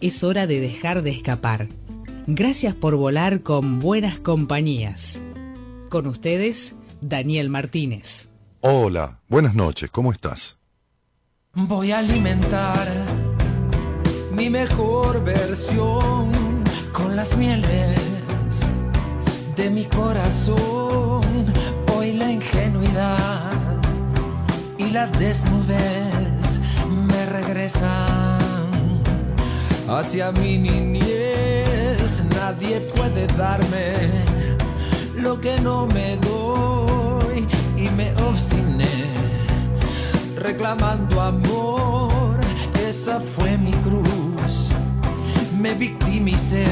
es hora de dejar de escapar. Gracias por volar con buenas compañías. Con ustedes, Daniel Martínez. Hola, buenas noches, ¿cómo estás? Voy a alimentar mi mejor versión con las mieles de mi corazón. Hoy la ingenuidad y la desnudez me regresan hacia mi niñez. Nadie puede darme lo que no me doy y me obstiné reclamando amor. Esa fue mi cruz. Me victimicé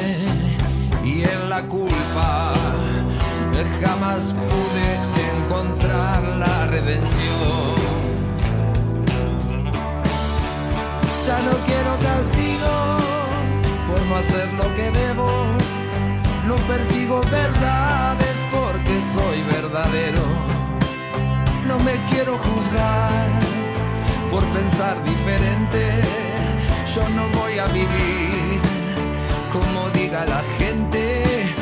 y en la culpa jamás pude encontrar la redención. Ya no quiero castigo por no hacer lo que debo. No persigo verdades porque soy verdadero. No me quiero juzgar por pensar diferente. Yo no voy a vivir como diga la gente.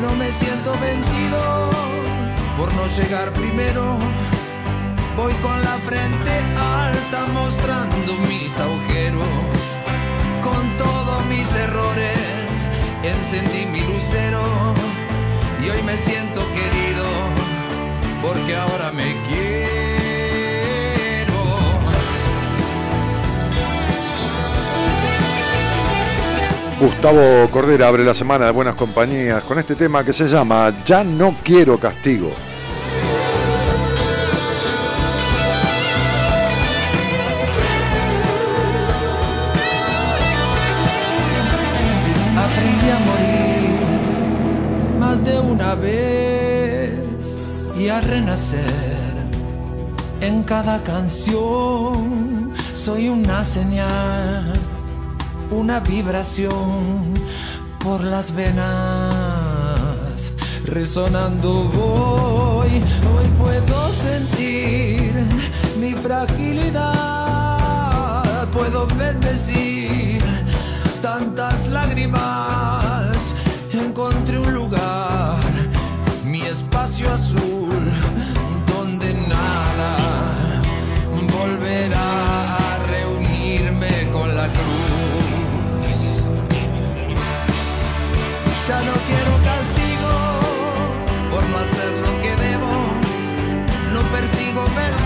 No me siento vencido por no llegar primero. Voy con la frente alta mostrando mis agujeros con errores encendí mi lucero y hoy me siento querido porque ahora me quiero. Gustavo Cordera abre la semana de Buenas Compañías con este tema que se llama Ya no quiero castigo. A renacer en cada canción. Soy una señal, una vibración por las venas. Resonando voy, hoy puedo sentir mi fragilidad. Puedo bendecir tantas lágrimas. Encontré un lugar espacio azul persigo verdades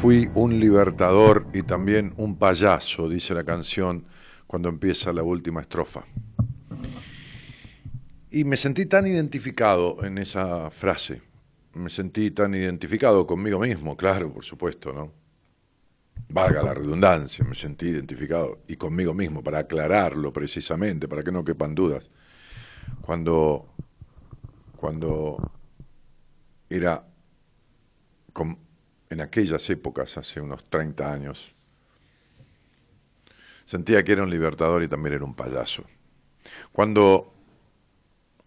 fui un libertador y también un payaso, dice la canción cuando empieza la última estrofa. Y me sentí tan identificado en esa frase, me sentí tan identificado conmigo mismo, claro, por supuesto, ¿no? Valga la redundancia, me sentí identificado y conmigo mismo, para aclararlo precisamente, para que no quepan dudas. Cuando, cuando era en aquellas épocas, hace unos 30 años, sentía que era un libertador y también era un payaso. Cuando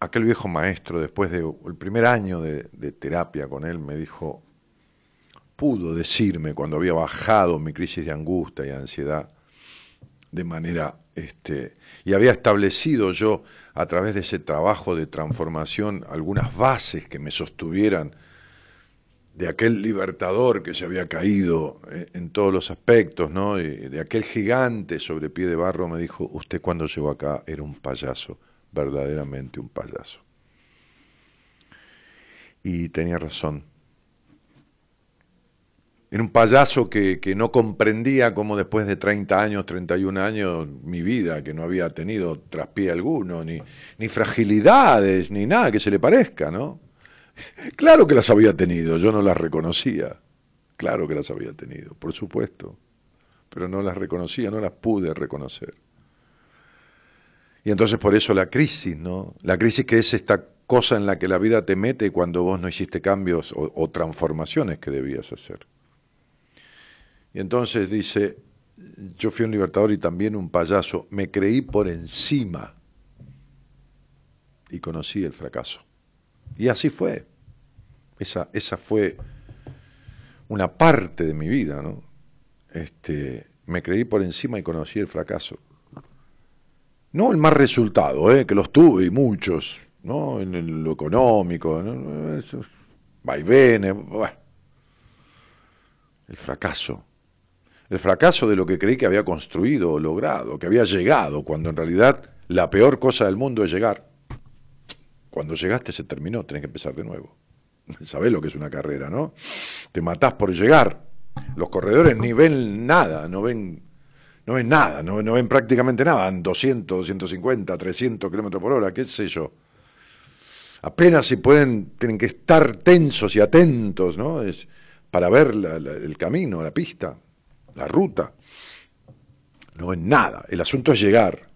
aquel viejo maestro, después del primer año de, terapia con él, me dijo, pudo decirme cuando había bajado mi crisis de angustia y ansiedad de manera, este, y había establecido yo a través de ese trabajo de transformación algunas bases que me sostuvieran de aquel libertador que se había caído eh, en todos los aspectos, ¿no? de aquel gigante sobre pie de barro, me dijo, usted cuando llegó acá era un payaso, verdaderamente un payaso. Y tenía razón. Era un payaso que, que, no comprendía cómo después de 30 años, 31 años, mi vida, que no había tenido traspié alguno, ni, ni fragilidades, ni nada que se le parezca, ¿no? Claro que las había tenido, yo no las reconocía. Claro que las había tenido, por supuesto. Pero no las reconocía, no las pude reconocer. Y entonces por eso la crisis, ¿no? La crisis que es esta cosa en la que la vida te mete cuando vos no hiciste cambios o, o transformaciones que debías hacer. Y entonces dice, yo fui un libertador y también un payaso, me creí por encima y conocí el fracaso. Y así fue. Esa, esa fue una parte de mi vida, ¿no? Este, me creí por encima y conocí el fracaso. No el más resultado, ¿eh? que los tuve y muchos, ¿no? En lo económico, ¿no? Esos vaivenes, el fracaso. El fracaso de lo que creí que había construido o logrado, que había llegado, cuando en realidad la peor cosa del mundo es llegar. Cuando llegaste se terminó, tenés que empezar de nuevo. Sabés lo que es una carrera, ¿no? Te matás por llegar. Los corredores ni ven nada, no ven, no ven nada, no, ven prácticamente nada. 200, 250, 300 kilómetros por hora, qué sé yo. Apenas si pueden, tienen que estar tensos y atentos, ¿no? Es para ver el camino, la pista, la ruta. No ven nada. El asunto es llegar.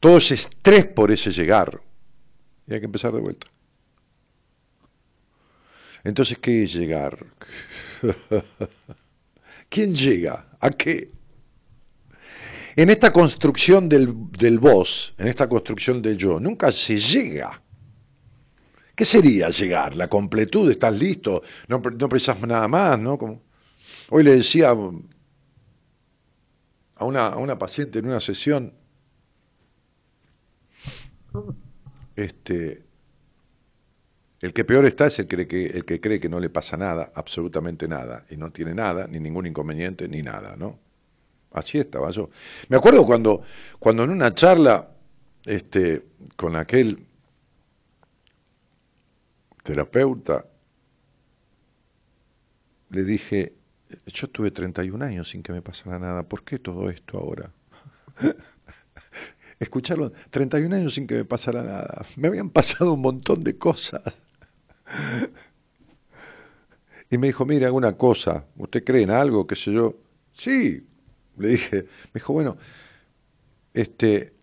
Todo ese estrés por ese llegar. Y hay que empezar de vuelta. Entonces, ¿qué es llegar? ¿Quién llega? ¿A qué? En esta construcción del, del vos, en esta construcción del yo, nunca se llega. ¿Qué sería llegar? La completud, estás listo, no, no precisas nada más, ¿no? Como, hoy le decía a una, a una paciente en una sesión, este, el que peor está es el que, el que cree que no le pasa nada, absolutamente nada, y no tiene nada, ni ningún inconveniente, ni nada, ¿no? Así estaba yo. Me acuerdo cuando, cuando en una charla este, con aquel terapeuta, le dije, yo tuve 31 años sin que me pasara nada, ¿por qué todo esto ahora? escucharlo 31 años sin que me pasara nada. Me habían pasado un montón de cosas. Y me dijo, mire, hago una cosa, ¿usted cree en algo? ¿Qué sé yo? Sí, le dije. Me dijo, bueno, este,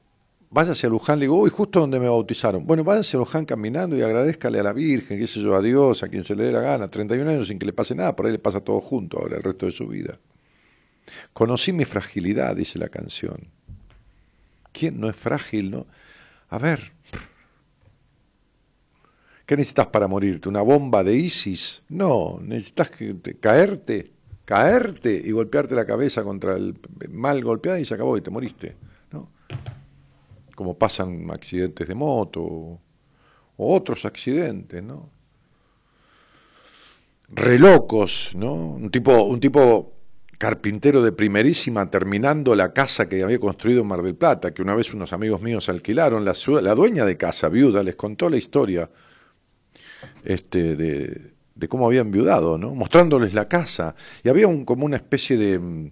váyase a Luján. Le digo, uy, justo donde me bautizaron. Bueno, váyase a Luján caminando y agradezcale a la Virgen, qué sé yo, a Dios, a quien se le dé la gana. 31 años sin que le pase nada, por ahí le pasa todo junto ahora, el resto de su vida. Conocí mi fragilidad, dice la canción. ¿Quién no es frágil, no? A ver, ¿qué necesitas para morirte? ¿Una bomba de ISIS? No, necesitas caerte, caerte y golpearte la cabeza contra el mal golpeado y se acabó y te moriste, ¿no? Como pasan accidentes de moto o otros accidentes, ¿no? Relocos, ¿no? Un tipo, un tipo carpintero de primerísima terminando la casa que había construido en Mar del Plata, que una vez unos amigos míos alquilaron, la, la dueña de casa, viuda, les contó la historia. este, de, de cómo habían viudado, ¿no? mostrándoles la casa. Y había un, como una especie de, mm,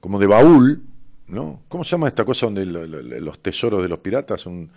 como de baúl, ¿no? ¿Cómo se llama esta cosa donde los tesoros de los piratas? Un,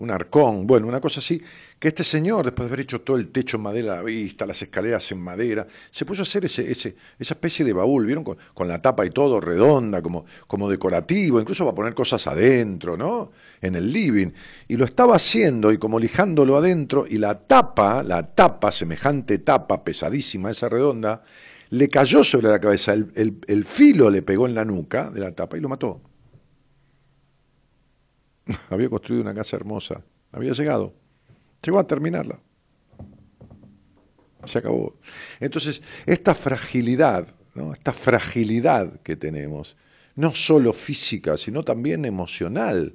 un arcón, bueno, una cosa así, que este señor, después de haber hecho todo el techo en madera a la vista, las escaleras en madera, se puso a hacer ese, ese, esa especie de baúl, ¿vieron? Con, la tapa y todo, redonda, como, como decorativo, incluso para poner cosas adentro, ¿no? En el living. Y lo estaba haciendo y como lijándolo adentro, y la tapa, la tapa, semejante tapa, pesadísima, esa redonda, le cayó sobre la cabeza, el, el filo le pegó en la nuca de la tapa y lo mató. había construido una casa hermosa, había llegado, llegó a terminarla. Se acabó. Entonces, esta fragilidad, esta fragilidad que tenemos, no solo física, sino también emocional,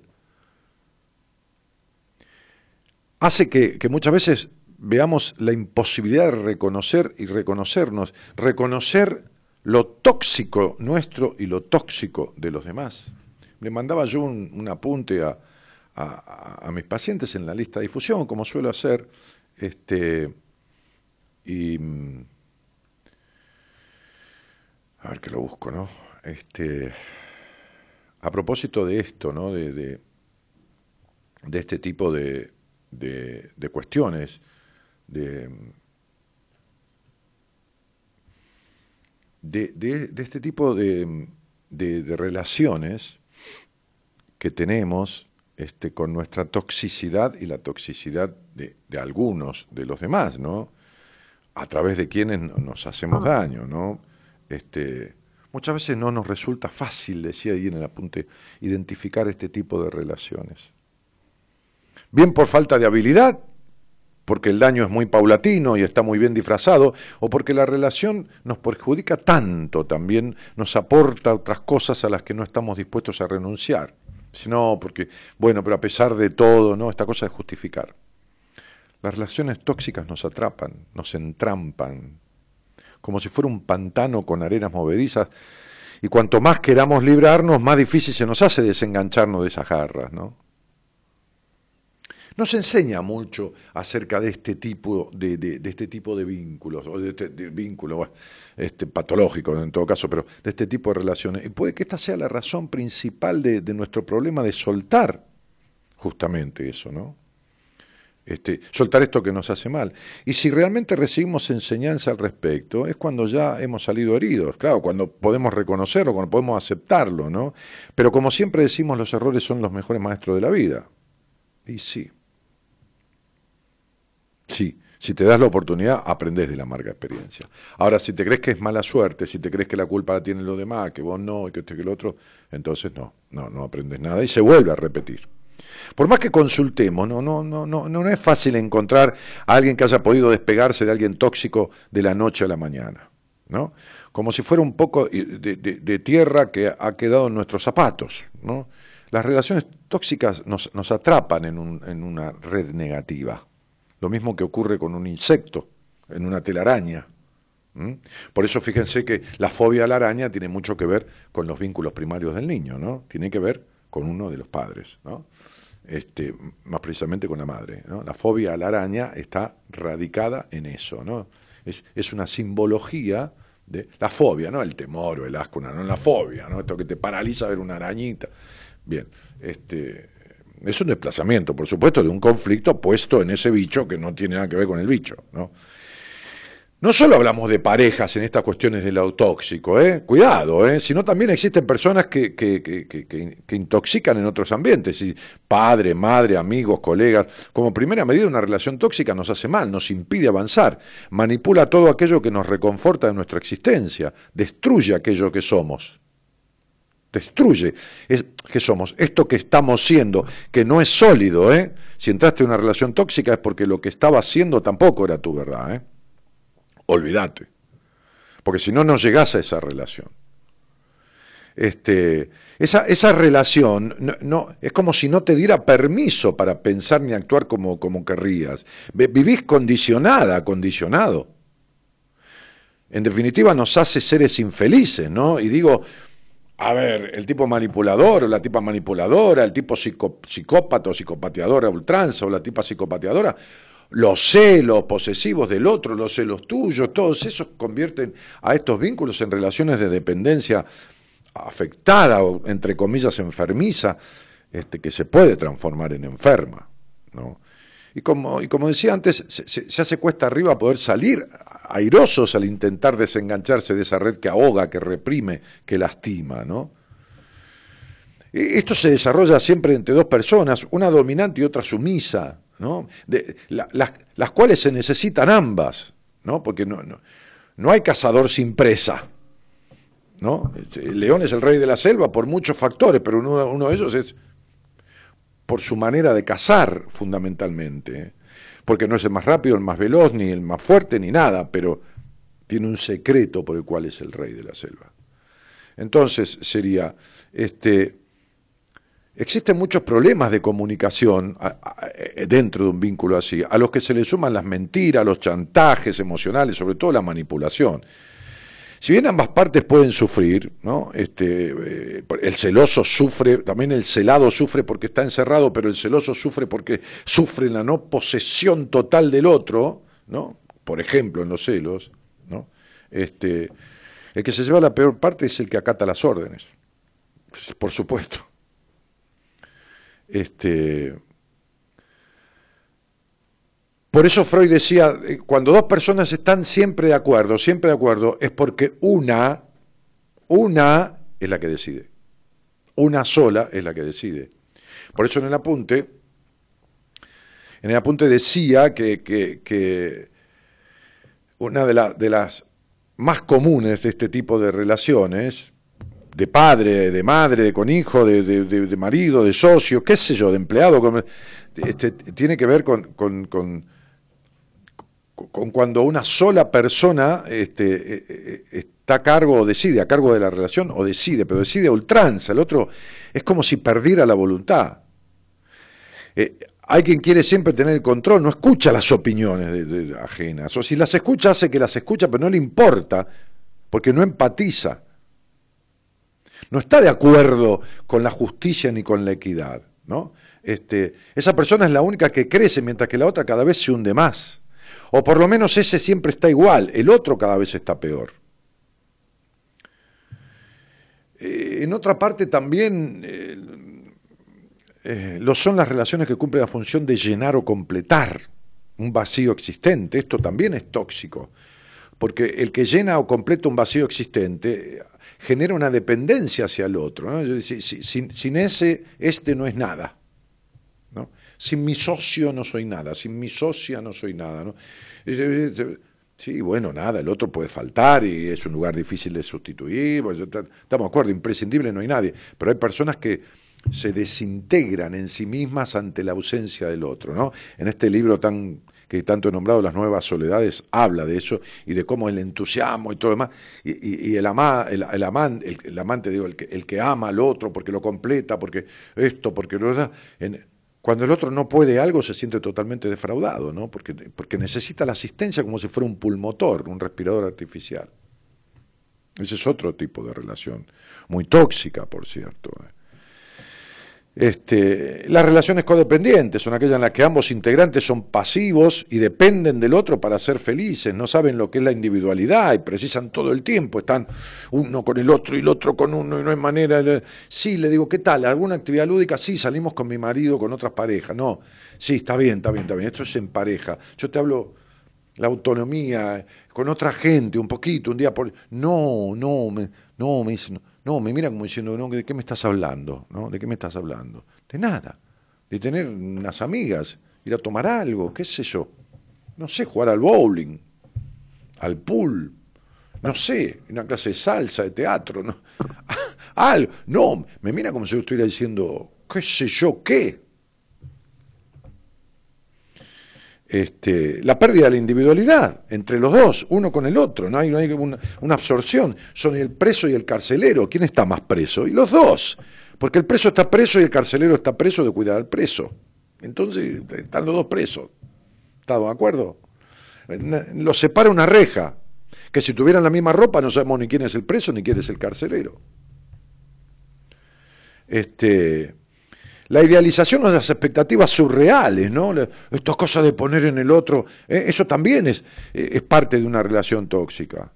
hace que, muchas veces veamos la imposibilidad de reconocer y reconocernos, reconocer lo tóxico nuestro y lo tóxico de los demás. Le mandaba yo un, apunte a, a, mis pacientes en la lista de difusión, como suelo hacer, este, y a ver que lo busco, ¿no? Este, a propósito de esto, ¿no? De, de, este tipo de, de cuestiones, de, de, este tipo de, relaciones, que tenemos este, con nuestra toxicidad y la toxicidad de, algunos de los demás, ¿no? A través de quienes nos hacemos daño, ¿no? Este, muchas veces no nos resulta fácil, decía ahí en el apunte, identificar este tipo de relaciones. Bien por falta de habilidad, porque el daño es muy paulatino y está muy bien disfrazado, o porque la relación nos perjudica tanto también, nos aporta otras cosas a las que no estamos dispuestos a renunciar sino porque, bueno, pero a pesar de todo, ¿no? Esta cosa de justificar. Las relaciones tóxicas nos atrapan, nos entrampan, como si fuera un pantano con arenas movedizas, y cuanto más queramos librarnos, más difícil se nos hace desengancharnos de esas garras, ¿no? No se enseña mucho acerca de este tipo de, este tipo de vínculos, o de, este, vínculos este, patológicos en todo caso, pero de este tipo de relaciones. Y puede que esta sea la razón principal de, nuestro problema de soltar justamente eso, ¿no? Este, soltar esto que nos hace mal. Y si realmente recibimos enseñanza al respecto, es cuando ya hemos salido heridos, claro, cuando podemos reconocerlo, cuando podemos aceptarlo, ¿no? Pero como siempre decimos, los errores son los mejores maestros de la vida. Y sí. Sí, si te das la oportunidad, aprendes de la amarga experiencia. Ahora, si te crees que es mala suerte, si te crees que la culpa la tienen los demás, que vos no, que este que el otro, entonces no, no, no aprendes nada y se vuelve a repetir. Por más que consultemos, no, no, no, no, no es fácil encontrar a alguien que haya podido despegarse de alguien tóxico de la noche a la mañana, ¿no? Como si fuera un poco de, tierra que ha quedado en nuestros zapatos, ¿no? Las relaciones tóxicas nos, nos atrapan en una red negativa. Lo mismo que ocurre con un insecto, en una telaraña. Por eso fíjense que la fobia a la araña tiene mucho que ver con los vínculos primarios del niño, ¿no? Tiene que ver con uno de los padres, ¿no? Este, más precisamente con la madre. ¿no? La fobia a la araña está radicada en eso, ¿no? Es, es una simbología de la fobia, no el temor o el asco, no, la fobia, ¿no? Esto que te paraliza ver una arañita. Bien, este, es un desplazamiento, por supuesto, de un conflicto puesto en ese bicho que no tiene nada que ver con el bicho. No, no solo hablamos de parejas en estas cuestiones del tóxico, ¿eh? cuidado, ¿eh? sino también existen personas que, que, que, que, intoxican en otros ambientes, padre, madre, amigos, colegas. Como primera medida, una relación tóxica nos hace mal, nos impide avanzar, manipula todo aquello que nos reconforta de nuestra existencia, destruye aquello que somos destruye. Es, que somos? Esto que estamos siendo, que no es sólido, ¿eh? Si entraste en una relación tóxica es porque lo que estaba haciendo tampoco era tu verdad, ¿eh? Olvídate. Porque si no, no llegás a esa relación. Este, esa, esa relación no, es como si no te diera permiso para pensar ni actuar como, como querrías. Vivís condicionada, condicionado. En definitiva, nos hace seres infelices, ¿no? Y digo, a ver, el tipo manipulador o la tipa manipuladora, el tipo psicópata o psicopateadora ultranza o la tipa psicopateadora, los celos posesivos del otro, los celos tuyos, todos esos convierten a estos vínculos en relaciones de dependencia afectada o, entre comillas, enfermiza, este, que se puede transformar en enferma. ¿no? Y, como, y como decía antes, se, se hace cuesta arriba poder salir airosos al intentar desengancharse de esa red que ahoga, que reprime, que lastima. ¿no? Esto se desarrolla siempre entre dos personas, una dominante y otra sumisa. ¿no? Las, cuales se necesitan ambas, ¿no? porque no, no, no hay cazador sin presa. ¿no? El león es el rey de la selva por muchos factores, pero uno, uno de ellos es por su manera de cazar fundamentalmente, ¿eh? Porque no es el más rápido, el más veloz, ni el más fuerte, ni nada, pero tiene un secreto por el cual es el rey de la selva. Entonces sería, este, Existen muchos problemas de comunicación eh, dentro de un vínculo así, a los que se le suman las mentiras, los chantajes emocionales, sobre todo la manipulación. Si bien ambas partes pueden sufrir, ¿no? este, eh, el celoso sufre, también el celado sufre porque está encerrado, pero el celoso sufre porque sufre la no posesión total del otro, ¿no? por ejemplo, en los celos. ¿no? Este, el que se lleva la peor parte es el que acata las órdenes, por supuesto. Este, por eso Freud decía, eh, cuando dos personas están siempre de acuerdo, siempre de acuerdo, es porque una, una es la que decide. Una sola es la que decide. Por eso en el apunte, en el apunte decía que, que, una de, las más comunes de este tipo de relaciones de padre, de madre, con hijo, de, de, marido, de socio, qué sé yo, de empleado, este, tiene que ver con, con, cuando una sola persona este, eh, eh, está a cargo o decide, a cargo de la relación o decide, pero decide a ultranza, el otro es como si perdiera la voluntad. Eh, hay quien quiere siempre tener el control, no escucha las opiniones de, ajenas, o si las escucha hace que las escucha, pero no le importa, porque no empatiza no está de acuerdo con la justicia ni con la equidad, ¿no? Este, esa persona es la única que crece mientras que la otra cada vez se hunde más. O por lo menos ese siempre está igual, el otro cada vez está peor. Eh, en otra parte también eh, eh, lo son las relaciones que cumplen la función de llenar o completar un vacío existente. Esto también es tóxico, porque el que llena o completa un vacío existente genera una dependencia hacia el otro. Sin, ese, este no es nada. Sin mi socio no soy nada, sin mi socia no soy nada. ¿no? Sí, bueno, nada, el otro puede faltar y es un lugar difícil de sustituir, pues, estamos de acuerdo, imprescindible no hay nadie, pero hay personas que se desintegran en sí mismas ante la ausencia del otro, ¿no? En este libro tan que tanto he nombrado, Las Nuevas Soledades, habla de eso y de cómo el entusiasmo y todo demás, y, el, ama, el, el, amante, digo, el que, el que ama al otro porque lo completa, porque esto, porque lo da. Cuando el otro no puede algo se siente totalmente defraudado, ¿no? porque, porque necesita la asistencia como si fuera un pulmotor, un respirador artificial. Ese es otro tipo de relación, muy tóxica, por cierto. ¿eh? Este, las relaciones codependientes son aquellas en las que ambos integrantes son pasivos y dependen del otro para ser felices, no saben lo que es la individualidad y precisan todo el tiempo, están uno con el otro y el otro con uno y no hay manera de... Sí, le digo, ¿qué tal? ¿Alguna actividad lúdica? Sí, salimos con mi marido, con otras parejas. No, sí, está bien, está bien, está bien. Esto es en pareja. Yo te hablo la autonomía, con otra gente, un poquito, un día por... No, no, me, no, me dicen... me mira como diciendo, no, ¿de qué me estás hablando? ¿No? ¿De qué me estás hablando? De nada. De tener unas amigas, ir a tomar algo, qué sé yo. No sé, jugar al bowling, al pool, no sé, una clase de salsa, de teatro, ¿no? Algo. No, me mira como si yo estuviera diciendo, qué sé yo, qué. Este, la pérdida de la individualidad entre los dos, uno con el otro, no hay, no hay una, absorción, son el preso y el carcelero, ¿quién está más preso? Y los dos, porque el preso está preso y el carcelero está preso de cuidar al preso. Entonces están los dos presos. ¿Estamos de acuerdo? Los separa una reja, que si tuvieran la misma ropa no sabemos ni quién es el preso ni quién es el carcelero. Este, la idealización de las expectativas surreales, ¿no? Estas cosas de poner en el otro, ¿eh? eso también es, eh, es parte de una relación tóxica.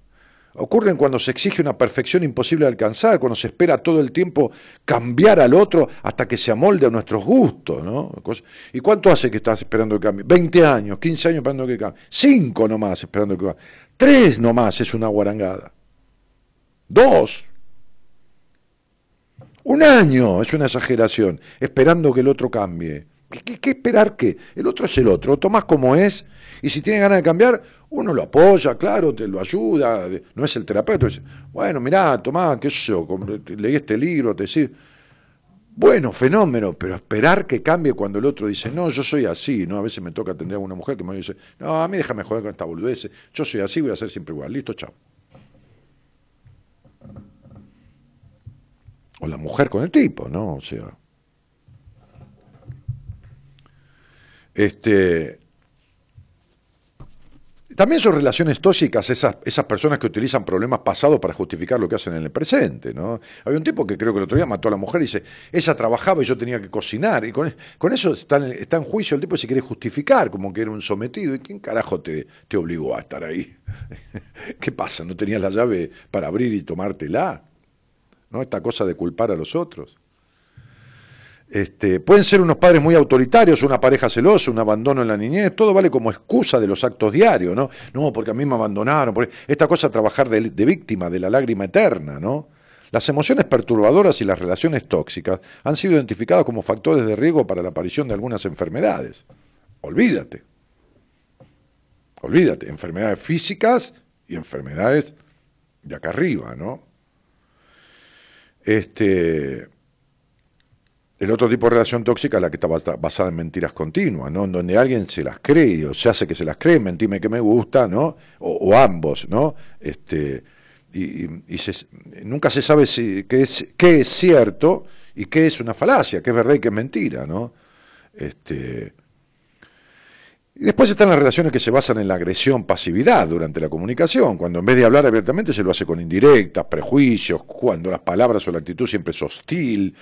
Ocurren cuando se exige una perfección imposible de alcanzar, cuando se espera todo el tiempo cambiar al otro hasta que se amolde a nuestros gustos, ¿no? ¿Y cuánto hace que estás esperando que cambie? 20 años, 15 años esperando que cambie. 5 nomás esperando que cambie. 3 nomás es una guarangada. 2 un año es una exageración, esperando que el otro cambie. ¿Qué, esperar qué? El otro es el otro, tomás como es, y si tiene ganas de cambiar, uno lo apoya, claro, te lo ayuda, no es el terapeuta, dice, bueno, mirá, tomá, qué sé yo, leí este libro, te decís, bueno, fenómeno, pero esperar que cambie cuando el otro dice, no, yo soy así, ¿no? A veces me toca atender a una mujer que me dice, no, a mí déjame joder con esta boludez, yo soy así, voy a ser siempre igual, listo, chao. O la mujer con el tipo, ¿no? O sea. Este. También son relaciones tóxicas esas, esas personas que utilizan problemas pasados para justificar lo que hacen en el presente, ¿no? Hay un tipo que creo que el otro día mató a la mujer y dice, ella trabajaba y yo tenía que cocinar, y con, con eso está en, juicio el tipo se quiere justificar como que era un sometido, ¿y quién carajo te, te obligó a estar ahí? ¿Qué pasa? ¿No tenías la llave para abrir y tomártela? ¿No? Esta cosa de culpar a los otros. Este, pueden ser unos padres muy autoritarios, una pareja celosa, un abandono en la niñez, todo vale como excusa de los actos diarios, ¿no? No, porque a mí me abandonaron, esta cosa de trabajar de, de víctima, de la lágrima eterna, ¿no? Las emociones perturbadoras y las relaciones tóxicas han sido identificadas como factores de riesgo para la aparición de algunas enfermedades. Olvídate. Olvídate, enfermedades físicas y enfermedades de acá arriba, ¿no? Este, el otro tipo de relación tóxica es la que está basada en mentiras continuas, ¿no? En donde alguien se las cree, o se hace que se las cree, mentime que me gusta, ¿no? O, ambos, ¿no? Este, y, nunca se sabe si, qué, es, qué es cierto y qué es una falacia, qué es verdad y qué es mentira, ¿no? Este, y después están las relaciones que se basan en la agresión, pasividad durante la comunicación, cuando en vez de hablar abiertamente se lo hace con indirectas, prejuicios, cuando las palabras o la actitud siempre es hostil,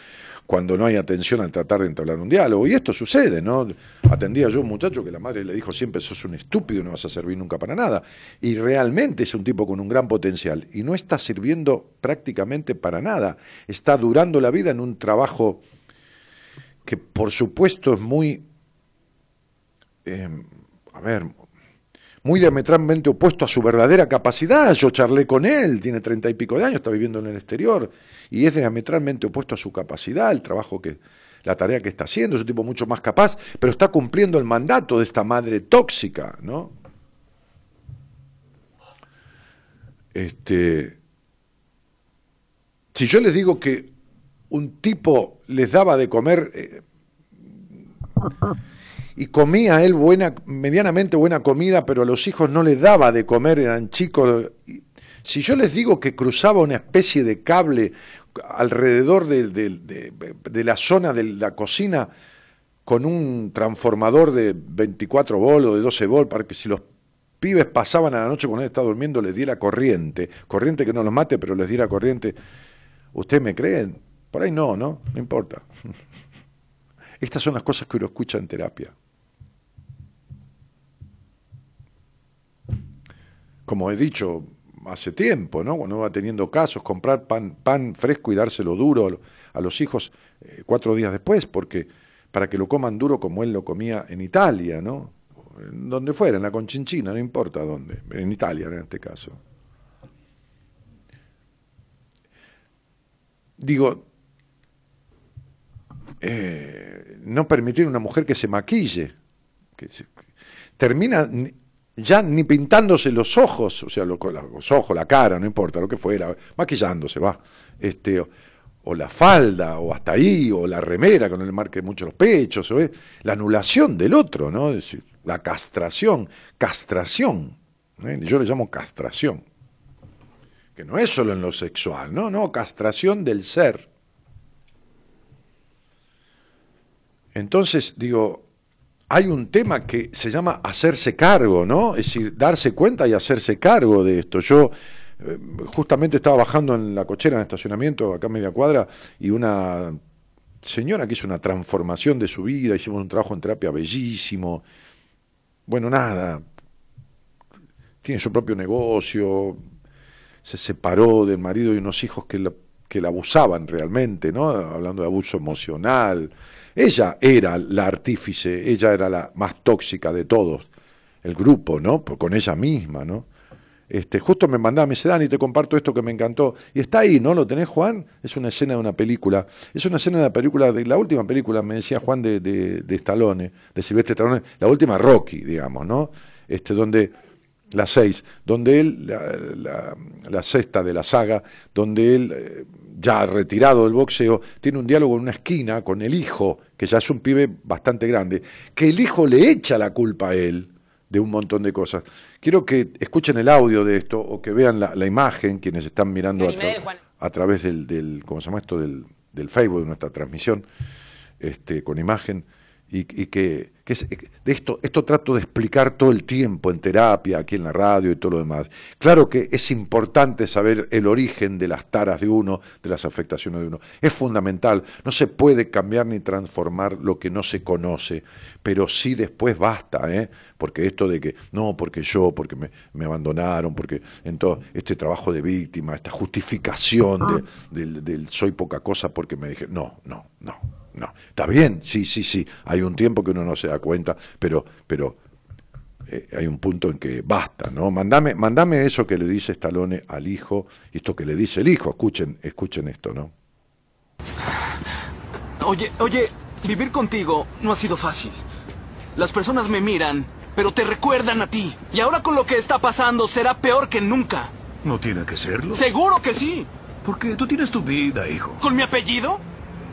cuando no hay atención al tratar de entablar un diálogo. Y esto sucede, ¿no? Atendía yo a un muchacho que la madre le dijo siempre, sos un estúpido, no vas a servir nunca para nada. Y realmente es un tipo con un gran potencial y no está sirviendo prácticamente para nada. Está durando la vida en un trabajo que por supuesto es muy Em, a ver, muy diametralmente opuesto a su verdadera capacidad. Yo charlé con él, tiene treinta y pico de años, está viviendo en el exterior, y es diametralmente opuesto a su capacidad, el trabajo que, la tarea que está haciendo, es un tipo mucho más capaz, pero está cumpliendo el mandato de esta madre tóxica, ¿no? Este, si yo les digo que un tipo les daba de comer eh, y comía él buena, medianamente buena comida, pero a los hijos no les daba de comer, eran chicos. Si yo les digo que cruzaba una especie de cable alrededor de, la zona de la cocina con un transformador de 24 volt o de 12 volt para que si los pibes pasaban a la noche cuando él estaba durmiendo les diera corriente, corriente que no los mate, pero les diera corriente. ¿Ustedes me creen? Por ahí no, ¿no? No importa. Estas son las cosas que uno escucha en terapia. Como he dicho hace tiempo, ¿no? Cuando va teniendo casos, comprar pan, pan fresco y dárselo duro a los hijos eh, cuatro días después, porque para que lo coman duro como él lo comía en Italia, ¿no? Donde fuera, en la Conchinchina, no importa dónde, en Italia en este caso. Digo, eh, no permitir a una mujer que se maquille, que termina ya ni pintándose los ojos, o sea, los, ojos, la cara, no importa, lo que fuera, maquillándose, va, este, o, la falda, o hasta ahí, o la remera, no le marque mucho los pechos, o, la anulación del otro, ¿no? Es decir, la castración, castración, ¿eh? yo le llamo castración, que no es solo en lo sexual, no, no, castración del ser. Entonces, digo, hay un tema que se llama hacerse cargo, ¿no? Es decir, darse cuenta y hacerse cargo de esto. Yo eh, justamente estaba bajando en la cochera en estacionamiento, acá a media cuadra, y una señora que hizo una transformación de su vida, hicimos un trabajo en terapia bellísimo. Bueno, nada, tiene su propio negocio, se separó del marido y unos hijos que la, que la abusaban realmente, ¿no? Hablando de abuso emocional. Ella era la artífice, ella era la más tóxica de todos, el grupo, ¿no? Con ella misma, ¿no? Este, justo me mandaba, me dice, Dani, te comparto esto que me encantó. Y está ahí, ¿no? ¿Lo tenés, Juan? Es una escena de una película. Es una escena de una película, de la última película, me decía Juan, de, de, de Stallone, de Silvestre Stallone, la última Rocky, digamos, ¿no? Este, donde, la seis, donde él, la, la, sexta de la saga, donde él, eh, ya retirado del boxeo, tiene un diálogo en una esquina con el hijo, que ya es un pibe bastante grande, que el hijo le echa la culpa a él de un montón de cosas. Quiero que escuchen el audio de esto o que vean la, la imagen, quienes están mirando a, tra a, través del, del, ¿cómo se llama esto? Del, del Facebook, de nuestra transmisión, este, con imagen, y, y que, que es, de esto, esto trato de explicar todo el tiempo en terapia, aquí en la radio y todo lo demás. Claro que es importante saber el origen de las taras de uno, de las afectaciones de uno. Es fundamental. No se puede cambiar ni transformar lo que no se conoce, pero sí después basta, ¿eh? Porque esto de que, no, porque yo, porque me, me abandonaron, porque en todo este trabajo de víctima, esta justificación de, del, del soy poca cosa porque me dije, no, no, no, no. Está bien, sí, sí, sí. Hay un tiempo que uno no se da cuenta, pero, pero eh, hay un punto en que basta, ¿no? Mandame, mandame eso que le dice Stallone al hijo, y esto que le dice el hijo, escuchen, escuchen esto, ¿no? Oye, oye, vivir contigo no ha sido fácil. Las personas me miran, pero te recuerdan a ti. Y ahora con lo que está pasando será peor que nunca. ¿No tiene que serlo? Seguro que sí. Porque tú tienes tu vida, hijo. ¿Con mi apellido?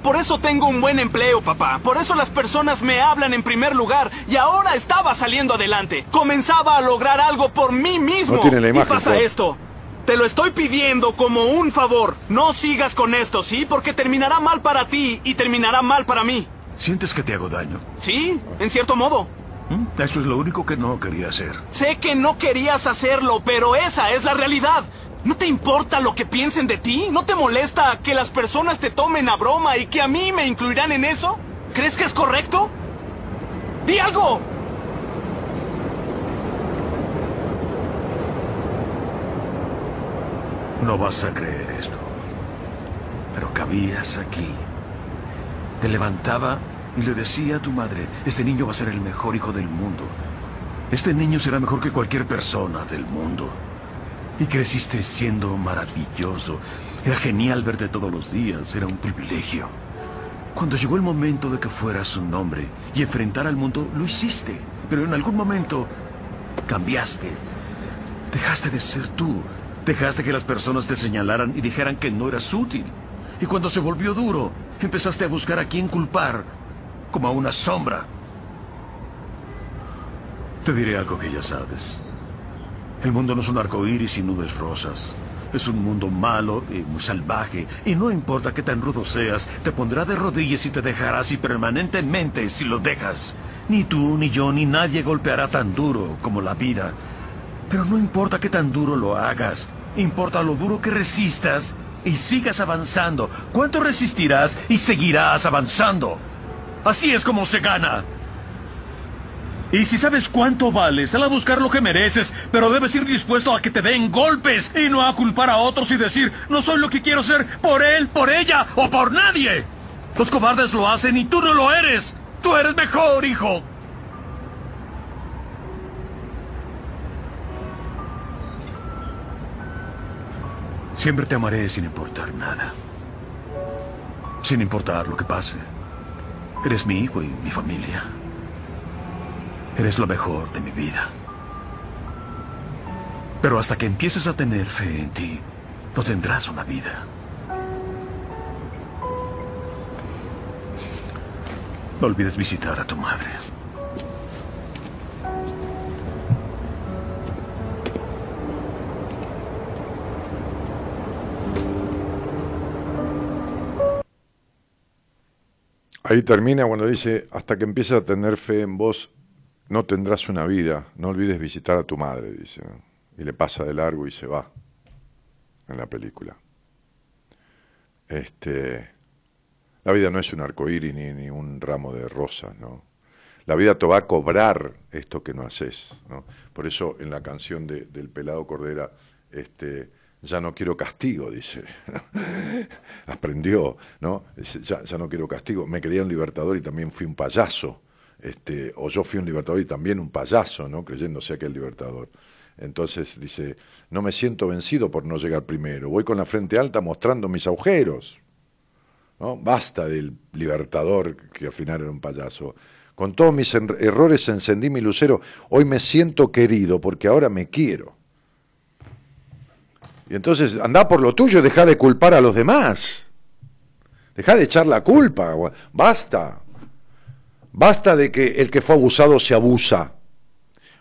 Por eso tengo un buen empleo, papá. Por eso las personas me hablan en primer lugar. Y ahora estaba saliendo adelante. Comenzaba a lograr algo por mí mismo. No tiene la imagen, y pasa esto. Te lo estoy pidiendo como un favor. No sigas con esto, ¿sí? Porque terminará mal para ti y terminará mal para mí. ¿Sientes que te hago daño? Sí, en cierto modo. ¿Mm? Eso es lo único que no quería hacer. Sé que no querías hacerlo, pero esa es la realidad. ¿No te importa lo que piensen de ti? ¿No te molesta que las personas te tomen a broma y que a mí me incluirán en eso? ¿Crees que es correcto? ¡Di algo! No vas a creer esto. Pero cabías aquí. Te levantaba y le decía a tu madre, este niño va a ser el mejor hijo del mundo. Este niño será mejor que cualquier persona del mundo. Y creciste siendo maravilloso. Era genial verte todos los días, era un privilegio. Cuando llegó el momento de que fueras un hombre y enfrentar al mundo, lo hiciste. Pero en algún momento cambiaste. Dejaste de ser tú. Dejaste que las personas te señalaran y dijeran que no eras útil. Y cuando se volvió duro, empezaste a buscar a quién culpar, como a una sombra. Te diré algo que ya sabes. El mundo no es un arco iris y nubes rosas. Es un mundo malo y muy salvaje. Y no importa qué tan rudo seas, te pondrá de rodillas y te dejará así permanentemente si lo dejas. Ni tú, ni yo, ni nadie golpeará tan duro como la vida. Pero no importa qué tan duro lo hagas. Importa lo duro que resistas y sigas avanzando. ¿Cuánto resistirás y seguirás avanzando? Así es como se gana. Y si sabes cuánto vales, sal a buscar lo que mereces, pero debes ir dispuesto a que te den golpes y no a culpar a otros y decir, no soy lo que quiero ser por él, por ella o por nadie. Los cobardes lo hacen y tú no lo eres. Tú eres mejor, hijo. Siempre te amaré sin importar nada. Sin importar lo que pase. Eres mi hijo y mi familia. Eres lo mejor de mi vida. Pero hasta que empieces a tener fe en ti, no tendrás una vida. No olvides visitar a tu madre. Ahí termina cuando dice, hasta que empieces a tener fe en vos, no tendrás una vida, no olvides visitar a tu madre, dice. Y le pasa de largo y se va en la película. Este, La vida no es un arcoíris ni, ni un ramo de rosas, ¿no? La vida te va a cobrar esto que no haces, ¿no? Por eso en la canción de- del Pelado Cordera, este, ya no quiero castigo, dice. Aprendió, ¿no? Ya, ya no quiero castigo. Me creía un libertador y también fui un payaso. Este, o yo fui un libertador y también un payaso, ¿no? Creyéndose aquel libertador. Entonces dice, no me siento vencido por no llegar primero. Voy con la frente alta mostrando mis agujeros. ¿no? Basta del libertador que al final era un payaso. Con todos mis errores encendí mi lucero. Hoy me siento querido porque ahora me quiero. Y entonces anda por lo tuyo, deja de culpar a los demás. Deja de echar la culpa. Basta. Basta de que el que fue abusado se abusa.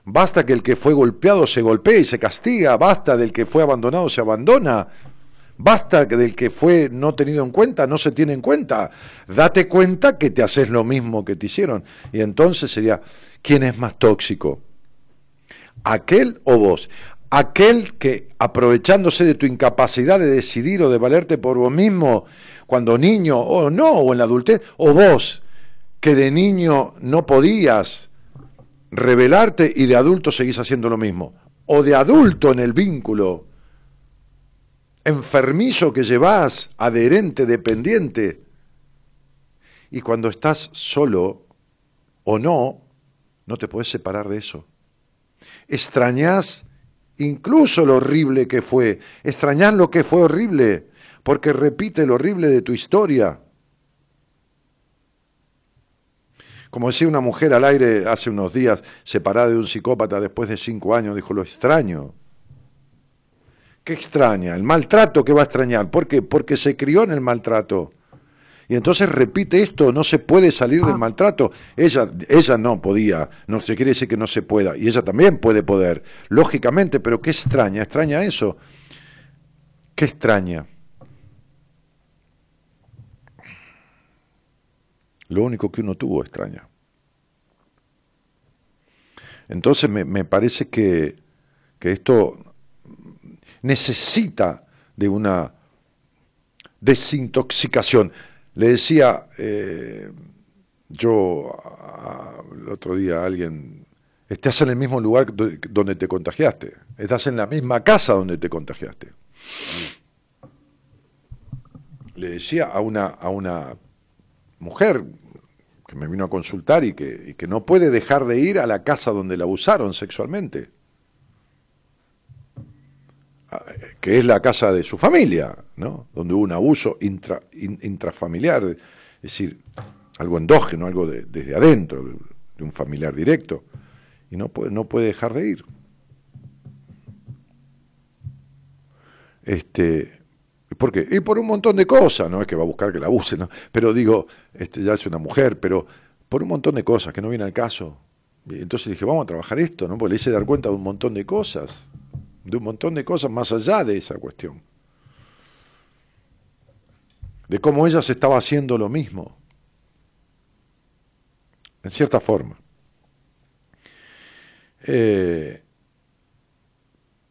Basta que el que fue golpeado se golpee y se castiga. Basta del que fue abandonado se abandona. Basta que del que fue no tenido en cuenta no se tiene en cuenta. Date cuenta que te haces lo mismo que te hicieron. Y entonces sería, ¿quién es más tóxico? ¿Aquel o vos? Aquel que aprovechándose de tu incapacidad de decidir o de valerte por vos mismo cuando niño o no, o en la adultez, o vos que de niño no podías revelarte y de adulto seguís haciendo lo mismo. O de adulto en el vínculo enfermizo que llevas, adherente, dependiente. Y cuando estás solo o no, no te puedes separar de eso. Extrañás incluso lo horrible que fue. Extrañás lo que fue horrible, porque repite lo horrible de tu historia. Como decía una mujer al aire hace unos días, separada de un psicópata después de cinco años, dijo, lo extraño. ¿Qué extraña? El maltrato que va a extrañar. ¿Por qué? Porque se crió en el maltrato. Y entonces repite esto, no se puede salir del maltrato. Ella, ella no podía, no se quiere decir que no se pueda, y ella también puede poder, lógicamente, pero ¿qué extraña? ¿Extraña eso? ¿Qué extraña? Lo único que uno tuvo extraña. Entonces me, me parece que, que esto necesita de una desintoxicación. Le decía eh, yo el otro día a alguien, estás en el mismo lugar do- donde te contagiaste, estás en la misma casa donde te contagiaste. Le decía a una, a una mujer que me vino a consultar y que, que no puede dejar de ir a la casa donde la abusaron sexualmente que es la casa de su familia, ¿no? donde hubo un abuso intra- in- intrafamiliar, es decir, algo endógeno, algo de- desde adentro, de, de un familiar directo, y no puede, no puede dejar de ir. Este, ¿Por qué? Y por un montón de cosas, no es que va a buscar que la abuse, ¿no? pero digo, este, ya es una mujer, pero por un montón de cosas que no viene al caso. Entonces dije, vamos a trabajar esto, ¿no? Porque le hice dar cuenta de un montón de cosas de un montón de cosas más allá de esa cuestión. De cómo ella se estaba haciendo lo mismo. En cierta forma. Eh,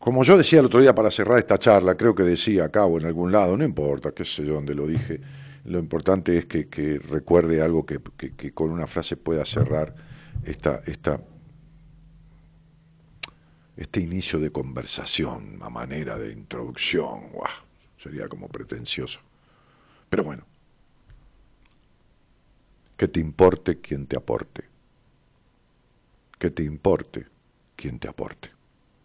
como yo decía el otro día para cerrar esta charla, creo que decía acá o en algún lado, no importa, qué sé yo dónde lo dije, lo importante es que, que recuerde algo que, que- que con una frase pueda cerrar esta, esta, este inicio de conversación, a manera de introducción, ¡guau! sería como pretencioso. Pero bueno, que te importe quien te aporte, que te importe quien te aporte.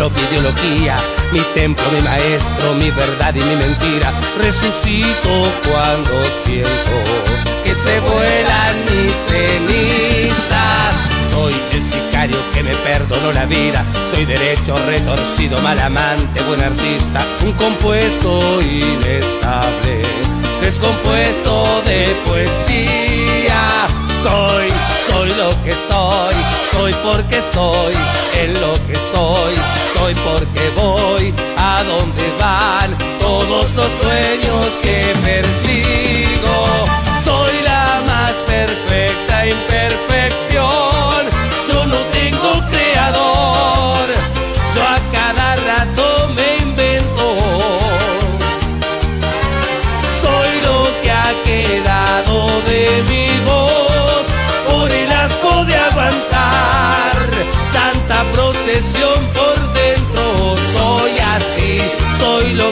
Propia ideología, mi templo, mi maestro, mi verdad y mi mentira. Resucito cuando siento que se vuelan mis cenizas. Soy el sicario que me perdonó la vida, soy derecho, retorcido, mal amante, buen artista, un compuesto inestable, descompuesto de poesía. Soy, soy lo que soy, soy porque estoy en lo que soy, soy porque voy a donde van todos los sueños que persigo. Soy la más perfecta imperfección,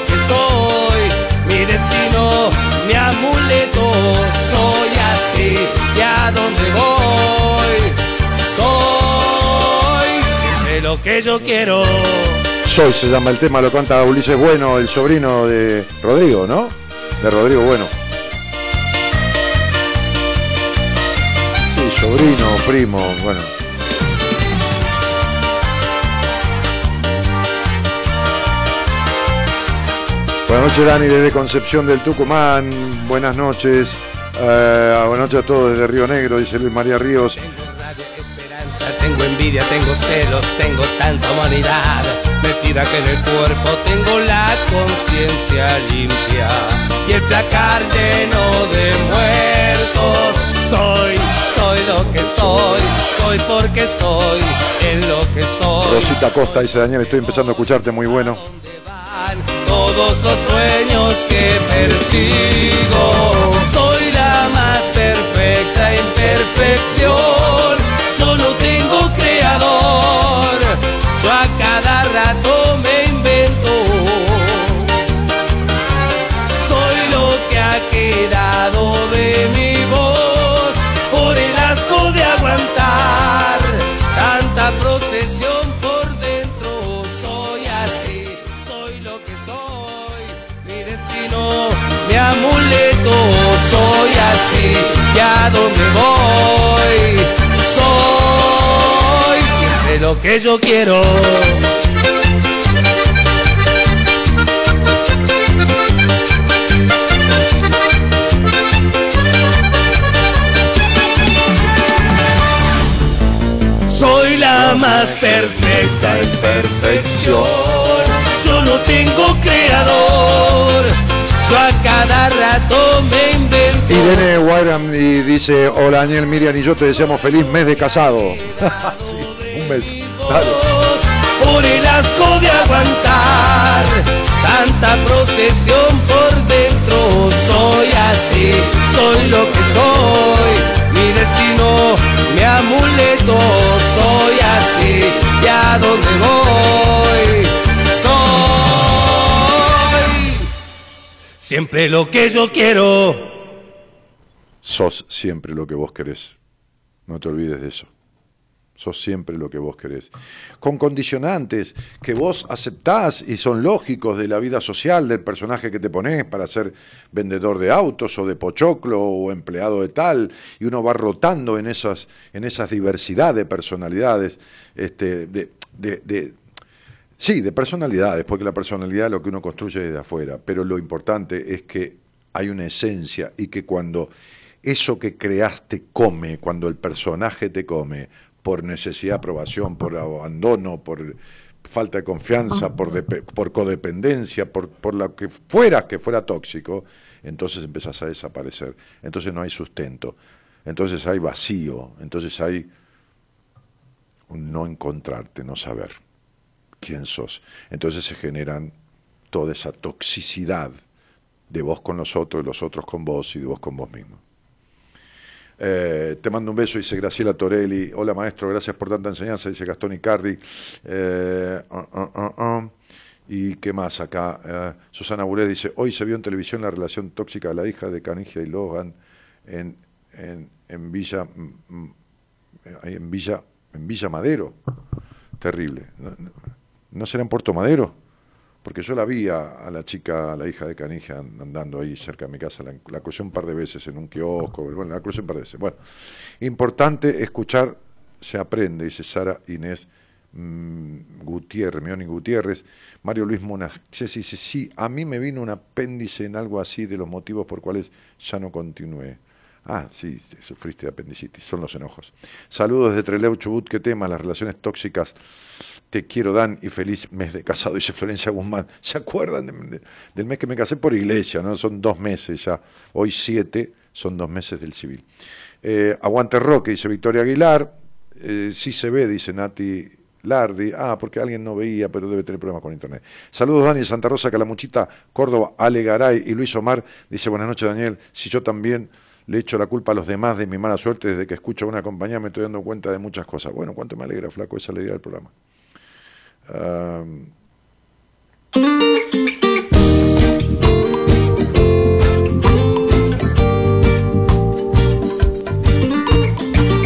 que soy, mi destino, mi amuleto. Soy así, y a dónde voy. Soy siempre lo que yo quiero. Soy se llama el tema, lo canta Ulises Bueno, el sobrino de Rodrigo, ¿no? De Rodrigo Bueno. Sí, sobrino, primo, bueno. Buenas noches, Dani, desde Concepción del Tucumán. Buenas noches. Eh, buenas noches a todos desde Río Negro, dice Luis María Ríos. Tengo rabia, esperanza, tengo envidia, tengo celos, tengo tanta humanidad. Metida que en el cuerpo tengo la conciencia limpia y el placar lleno de muertos. Soy, soy lo que soy, soy porque estoy en lo que soy. Rosita Costa dice Daniel, estoy empezando a escucharte, muy bueno. Todos los sueños que persigo. Soy la más perfecta imperfección. Yo no tengo creador. Yo a que yo quiero. Soy la más perfecta imperfección. Yo no tengo creador. Yo a cada rato me invento. Irene Wyram y dice, hola Daniel, Miriam y yo te deseamos feliz mes de casado. un mes. Dale. Por el asco de aguantar tanta procesión por dentro. Soy así, soy lo que soy. Mi destino, mi amuleto. Soy así, y a dónde voy. Soy siempre lo que yo quiero. Sos siempre lo que vos querés. No te olvides de eso. Sos siempre lo que vos querés. Con condicionantes que vos aceptás y son lógicos de la vida social del personaje que te pones para ser vendedor de autos o de pochoclo o empleado de tal, y uno va rotando en esas, en esas diversidad de personalidades, este, de, de- de- sí, de personalidades, porque la personalidad es lo que uno construye desde afuera, pero lo importante es que hay una esencia y que cuando eso que creaste come, cuando el personaje te come, por necesidad de aprobación, por abandono, por falta de confianza, por, por codependencia, por, por lo que fuera que fuera tóxico, entonces empezás a desaparecer. Entonces no hay sustento, entonces hay vacío, entonces hay un no encontrarte, no saber quién sos. Entonces se generan toda esa toxicidad de vos con los otros, de los otros con vos y de vos con vos mismo. Eh, te mando un beso, dice Graciela Torelli. Hola maestro, gracias por tanta enseñanza, dice Gastón Icardi. Eh, ah, ah, ah. ¿Y qué más acá? Eh, Susana Buré dice, hoy se vio en televisión la relación tóxica de la hija de Canigia y Logan en, en, Villa, mm, mm, en Villa, en Villa Madero. terrible. ¿No, no, no será en Puerto Madero? Porque yo la vi a, la chica, a la hija de Canija, andando ahí cerca de mi casa, la, la crucé un par de veces en un kiosco, bueno, la crucé un par de veces. Bueno, importante escuchar, se aprende, dice Sara Inés mm, Gutiérrez, Mioni Gutiérrez, Mario Luis Monaches dice, sí, a mí me vino un apéndice en algo así de los motivos por cuales ya no continué. Ah, sí, sufriste de apendicitis, son los enojos. Saludos desde Treleu Chubut, qué tema, las relaciones tóxicas. Te quiero, Dan, y feliz mes de casado, dice Florencia Guzmán. ¿Se acuerdan de- de- del mes que me casé por iglesia? no Son dos meses ya. Hoy siete, son dos meses del civil. Eh, aguante Roque, dice Victoria Aguilar. Eh, sí se ve, dice Nati Lardi. Ah, porque alguien no veía, pero debe tener problemas con internet. Saludos, Dani, Santa Rosa, Calamuchita, Córdoba, Ale Garay y Luis Omar. Dice, buenas noches, Daniel. Si yo también le echo la culpa a los demás de mi mala suerte desde que escucho a una compañía, me estoy dando cuenta de muchas cosas. Bueno, cuánto me alegra, flaco, esa alegría del programa.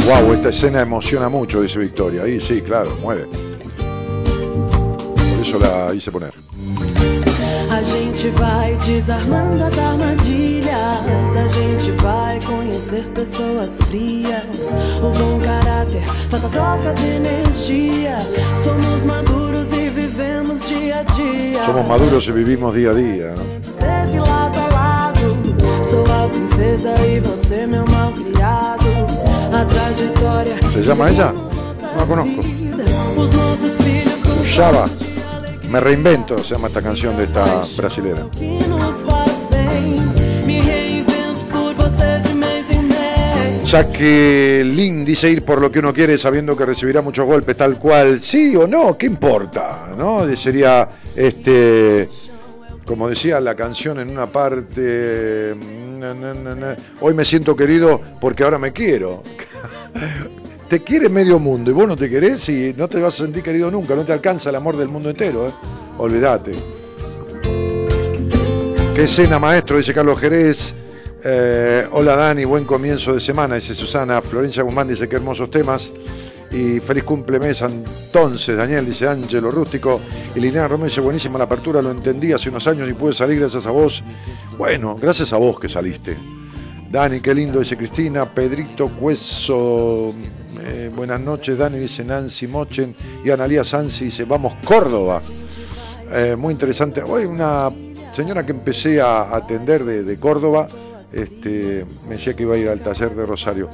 Wow, esta escena emociona mucho, dice Victoria. Ahí sí, claro, mueve. Por eso la hice poner. A gente vai desarmando as armadilhas. A gente vai conhecer pessoas frias. O bom caráter faz a troca de energia. Somos maduros e vivemos dia a dia. Somos maduros y vivimos día a. ¿no? Esteve lado a lado. Sou a princesa e você, meu mal criado. A trajetória. ¿Se llama ella? No la conozco. Java. Me reinvento, se llama esta canción de esta brasilera. Jacqueline dice ir por lo que uno quiere sabiendo que recibirá muchos golpes, tal cual. Sí o no, ¿qué importa? ¿No? Sería, este, como decía la canción en una parte, hoy me siento querido porque ahora me quiero. te quiere medio mundo y vos no te querés y no te vas a sentir querido nunca, no te alcanza el amor del mundo entero, ¿eh? olvídate. Qué escena, maestro, dice Carlos Jerez. Eh, hola Dani, buen comienzo de semana, dice Susana. Florencia Guzmán dice qué hermosos temas. Y feliz cumple mes entonces, Daniel, dice Ángelo Rústico. Y Liliana Romero dice buenísima la apertura, lo entendí hace unos años y pude salir gracias a vos. Bueno, gracias a vos que saliste. Dani, qué lindo, dice Cristina. Pedrito Cueso, eh, buenas noches, Dani, dice Nancy Mochen. Y Analía Sansi dice, vamos, Córdoba. Eh, muy interesante. Hoy una señora que empecé a atender de, de Córdoba, este, me decía que iba a ir al taller de Rosario.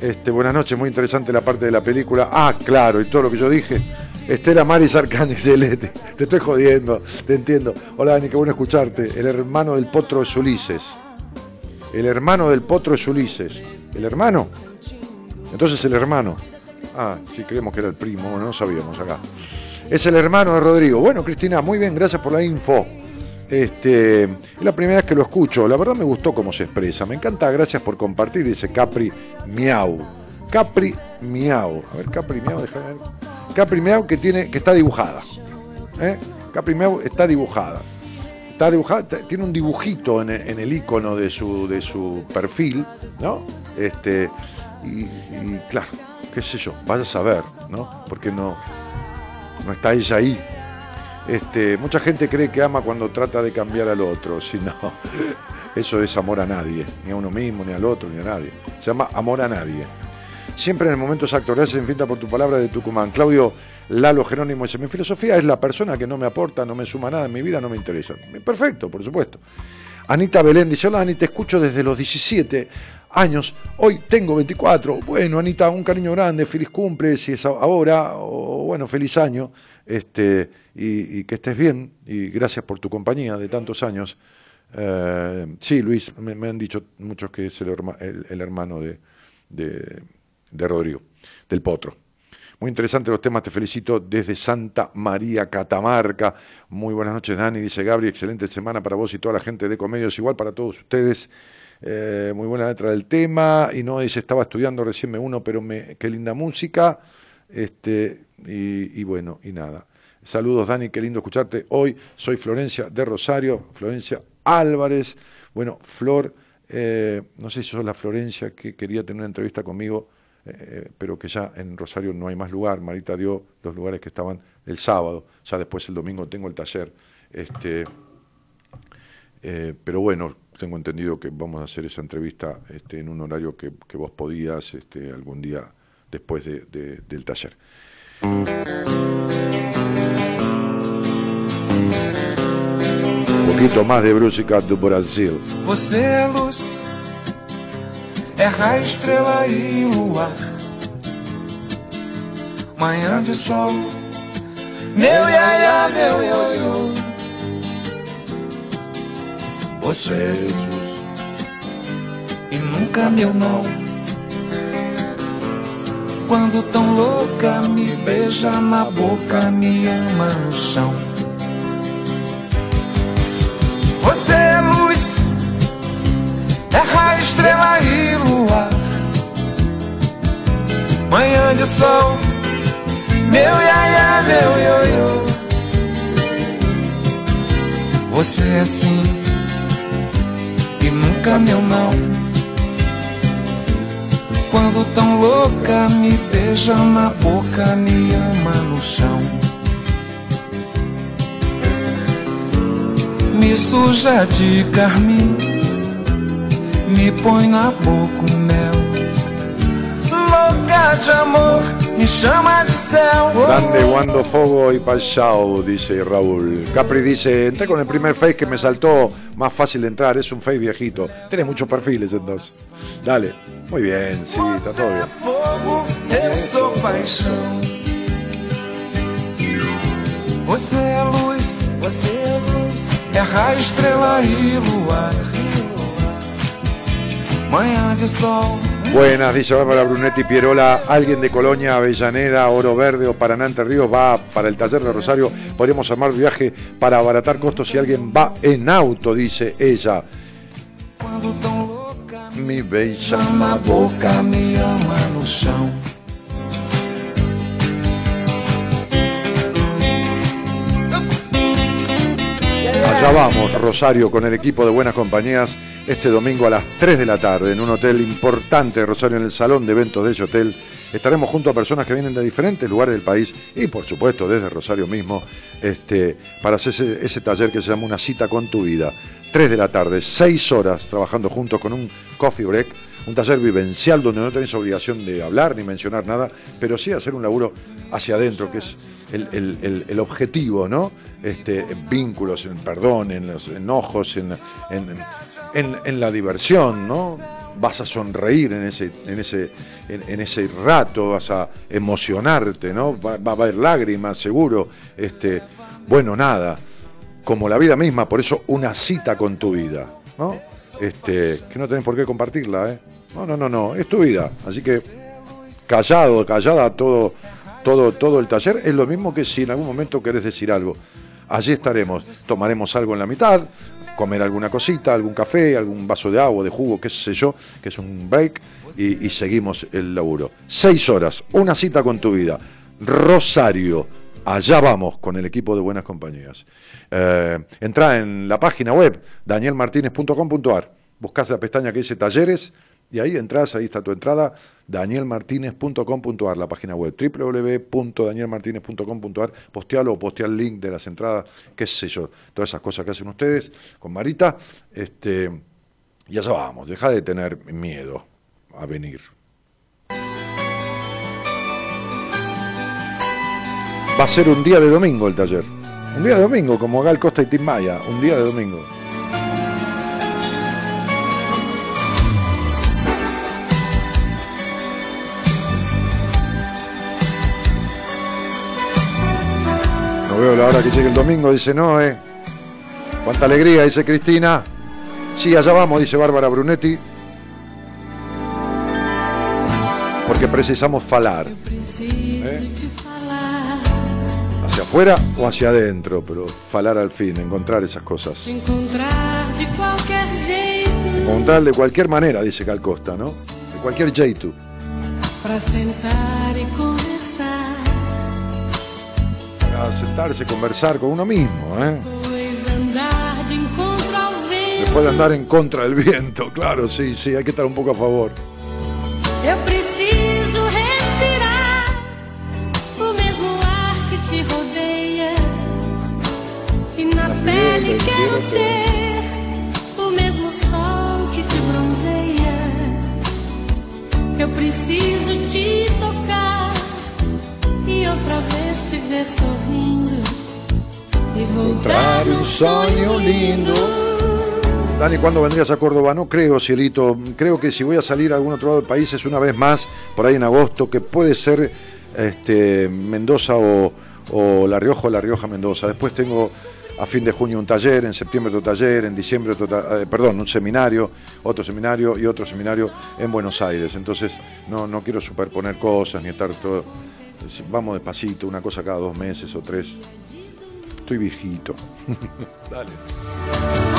Este, buenas noches, muy interesante la parte de la película. Ah, claro, y todo lo que yo dije. Estela Maris Arcángel, te, te estoy jodiendo, te entiendo. Hola Dani, qué bueno escucharte. El hermano del potro es Ulises. El hermano del potro es Ulises. ¿El hermano? Entonces el hermano. Ah, sí, creemos que era el primo, no sabíamos acá. Es el hermano de Rodrigo. Bueno, Cristina, muy bien, gracias por la info. Este, es la primera vez que lo escucho. La verdad me gustó cómo se expresa. Me encanta, gracias por compartir, dice Capri Miau. Capri Miau. A ver, Capri Miau, deja de ver. Capri Miau que tiene, que está dibujada. ¿eh? Capri Miau está dibujada. Está dibujada, tiene un dibujito en el, en icono de su, de su perfil, ¿no? Este, y, y claro, qué sé yo, vaya a saber, ¿no? Porque no, no está ella ahí. Este, mucha gente cree que ama cuando trata de cambiar al otro, si no, eso es amor a nadie, ni a uno mismo, ni al otro, ni a nadie. Se llama amor a nadie. Siempre en el momento exacto, gracias infinita por tu palabra de Tucumán. Claudio Lalo Jerónimo dice, mi filosofía es la persona que no me aporta, no me suma nada en mi vida, no me interesa. Perfecto, por supuesto. Anita Belén dice, hola Anita, te escucho desde los 17 años, hoy tengo 24. Bueno, Anita, un cariño grande, feliz cumple, si es ahora, o bueno, feliz año, este, y, y que estés bien, y gracias por tu compañía de tantos años. Eh, sí, Luis, me, me han dicho muchos que es el, herma- el- el hermano de, de- de Rodrigo, del Potro. Muy interesante los temas, te felicito desde Santa María, Catamarca. Muy buenas noches, Dani, dice Gabri, excelente semana para vos y toda la gente de Comedios, igual para todos ustedes. Eh, muy buena letra del tema, y no dice, estaba estudiando recién me uno, pero me, qué linda música. Este, y, y bueno, y nada. Saludos, Dani, qué lindo escucharte. Hoy soy Florencia de Rosario, Florencia Álvarez. Bueno, Flor, eh, no sé si sos la Florencia que quería tener una entrevista conmigo eh, pero que ya en Rosario no hay más lugar. Marita dio los lugares que estaban el sábado, ya después el domingo tengo el taller. Este, eh, pero bueno, tengo entendido que vamos a hacer esa entrevista este, en un horario que, que vos podías este, algún día después de, de, del taller. Un poquito más de música do Brasil. Você é luz, é raio, estrela e luar. Manhã de sol, meu iaia, meu ioiô. Você é e nunca meu não. Quando tão louca me beija na boca, me ama no chão. Você é luz, é raio, estrela e luar. Manhã de sol, meu iaia, meu ioiô. Você é sim, e nunca meu não. Quando tão louca me beija na boca, me ama no chão. Me suja de carmim, me põe na boca o mel. Louca de amor, me chama de céu. Grande Wando Fogo y Pachao, dice Raúl. Capri dice, entré con el primer face que me saltó, más fácil de entrar, es un face viejito. Tienes muchos perfiles entonces. Dale. Muy bien, sí, está todo bien. Fogo, eu sou paixão. Você é luz, você é luz. É raio, estrela e luar. Manhã de sol. Buenas, dice Bárbara Brunetti Pierola. Alguien de Colonia, Avellaneda, Oro Verde o Paraná Entre Ríos va para el taller de Rosario. Podríamos armar viaje para abaratar costos si alguien va en auto, dice ella. Quando beija. me ama no. Allá vamos, Rosario, con el equipo de Buenas Compañías, este domingo a las 3 de la tarde, en un hotel importante de Rosario, en el salón de eventos de ese hotel. Estaremos junto a personas que vienen de diferentes lugares del país y, por supuesto, desde Rosario mismo, este, para hacer ese, ese taller que se llama Una cita con tu vida. 3 de la tarde, 6 horas trabajando juntos con un coffee break, un taller vivencial donde no tenés obligación de hablar ni mencionar nada, pero sí hacer un laburo hacia adentro, que es el, objetivo, ¿no? Este, en vínculos, en perdón, en los enojos, en, en- en- en la diversión, ¿no? Vas a sonreír en ese, en ese, en, en ese rato, vas a emocionarte, ¿no? Va, va a haber lágrimas, seguro. Este, bueno, nada como la vida misma, por eso una cita con tu vida, ¿no? Este, que no tenés por qué compartirla, ¿eh? No, no, no, no, es tu vida, así que callado, callada todo, todo, todo el taller, es lo mismo que si en algún momento querés decir algo. Allí estaremos, tomaremos algo en la mitad, comer alguna cosita, algún café, algún vaso de agua, de jugo, qué sé yo, que es un break, y, y seguimos el laburo. Seis horas, una cita con tu vida. Rosario, allá vamos con el equipo de Buenas Compañías. Eh, entra en la página web danielmartinez.com.ar, buscas la pestaña que dice talleres y ahí entras, ahí está tu entrada, danielmartinez.com.ar, la página web www.danielmartinez.com.ar, postealo o postea el link de las entradas, qué sé yo, todas esas cosas que hacen ustedes con Marita, este, y allá vamos, deja de tener miedo a venir. Va a ser un día de domingo el taller. Un día de domingo, como Gal Costa y Tim Maya. Un día de domingo. No veo la hora que llegue el domingo, dice Noé. Cuánta alegría, dice Cristina. Sí, allá vamos, dice Bárbara Brunetti. Porque precisamos falar. Falar, Hacia afuera o hacia adentro, pero falar al fin, encontrar esas cosas. encontrar de qualquer jeito. Encontrar de cualquier manera, dice Cal Costa, ¿no? De cualquier jeito. Pra sentar conversar, Para sentarse, conversar con uno mismo, ¿eh? Después de andar en contra del viento, claro, sí, sí, hay que estar un poco a favor. Nele quero ter o mesmo sol que te bronzeia. Eu preciso te tocar e outra vez te ver sorrindo e voltar num sonho lindo. Dani, ¿cuándo vendrías a Córdoba? No creo, cielito. Creo que si voy a salir a algún otro lado del país es una vez más, por ahí en agosto, que puede ser este, Mendoza o, o La Rioja o La Rioja Mendoza. Después tengo a fin de junio un taller, en septiembre otro taller, en diciembre otro, eh, perdón, un seminario, otro seminario y otro seminario en Buenos Aires. Entonces no, no quiero superponer cosas ni estar todo. Vamos despacito, una cosa cada dos meses o tres. Estoy viejito. Dale.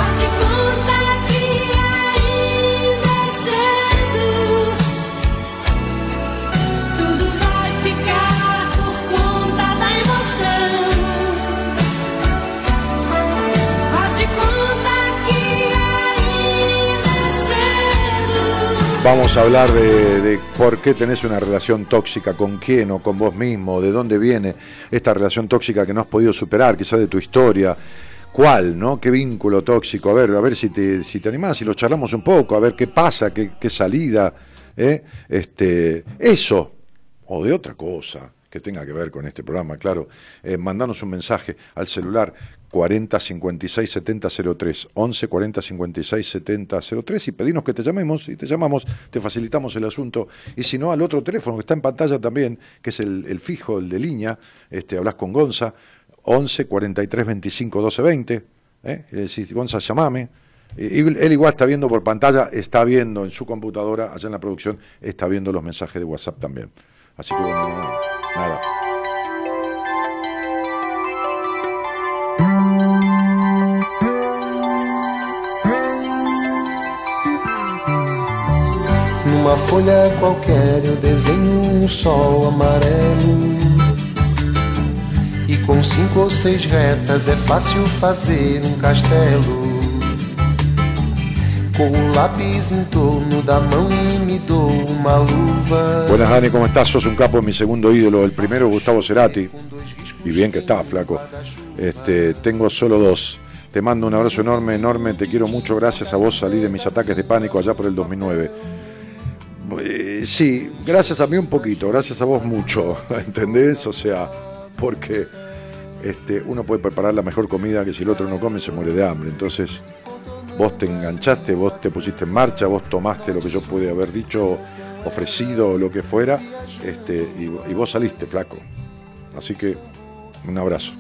Vamos a hablar de, por qué tenés una relación tóxica, con quién o con vos mismo, de dónde viene esta relación tóxica que no has podido superar, quizás de tu historia. ¿Cuál, no? ¿Qué vínculo tóxico? A ver, a ver si te, si te animás, si lo charlamos un poco, a ver qué pasa, qué, qué salida, ¿eh? Este, eso, o de otra cosa que tenga que ver con este programa, claro, eh, mandanos un mensaje al celular 40 56 70 03, 11 40 56 70 03 y pedinos que te llamemos y te llamamos, te facilitamos el asunto y si no al otro teléfono que está en pantalla también, que es el, fijo, el de línea, este, hablas con Gonza, 11 43 25 12 20, ¿eh? Le decís, Gonza, llamame. Él igual está viendo por pantalla, está viendo en su computadora, allá en la producción, está viendo los mensajes de WhatsApp también. Así que bueno, no, nada. Numa folha qualquer eu desenho um sol amarelo. E com cinco ou seis retas é fácil fazer um castelo. Com o lápis em torno da mão e me dou uma luva. Buenas Dani, ¿cómo estás? Sos un capo, mi segundo ídolo, el primero Gustavo Cerati. Y bien que está, flaco. Este, tengo solo dos. Te mando un abrazo enorme, enorme, te quiero mucho, gracias a vos salí de mis ataques de pánico allá por el 2009. Eh, sí, gracias a mí un poquito, gracias a vos mucho, ¿entendés? O sea, porque este, uno puede preparar la mejor comida que si el otro no come se muere de hambre. Entonces, vos te enganchaste, vos te pusiste en marcha, vos tomaste lo que yo pude haber dicho, ofrecido lo que fuera, este, y, y vos saliste, flaco. Así que, un abrazo.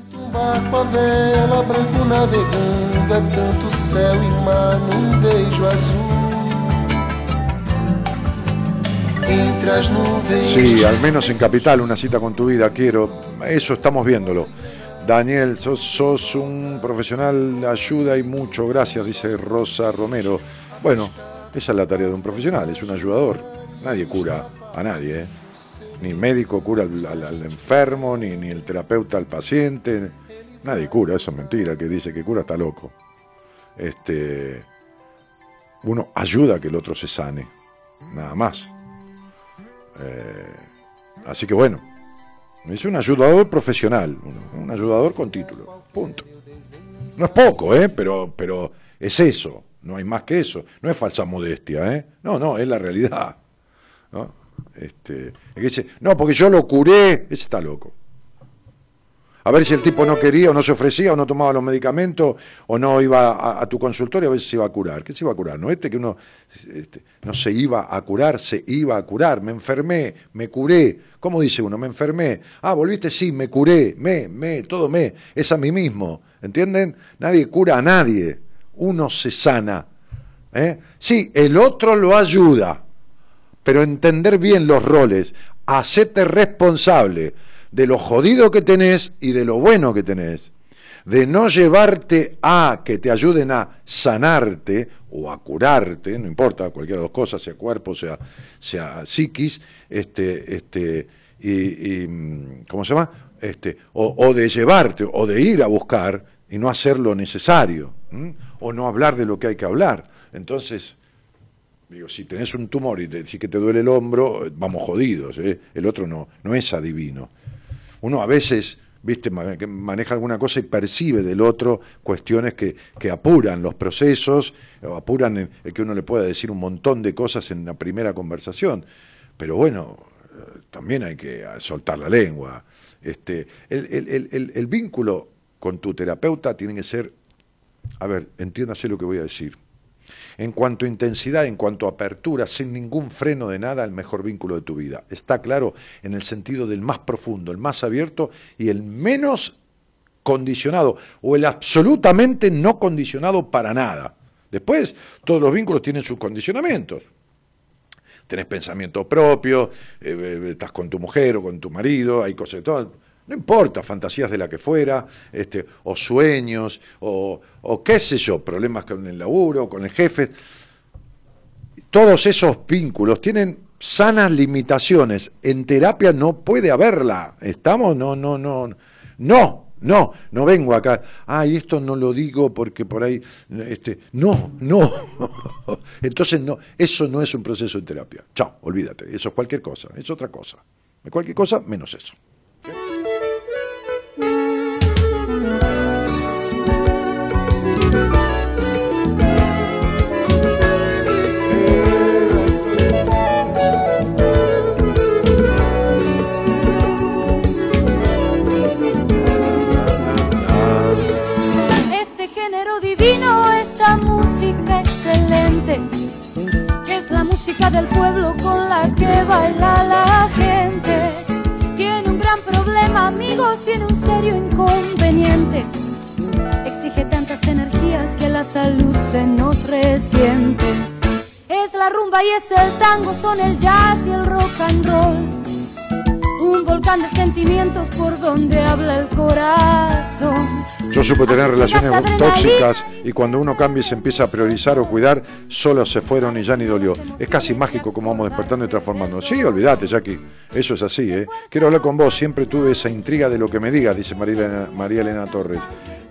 Sí, al menos en Capital, una cita con tu vida, quiero. Eso estamos viéndolo. Daniel, sos, un profesional, ayuda y mucho, gracias, dice Rosa Romero. Bueno, esa es la tarea de un profesional, es un ayudador. Nadie cura a nadie, ¿eh? Ni médico cura al, enfermo, ni, ni el terapeuta al paciente. Nadie cura, eso es mentira, que dice que cura está loco. Este, uno ayuda a que el otro se sane, nada más. Eh, así que bueno, es un ayudador profesional, un, un ayudador con título, punto. No es poco, ¿eh? pero, pero es eso, no hay más que eso. No es falsa modestia, ¿eh? no, no, es la realidad. ¿no? Este, dice, no, porque yo lo curé, ese está loco. A ver si el tipo no quería o no se ofrecía o no tomaba los medicamentos o no iba a, tu consultorio a ver si se iba a curar. ¿Qué se iba a curar? No este que uno este, no se iba a curar, se iba a curar. Me enfermé, me curé. ¿Cómo dice uno? Me enfermé. Ah, volviste, sí, me curé. Me, me, todo me. Es a mí mismo. ¿Entienden? Nadie cura a nadie. Uno se sana. ¿eh? Sí, el otro lo ayuda. Pero entender bien los roles. Hacete responsable de lo jodido que tenés y de lo bueno que tenés. De no llevarte a que te ayuden a sanarte o a curarte, no importa, cualquiera de las dos cosas, sea cuerpo, sea, sea psiquis, este, este, y, mm, ¿cómo se llama? Este, o, o de llevarte, o de ir a buscar y no hacer lo necesario, o no hablar de lo que hay que hablar. Entonces, Digo, si tenés un tumor y te decís que te duele el hombro, vamos jodidos. ¿eh? El otro no, no es adivino. Uno a veces viste, maneja alguna cosa y percibe del otro cuestiones que, que apuran los procesos, o apuran el, el que uno le pueda decir un montón de cosas en la primera conversación. Pero bueno, eh, también hay que ah, soltar la lengua. Este, el- el- el vínculo con tu terapeuta tiene que ser, a ver, entiéndase lo que voy a decir. En cuanto a intensidad, en cuanto a apertura, sin ningún freno de nada, el mejor vínculo de tu vida. Está claro en el sentido del más profundo, el más abierto y el menos condicionado, o el absolutamente no condicionado para nada. Después, todos los vínculos tienen sus condicionamientos. Tenés pensamiento propio, eh, eh, estás con tu mujer o con tu marido, hay cosas de todo. No importa, fantasías de la que fuera, este, o sueños, o, o qué sé yo, problemas con el laburo, con el jefe. Todos esos vínculos tienen sanas limitaciones. En terapia no puede haberla. ¿Estamos? No, no, no. No, no, no vengo acá. Ay, esto no lo digo porque por ahí. Este, no, no. Entonces, no, eso no es un proceso de terapia. Chao, olvídate. Eso es cualquier cosa. Es otra cosa. Cualquier cosa menos eso. Del pueblo con la que baila la gente. Tiene un gran problema, amigos, tiene un serio inconveniente. Exige tantas energías que la salud se nos resiente. Es la rumba y es el tango, son el jazz y el rock and roll. Un volcán de sentimientos por donde habla el corazón. Yo supe tener relaciones tóxicas y cuando uno cambia y se empieza a priorizar o cuidar, solo se fueron y ya ni dolió. Es casi mágico como vamos despertando y transformando. Sí, olvídate, Jackie. Eso es así, ¿eh? Quiero hablar con vos. Siempre tuve esa intriga de lo que me digas, dice María Elena, María Elena Torres.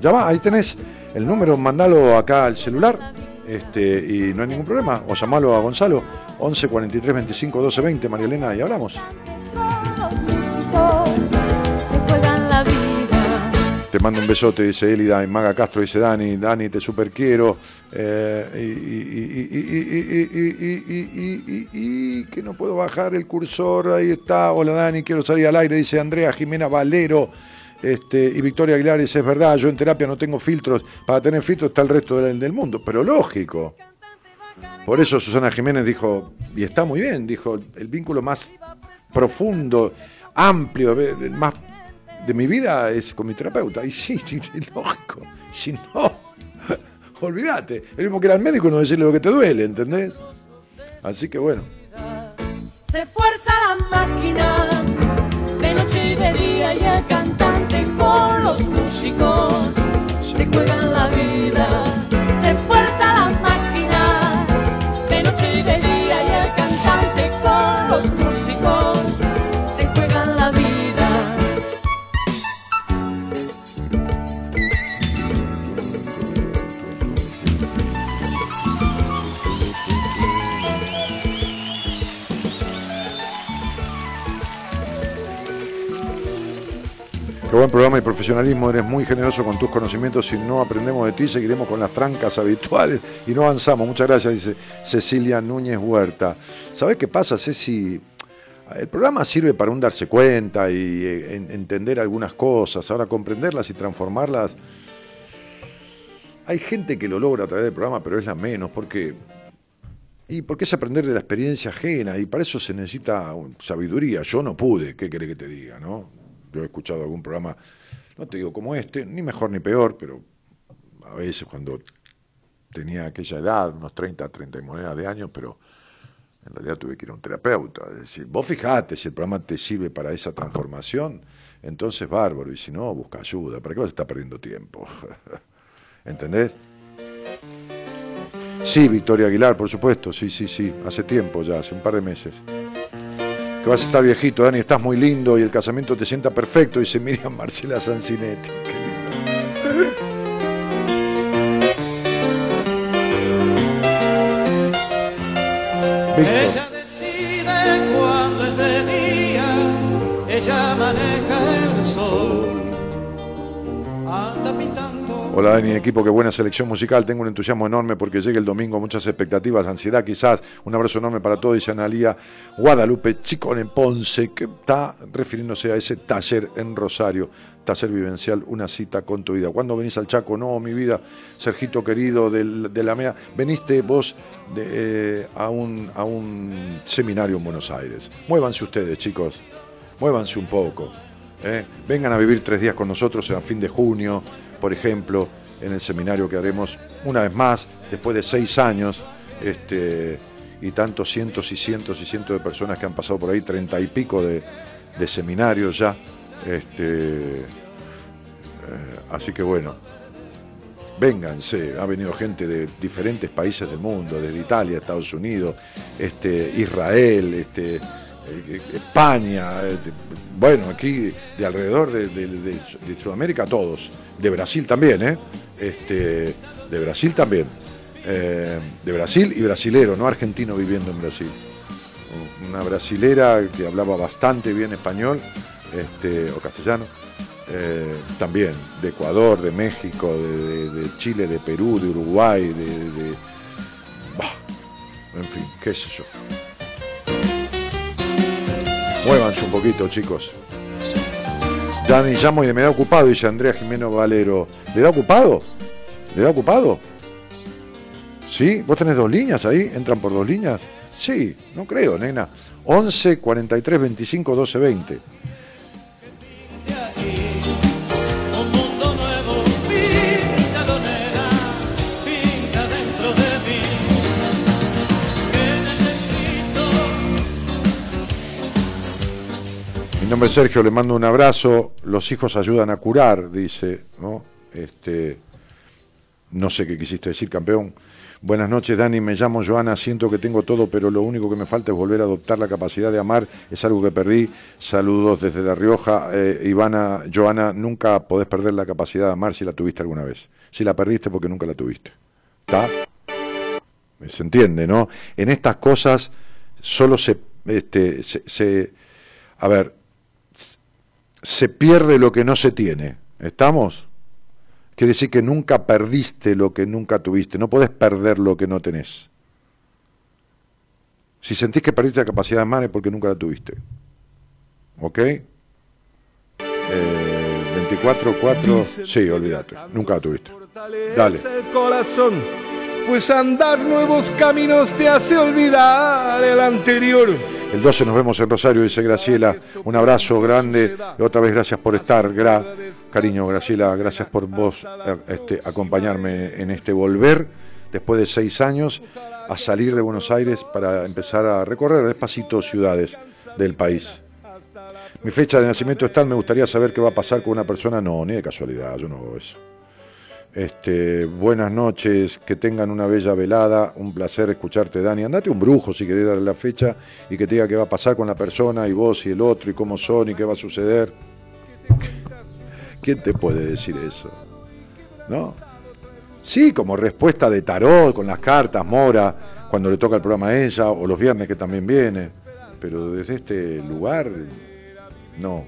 Llama, ahí tenés el número, mandalo acá al celular este, y no hay ningún problema. O llamalo a Gonzalo, 11 43 25 12 20, María Elena, y hablamos. Te mando un besote, dice Elida, y Maga Castro dice Dani, Dani, te super quiero. y, que no puedo bajar el cursor, ahí está. Hola Dani, quiero salir al aire, dice Andrea Jimena Valero. Este, y Victoria Aguilar dice, es verdad, yo en terapia no tengo filtros, para tener filtros está el resto del, del mundo, pero lógico. Por eso Susana Jiménez dijo, y está muy bien, dijo, el vínculo más profundo, amplio, el más de mi vida es con mi terapeuta. Y sí, sí, lógico. Si no, olvídate. Es mismo que ir al médico y no decirle lo que te duele, ¿entendés? Así que bueno. Se fuerza la máquina de noche y de día y el cantante con los músicos se juegan la vida. Se fuerza la máquina de noche y de día profesionalismo, eres muy generoso con tus conocimientos. Si no aprendemos de ti, seguiremos con las trancas habituales y no avanzamos. Muchas gracias, dice Cecilia Núñez Huerta. ¿Sabes qué pasa, Ceci? El programa sirve para un darse cuenta y eh, en- entender algunas cosas. Ahora, comprenderlas y transformarlas. Hay gente que lo logra a través del programa, pero es la menos, porque. Y porque es aprender de la experiencia ajena, y para eso se necesita sabiduría. Yo no pude, ¿qué querés que te diga, no? Yo he escuchado algún programa, no te digo como este, ni mejor ni peor, pero a veces cuando tenía aquella edad, unos 30, 30 y monedas de años, pero en realidad tuve que ir a un terapeuta. Es decir, vos fijate si el programa te sirve para esa transformación, entonces bárbaro, y si no, busca ayuda. ¿Para qué vas a estar perdiendo tiempo? ¿Entendés? Sí, Victoria Aguilar, por supuesto, sí, sí, sí, hace tiempo ya, hace un par de meses. Que vas a estar viejito, Dani, estás muy lindo y el casamiento te sienta perfecto, dice Miriam Marcela Sancinetti. Qué lindo. Víctor. Hola Dani, equipo, qué buena selección musical. Tengo un entusiasmo enorme porque llega el domingo, muchas expectativas, ansiedad quizás. Un abrazo enorme para todos, dice Analía Guadalupe Chicón en Ponce, que está refiriéndose a ese taller en Rosario, taller vivencial, una cita con tu vida. ¿Cuándo venís al Chaco? No, mi vida, Sergito querido de la MEA. Veniste vos eh, a, un, a un seminario en Buenos Aires. Muévanse ustedes, chicos, muévanse un poco. ¿eh? Vengan a vivir tres días con nosotros a fin de junio, por ejemplo, en el seminario que haremos una vez más, después de seis años, este, y tantos cientos y cientos y cientos de personas que han pasado por ahí, treinta y pico de, de seminarios ya. Este, eh, así que bueno, vénganse, ha venido gente de diferentes países del mundo, desde Italia, Estados Unidos, este, Israel, este, España, eh, bueno, aquí de alrededor de, Sudamérica todos, de Brasil también, ¿eh? Este, de Brasil también, eh, de Brasil y brasilero, no argentino viviendo en Brasil. Una brasilera que hablaba bastante bien español este, o castellano, eh, también de Ecuador, de México, de, Chile, de Perú, de Uruguay, de, en fin, qué sé yo. Muévanse un poquito, chicos. Dani, llamo y me da ocupado, dice Andrea Jimeno Valero. ¿Le da ocupado? ¿Le da ocupado? ¿Sí? ¿Vos tenés dos líneas ahí? ¿Entran por dos líneas? Sí, no creo, nena. 11 43 25 12 20. Nombre Sergio, le mando un abrazo. Los hijos ayudan a curar, dice, ¿no? Este, no sé qué quisiste decir, campeón. Buenas noches, Dani. Me llamo Joana. Siento que tengo todo, pero lo único que me falta es volver a adoptar la capacidad de amar. Es algo que perdí. Saludos desde La Rioja. Eh, Ivana, Joana, nunca podés perder la capacidad de amar si la tuviste alguna vez. Si la perdiste porque nunca la tuviste. ¿Está? Se entiende, ¿no? En estas cosas solo se, este, se- a ver, se pierde lo que no se tiene. ¿Estamos? Quiere decir que nunca perdiste lo que nunca tuviste. No podés perder lo que no tenés. Si sentís que perdiste la capacidad de amar es porque nunca la tuviste. ¿Ok? Eh, 24, 4, sí, olvídate. Nunca la tuviste. Dale. El corazón, pues andar nuevos caminos te hace olvidar el anterior. El 12 nos vemos en Rosario, dice Graciela. Un abrazo grande. Otra vez gracias por estar. Cariño, Graciela, gracias por vos eh, este, acompañarme en este volver después de seis años a salir de Buenos Aires para empezar a recorrer despacito ciudades del país. Mi fecha de nacimiento es tal, me gustaría saber qué va a pasar con una persona. No, ni de casualidad, yo no hago eso. Este, buenas noches, que tengan una bella velada, un placer escucharte, Dani. Andate un brujo si querés darle la fecha y que te diga qué va a pasar con la persona y vos y el otro y cómo son y qué va a suceder. ¿Quién te puede decir eso? ¿No? Sí, como respuesta de tarot, con las cartas, Mora, cuando le toca el programa ella, o los viernes que también viene. Pero desde este lugar, no.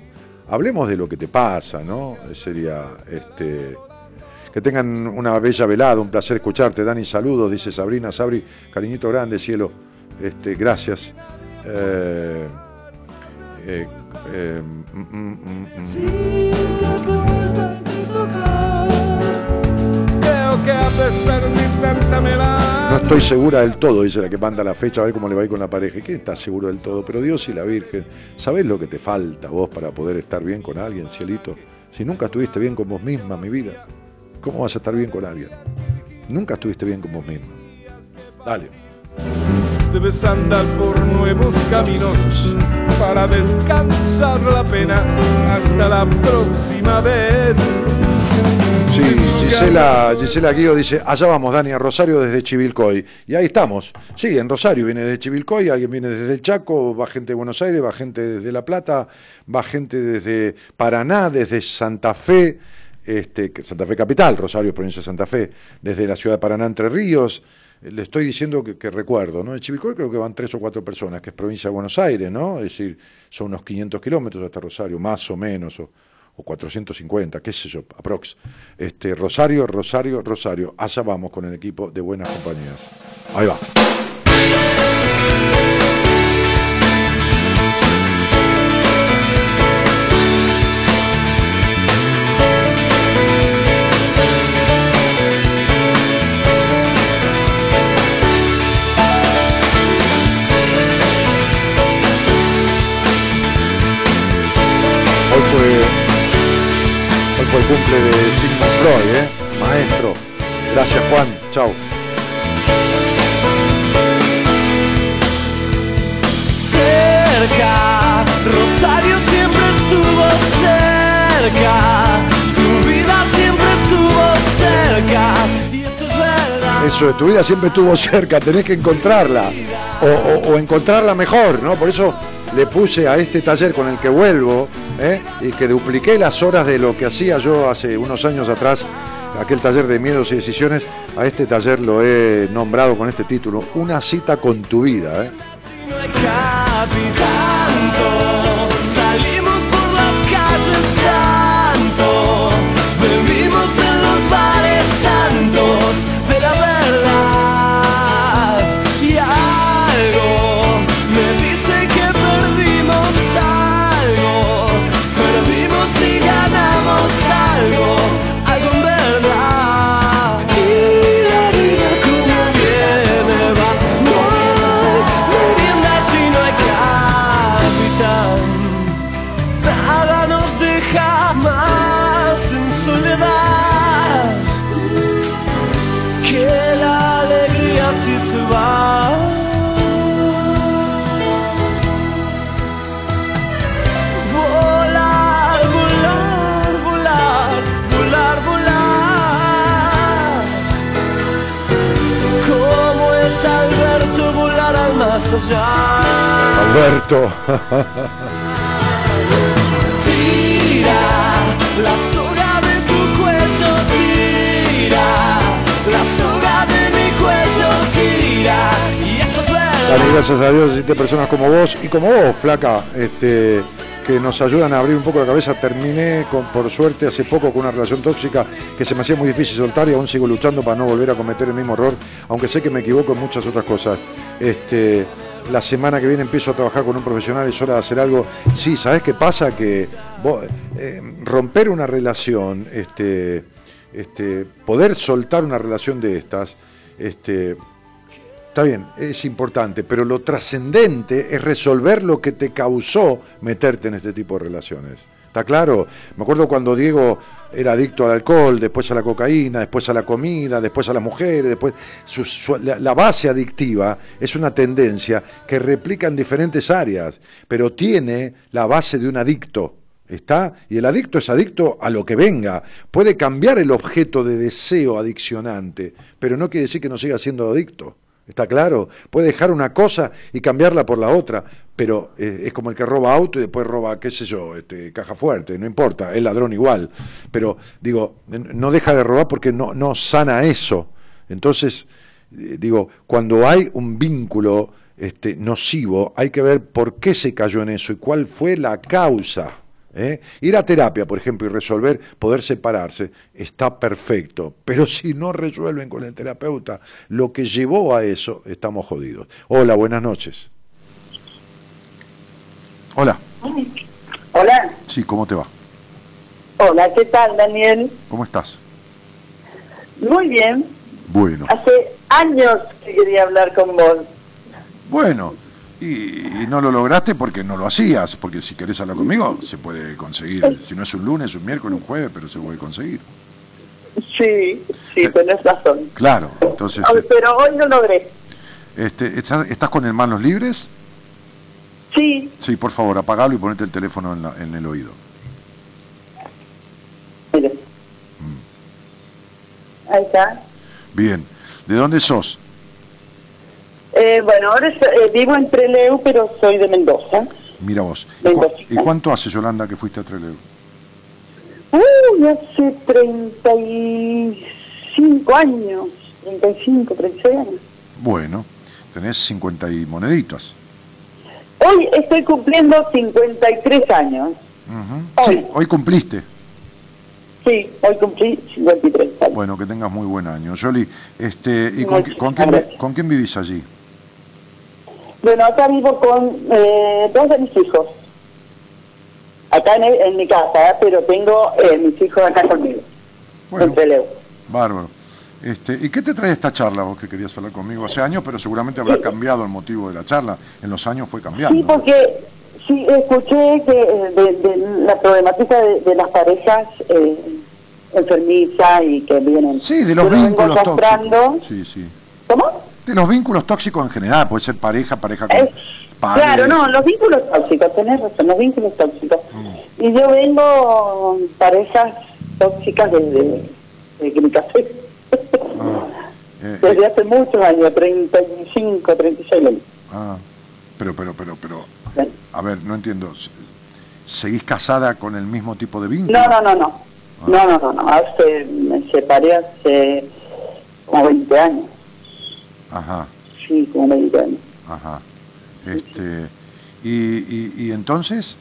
Hablemos de lo que te pasa, ¿no? Sería este. Que tengan una bella velada, un placer escucharte. Dani, saludos, dice Sabrina. Sabri, cariñito grande, cielo. Este, gracias. Eh, eh, eh, mm, mm, mm, No estoy segura del todo, dice la que manda la fecha, a ver cómo le va a ir con la pareja. ¿Y ¿Quién está seguro del todo? Pero Dios y la Virgen, ¿sabés lo que te falta vos para poder estar bien con alguien, cielito? Si nunca estuviste bien con vos misma, mi vida, ¿cómo vas a estar bien con alguien? Nunca estuviste bien con vos misma. Dale. debes andar por nuevos caminos para descansar la pena hasta la próxima vez. Sí, Gisela, Gisela Guido dice, allá vamos, Dani, a Rosario desde Chivilcoy. Y ahí estamos. Sí, en Rosario viene desde Chivilcoy, alguien viene desde el Chaco, va gente de Buenos Aires, va gente desde La Plata, va gente desde Paraná, desde Santa Fe, este, Santa Fe Capital, Rosario provincia de Santa Fe, desde la ciudad de Paraná, Entre Ríos. Eh, Le estoy diciendo que, que recuerdo, ¿no? En Chivilcoy creo que van tres o cuatro personas, que es provincia de Buenos Aires, ¿no? Es decir, son unos 500 kilómetros hasta Rosario, más o menos, o, o 450, qué sé yo, aprox. Este, Rosario, Rosario, Rosario. Allá vamos con el equipo de Buenas Compañías. Ahí va. Fue el cumple de Sigmund Freud, ¿eh? Maestro. Gracias, Juan. Chao. cerca. Rosario siempre estuvo cerca. Tu vida siempre estuvo cerca. Y esto es verdad. Eso tu vida siempre estuvo cerca, tenés que encontrarla. O, encontrarla mejor, ¿no? Por eso le puse a este taller con el que vuelvo, ¿eh? y que dupliqué las horas de lo que hacía yo hace unos años atrás, aquel taller de miedos y decisiones, a este taller lo he nombrado con este título, Una cita con tu vida. ¿eh? Volar, volar, volar, volar, volar. ¿Cómo es Alberto volar al más allá? Alberto. Tira la Dani, gracias a Dios existen personas como vos y como vos, flaca, este, que nos ayudan a abrir un poco la cabeza. Terminé, por suerte, hace poco con una relación tóxica que se me hacía muy difícil soltar y aún sigo luchando para no volver a cometer el mismo error, aunque sé que me equivoco en muchas otras cosas. Este, la semana que viene empiezo a trabajar con un profesional, es hora de hacer algo. Sí, ¿sabés qué pasa? Que vos, eh, romper una relación, este, poder soltar una relación de estas, este, Está bien, es importante, pero lo trascendente es resolver lo que te causó meterte en este tipo de relaciones. ¿Está claro? Me acuerdo cuando Diego era adicto al alcohol, después a la cocaína, después a la comida, después a las mujeres, después su- la, la base adictiva es una tendencia que replica en diferentes áreas, pero tiene la base de un adicto. ¿Está? Y el adicto es adicto a lo que venga. Puede cambiar el objeto de deseo adiccionante, pero no quiere decir que no siga siendo adicto. ¿Está claro? Puede dejar una cosa y cambiarla por la otra, pero eh, es como el que roba auto y después roba, qué sé yo, este, caja fuerte, no importa, es ladrón igual. Pero digo, no deja de robar porque no, no sana eso. Entonces, eh, digo, cuando hay un vínculo este, nocivo, hay que ver por qué se cayó en eso y cuál fue la causa. ¿Eh? Ir a terapia, por ejemplo, y resolver, poder separarse, está perfecto. Pero si no resuelven con el terapeuta lo que llevó a eso, estamos jodidos. Hola, buenas noches. Hola, Hola, sí, ¿cómo te va? hola, ¿qué tal Daniel? ¿Cómo estás? Muy bien, Bueno, hace años que quería hablar con vos. bueno, y, y no lo lograste porque no lo hacías, porque si querés hablar conmigo, se puede conseguir, si no es un lunes, un miércoles, un jueves, pero se puede conseguir. Sí, sí, tenés razón. Claro, entonces, Ay, Pero hoy no logré. este, ¿estás, ¿estás con el manos libres? Sí, Sí, por favor, apagalo y ponete el teléfono en, la- en el oído. mire. Ahí está. Bien, ¿de dónde sos? Eh, bueno, ahora eh, vivo en Trelew, pero soy de Mendoza. Mira vos. ¿Y, cuánto hace, Yolanda, que fuiste a Trelew? Uy, hace 35 años, 35, 36 años. Bueno, tenés 50 y moneditas. Hoy estoy cumpliendo 53 años. Ujú. Sí, hoy cumpliste. Sí, hoy cumplí 53 años. Bueno, que tengas muy buen año. Yoli, este, ¿y con, qui- con quién, vi- con quién vivís allí? Bueno, acá vivo con eh, dos de mis hijos. Acá en, en mi casa, ¿eh? pero tengo eh, mis hijos acá conmigo. Bueno. En. Bárbaro. Este, ¿Y qué te trae esta charla vos que querías hablar conmigo? Hace años, pero seguramente habrá cambiado el motivo de la charla. En los años fue cambiando. Sí, porque sí escuché que eh, de, de la problemática de, de las parejas eh, enfermizas y que vienen. Sí, de los vínculos tóxicos. Sí, sí. ¿Cómo? De los vínculos tóxicos en general, puede ser pareja, pareja con padres. Claro, no, los vínculos tóxicos, tenés razón, los vínculos tóxicos. Mm. Y yo vengo parejas tóxicas desde, desde que me casé. Eh, Desde hace muchos años, 35, 36 años. Ah, pero, pero, pero, pero, a ver, no entiendo. Se- ¿Seguís casada con el mismo tipo de vínculo? No, no, no, no. No, no, no, no. Hace, me separé hace como 20 años. Ajá, Sí, como 20 años. ajá. Este, y, y, y entonces,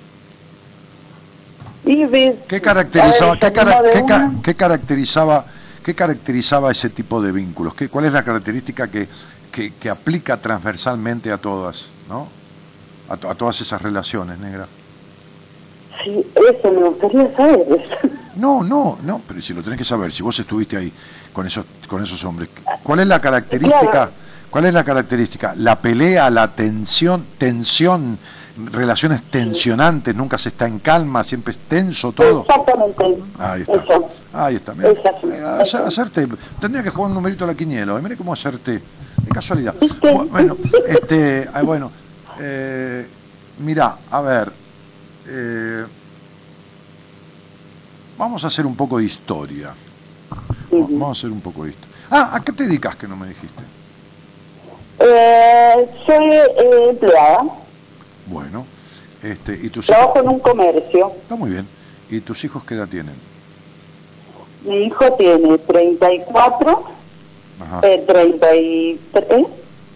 Y ves, ¿qué caracterizaba, qué, cara- salimos de qué ca- una- qué caracterizaba, qué caracterizaba ese tipo de vínculos? ¿Qué, ¿Cuál es la característica que, que, que aplica transversalmente a todas, no? A, to- a todas esas relaciones, negra. Sí, eso me gustaría saber. No, no, no, pero si lo tenés que saber, si vos estuviste ahí con esos, con esos hombres, ¿cuál es la característica? Claro. ¿Cuál es la característica? La pelea, la tensión, tensión, relaciones tensionantes, nunca se está en calma, siempre es tenso todo. Exactamente. Ahí está. Eso. Ahí está. Mira, Exacto. eh, hacerte, tendría que jugar un numerito a la quiniela. Mira cómo hacerte, de casualidad. Bu- Bueno, este, bueno, eh, mira, a ver, eh, vamos a hacer un poco de historia. Vamos a hacer un poco de historia. Ah, ¿a qué te dedicas que no me dijiste? Eh, soy eh, empleada, Bueno, este, y tus hijos. trabajo en un comercio. Está muy bien. ¿Y tus hijos qué edad tienen? Mi hijo tiene 34, Ajá. eh, 33,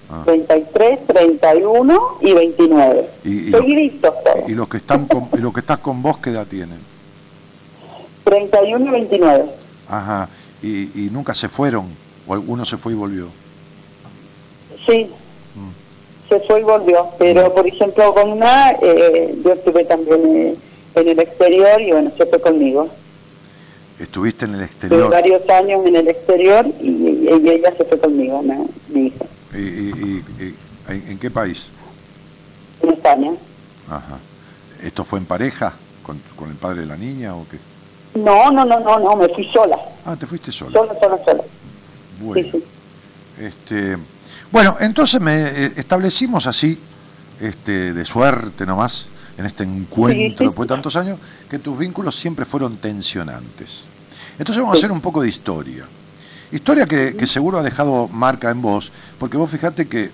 Ah. 33, 31 y 29. Y, y, Seguiditos todos. y los que están con, y los que estás con vos qué edad tienen? 31 y 29. Ajá. Y, y nunca se fueron o alguno se fue y volvió. Sí, Mm. se fue y volvió. Pero, por ejemplo, con una, eh, yo estuve también eh, en el exterior y bueno, se fue conmigo. Estuviste en el Estuve exterior varios años en el exterior y, y- y ella se fue conmigo, ¿no? mi hija, y, y- y- ¿en, qué país? en España. Ajá. ¿Esto fue en pareja con, con el padre de la niña o qué? No, no, no, no, no, me fui sola. Ah, te fuiste sola. Sola, sola, sola. Bueno. Este, bueno, entonces me eh, establecimos así, este, de suerte nomás, en este encuentro después de tantos años, que tus vínculos siempre fueron tensionantes. Entonces vamos a hacer un poco de historia. Historia que, que seguro ha dejado marca en vos, porque vos fijate que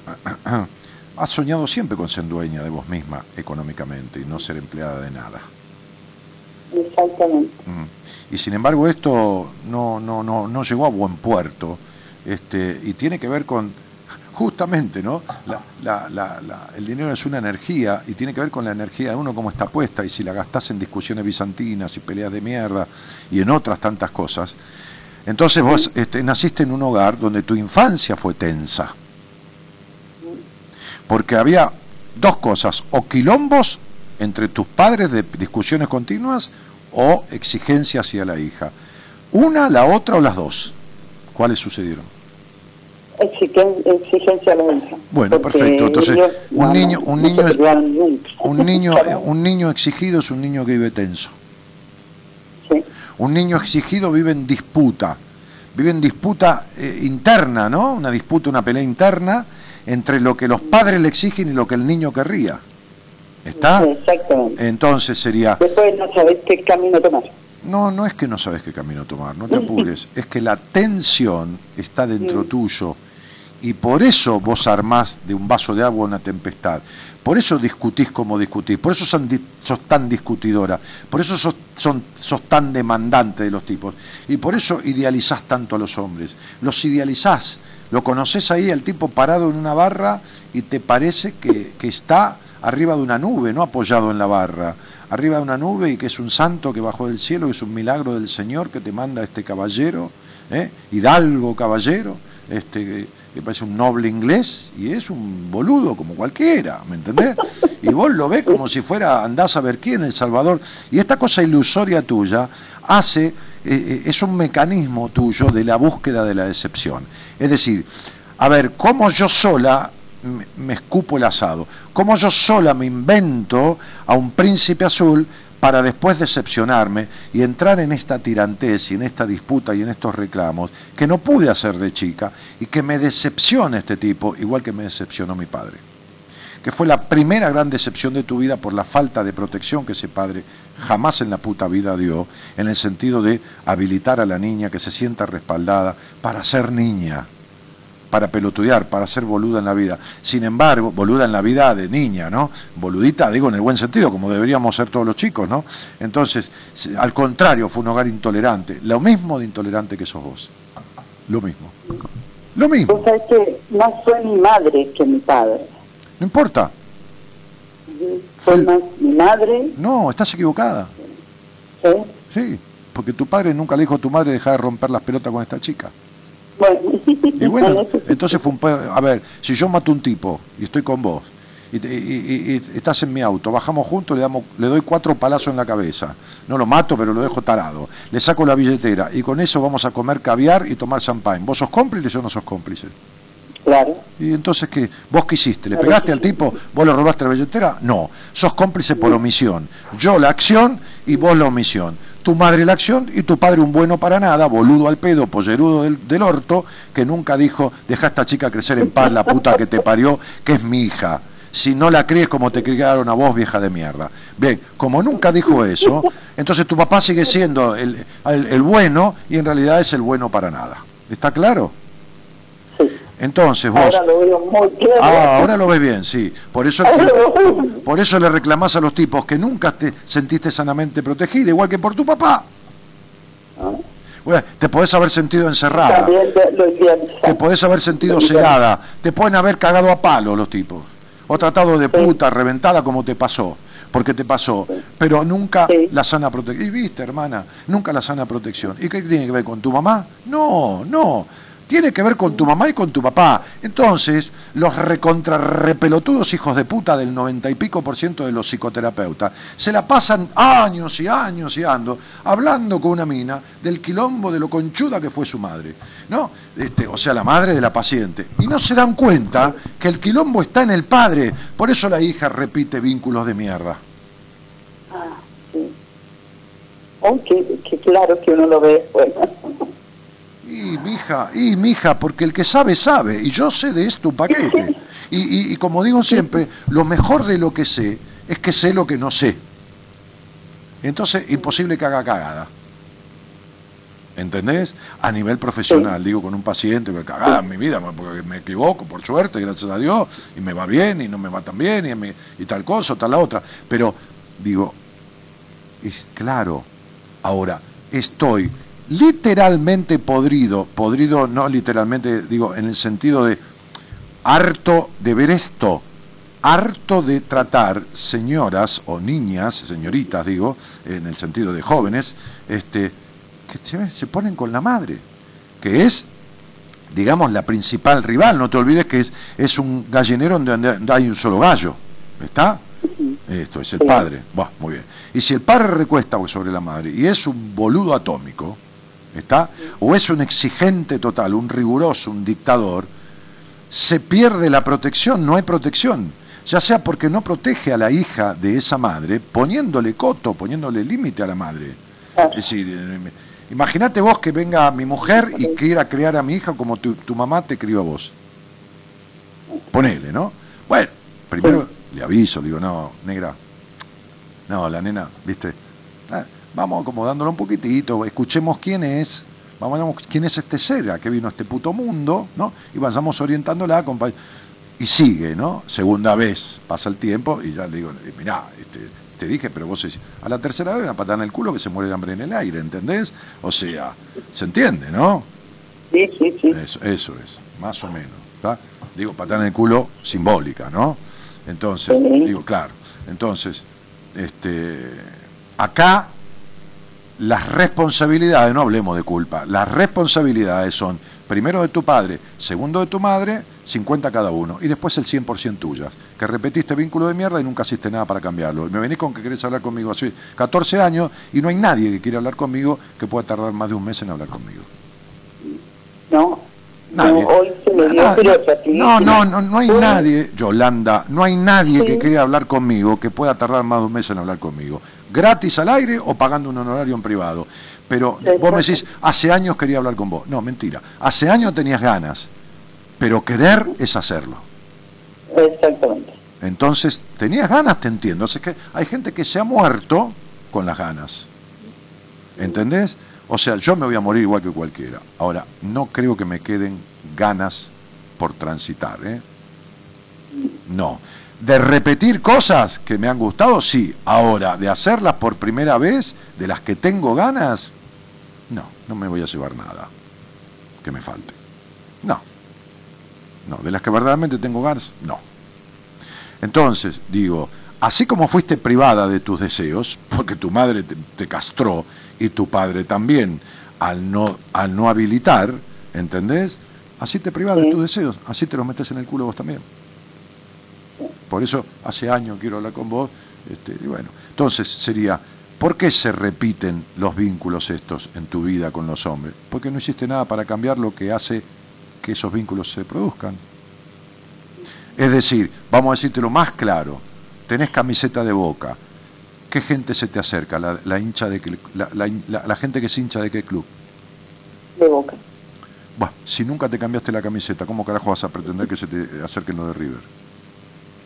has soñado siempre con ser dueña de vos misma económicamente y no ser empleada de nada. Exactamente. Mm. Y sin embargo esto no, no, no, no llegó a buen puerto este, y tiene que ver con, justamente, ¿no? La, la- la- el dinero es una energía y tiene que ver con la energía de uno cómo está puesta y si la gastás en discusiones bizantinas y peleas de mierda y en otras tantas cosas. Entonces vos este, naciste en un hogar donde tu infancia fue tensa. Porque había dos cosas, o quilombos entre tus padres de discusiones continuas o exigencia hacia la hija. Una, la otra o las dos. ¿Cuáles sucedieron? Exigen- exigencia la hija. Bueno, perfecto. Entonces, ellos un no- niño, un no niño, nunca. un niño, un niño exigido es un niño que vive tenso. Un niño exigido vive en disputa, vive en disputa eh, interna, ¿no? Una disputa, una pelea interna entre lo que los padres le exigen y lo que el niño querría. ¿Está? Exactamente. Entonces sería, Después no sabés qué camino tomar. No, no es que no sabes qué camino tomar, no te apures, es que la tensión está dentro tuyo y por eso vos armás de un vaso de agua una tempestad. Por eso discutís como discutís, por eso son sos tan discutidora, por eso sos, son- sos tan demandante de los tipos y por eso idealizás tanto a los hombres. Los idealizás, lo conoces ahí al tipo parado en una barra y te parece que, que está arriba de una nube, no apoyado en la barra. Arriba de una nube y que es un santo que bajó del cielo, que es un milagro del Señor que te manda este caballero, ¿eh? hidalgo caballero, este, que, parece un noble inglés y es un boludo como cualquiera, ¿me entendés? Y vos lo ves como si fuera, andás a ver quién, El Salvador. Y esta cosa ilusoria tuya hace, eh, eh, es un mecanismo tuyo de la búsqueda de la decepción. Es decir, a ver, cómo yo sola me escupo el asado, cómo yo sola me invento a un príncipe azul para después decepcionarme y entrar en esta tirantez y en esta disputa y en estos reclamos que no pude hacer de chica y que me decepciona este tipo, igual que me decepcionó mi padre. Que fue la primera gran decepción de tu vida por la falta de protección que ese padre jamás en la puta vida dio, en el sentido de habilitar a la niña que se sienta respaldada para ser niña para pelotudear, para ser boluda en la vida. Sin embargo, boluda en la vida de niña, ¿no? Boludita, digo en el buen sentido, como deberíamos ser todos los chicos, ¿no? Entonces, al contrario, fue un hogar intolerante. Lo mismo de intolerante que sos vos. Lo mismo. Lo mismo. Vos sabés que más fue mi madre que mi padre. No importa. Fue más mi madre. No, estás equivocada. ¿sí? Sí, porque tu padre nunca le dijo a tu madre dejar de romper las pelotas con esta chica. Bueno, Y bueno, entonces fue un... A ver, si yo mato un tipo y estoy con vos, y- y- y estás en mi auto, bajamos juntos, le, damos, le doy cuatro palazos en la cabeza. No lo mato, pero lo dejo tarado. Le saco la billetera y con eso vamos a comer caviar y tomar champán. ¿Vos sos cómplice o no sos cómplice? Claro. ¿Y entonces qué? ¿Vos qué hiciste? ¿Le pegaste al tipo? ¿Vos le robaste la billetera? No. Sos cómplice por omisión. Yo la acción y vos la omisión. Tu madre la acción y tu padre un bueno para nada, boludo al pedo, pollerudo del, del orto, que nunca dijo, deja a esta chica crecer en paz, la puta que te parió, que es mi hija. Si no la crees como te criaron a vos, vieja de mierda. Bien, como nunca dijo eso, entonces tu papá sigue siendo el, el- el bueno y en realidad es el bueno para nada. ¿Está claro? Entonces vos... Ahora lo veo muy claro. Ah, ahora lo ves bien, sí. Por eso, es que- por eso le reclamás a los tipos que nunca te sentiste sanamente protegida, igual que por tu papá. Bueno, te podés haber sentido encerrada, lo te podés haber sentido celada, te pueden haber cagado a palo los tipos, o tratado de puta, reventada como te pasó, porque te pasó, pero nunca la sana protección. Y viste, hermana, nunca la sana protección. ¿Y qué tiene que ver con tu mamá? No, no. Tiene que ver con tu mamá y con tu papá. Entonces, los recontra repelotudos hijos de puta del noventa y pico por ciento de los psicoterapeutas se la pasan años y años y ando hablando con una mina del quilombo de lo conchuda que fue su madre. ¿No? Este, o sea, la madre de la paciente. Y no se dan cuenta que el quilombo está en el padre. Por eso la hija repite vínculos de mierda. Ah, sí. Qué claro que uno lo ve. Bueno. Y mija, y mija, porque el que sabe, sabe, y yo sé de esto un paquete. Y, y- y como digo siempre, lo mejor de lo que sé es que sé lo que no sé. Entonces, imposible que haga cagada. ¿Entendés? A nivel profesional, digo, con un paciente, que cagada en mi vida, porque me equivoco, por suerte, gracias a Dios, y me va bien, y no me va tan bien, y, me- y tal cosa, o tal la otra. Pero, digo, es claro, ahora, estoy literalmente podrido, podrido no literalmente, digo, en el sentido de harto de ver esto, harto de tratar señoras o niñas, señoritas digo, en el sentido de jóvenes, este, que se, se ponen con la madre, que es, digamos, la principal rival, no te olvides que es, es un gallinero donde hay un solo gallo, ¿está? Esto es el padre. Muy bien. Y si el padre recuesta sobre la madre y es un boludo atómico, ¿está? O es un exigente total, un riguroso, un dictador, se pierde la protección, no hay protección. Ya sea porque no protege a la hija de esa madre, poniéndole coto, poniéndole límite a la madre. Es decir, imagínate vos que venga mi mujer y quiera criar a mi hija como tu, tu mamá te crió a vos. Ponele, ¿no? Bueno, primero le aviso, digo, no, negra, no, la nena, viste, Ah, vamos acomodándolo un poquitito, escuchemos quién es, vamos, vamos, quién es este ser a que vino a este puto mundo, ¿no? Y vayamos orientándola, compa- y sigue, ¿no? Segunda vez, pasa el tiempo y ya le digo, eh, mirá, este, te dije, pero vos a la tercera vez una patada en el culo que se muere de hambre en el aire, ¿entendés? O sea, se entiende, ¿no? Sí, sí, sí. Eso, eso es, más o menos. ¿tá? Digo, patada en el culo simbólica, ¿no? Entonces, digo, claro. Entonces, este, acá las responsabilidades, no hablemos de culpa, las responsabilidades son primero de tu padre, segundo de tu madre, 50 cada uno, y después el 100% tuyas. Que repetiste vínculo de mierda y nunca hiciste nada para cambiarlo. Y me venís con que querés hablar conmigo hace 14 años y no hay nadie que quiera hablar conmigo que pueda tardar más de un mes en hablar conmigo. No. Nadie. No, hoy se me dio, pero No, no, no, no hay nadie, Yolanda, no hay nadie Sí. que quiera hablar conmigo que pueda tardar más de un mes en hablar conmigo. Gratis al aire o pagando un honorario en privado. Pero vos me decís, hace años quería hablar con vos. No, mentira. Hace años tenías ganas, pero querer es hacerlo. Exactamente. Entonces, tenías ganas, te entiendo. Que hay gente que se ha muerto con las ganas. ¿Entendés? O sea, yo me voy a morir igual que cualquiera. Ahora, no creo que me queden ganas por transitar, ¿eh? No. De repetir cosas que me han gustado, sí. Ahora, de hacerlas por primera vez, de las que tengo ganas, no, no me voy a llevar nada que me falte. No. No, de las que verdaderamente tengo ganas, no. Entonces, digo, así como fuiste privada de tus deseos, porque tu madre te, te castró y tu padre también, al no, al no habilitar, ¿entendés? Así te privas de tus deseos, así te los metes en el culo vos también. Por eso hace años quiero hablar con vos, este, y bueno, entonces sería, ¿por qué se repiten los vínculos estos en tu vida con los hombres? Porque no hiciste nada para cambiar lo que hace que esos vínculos se produzcan. Es decir, vamos a decirte lo más claro, tenés camiseta de boca, ¿qué gente se te acerca? La, la hincha de la- la gente que es hincha de qué club. De boca. Bueno, si nunca te cambiaste la camiseta, ¿cómo carajo vas a pretender que se te acerquen los de River?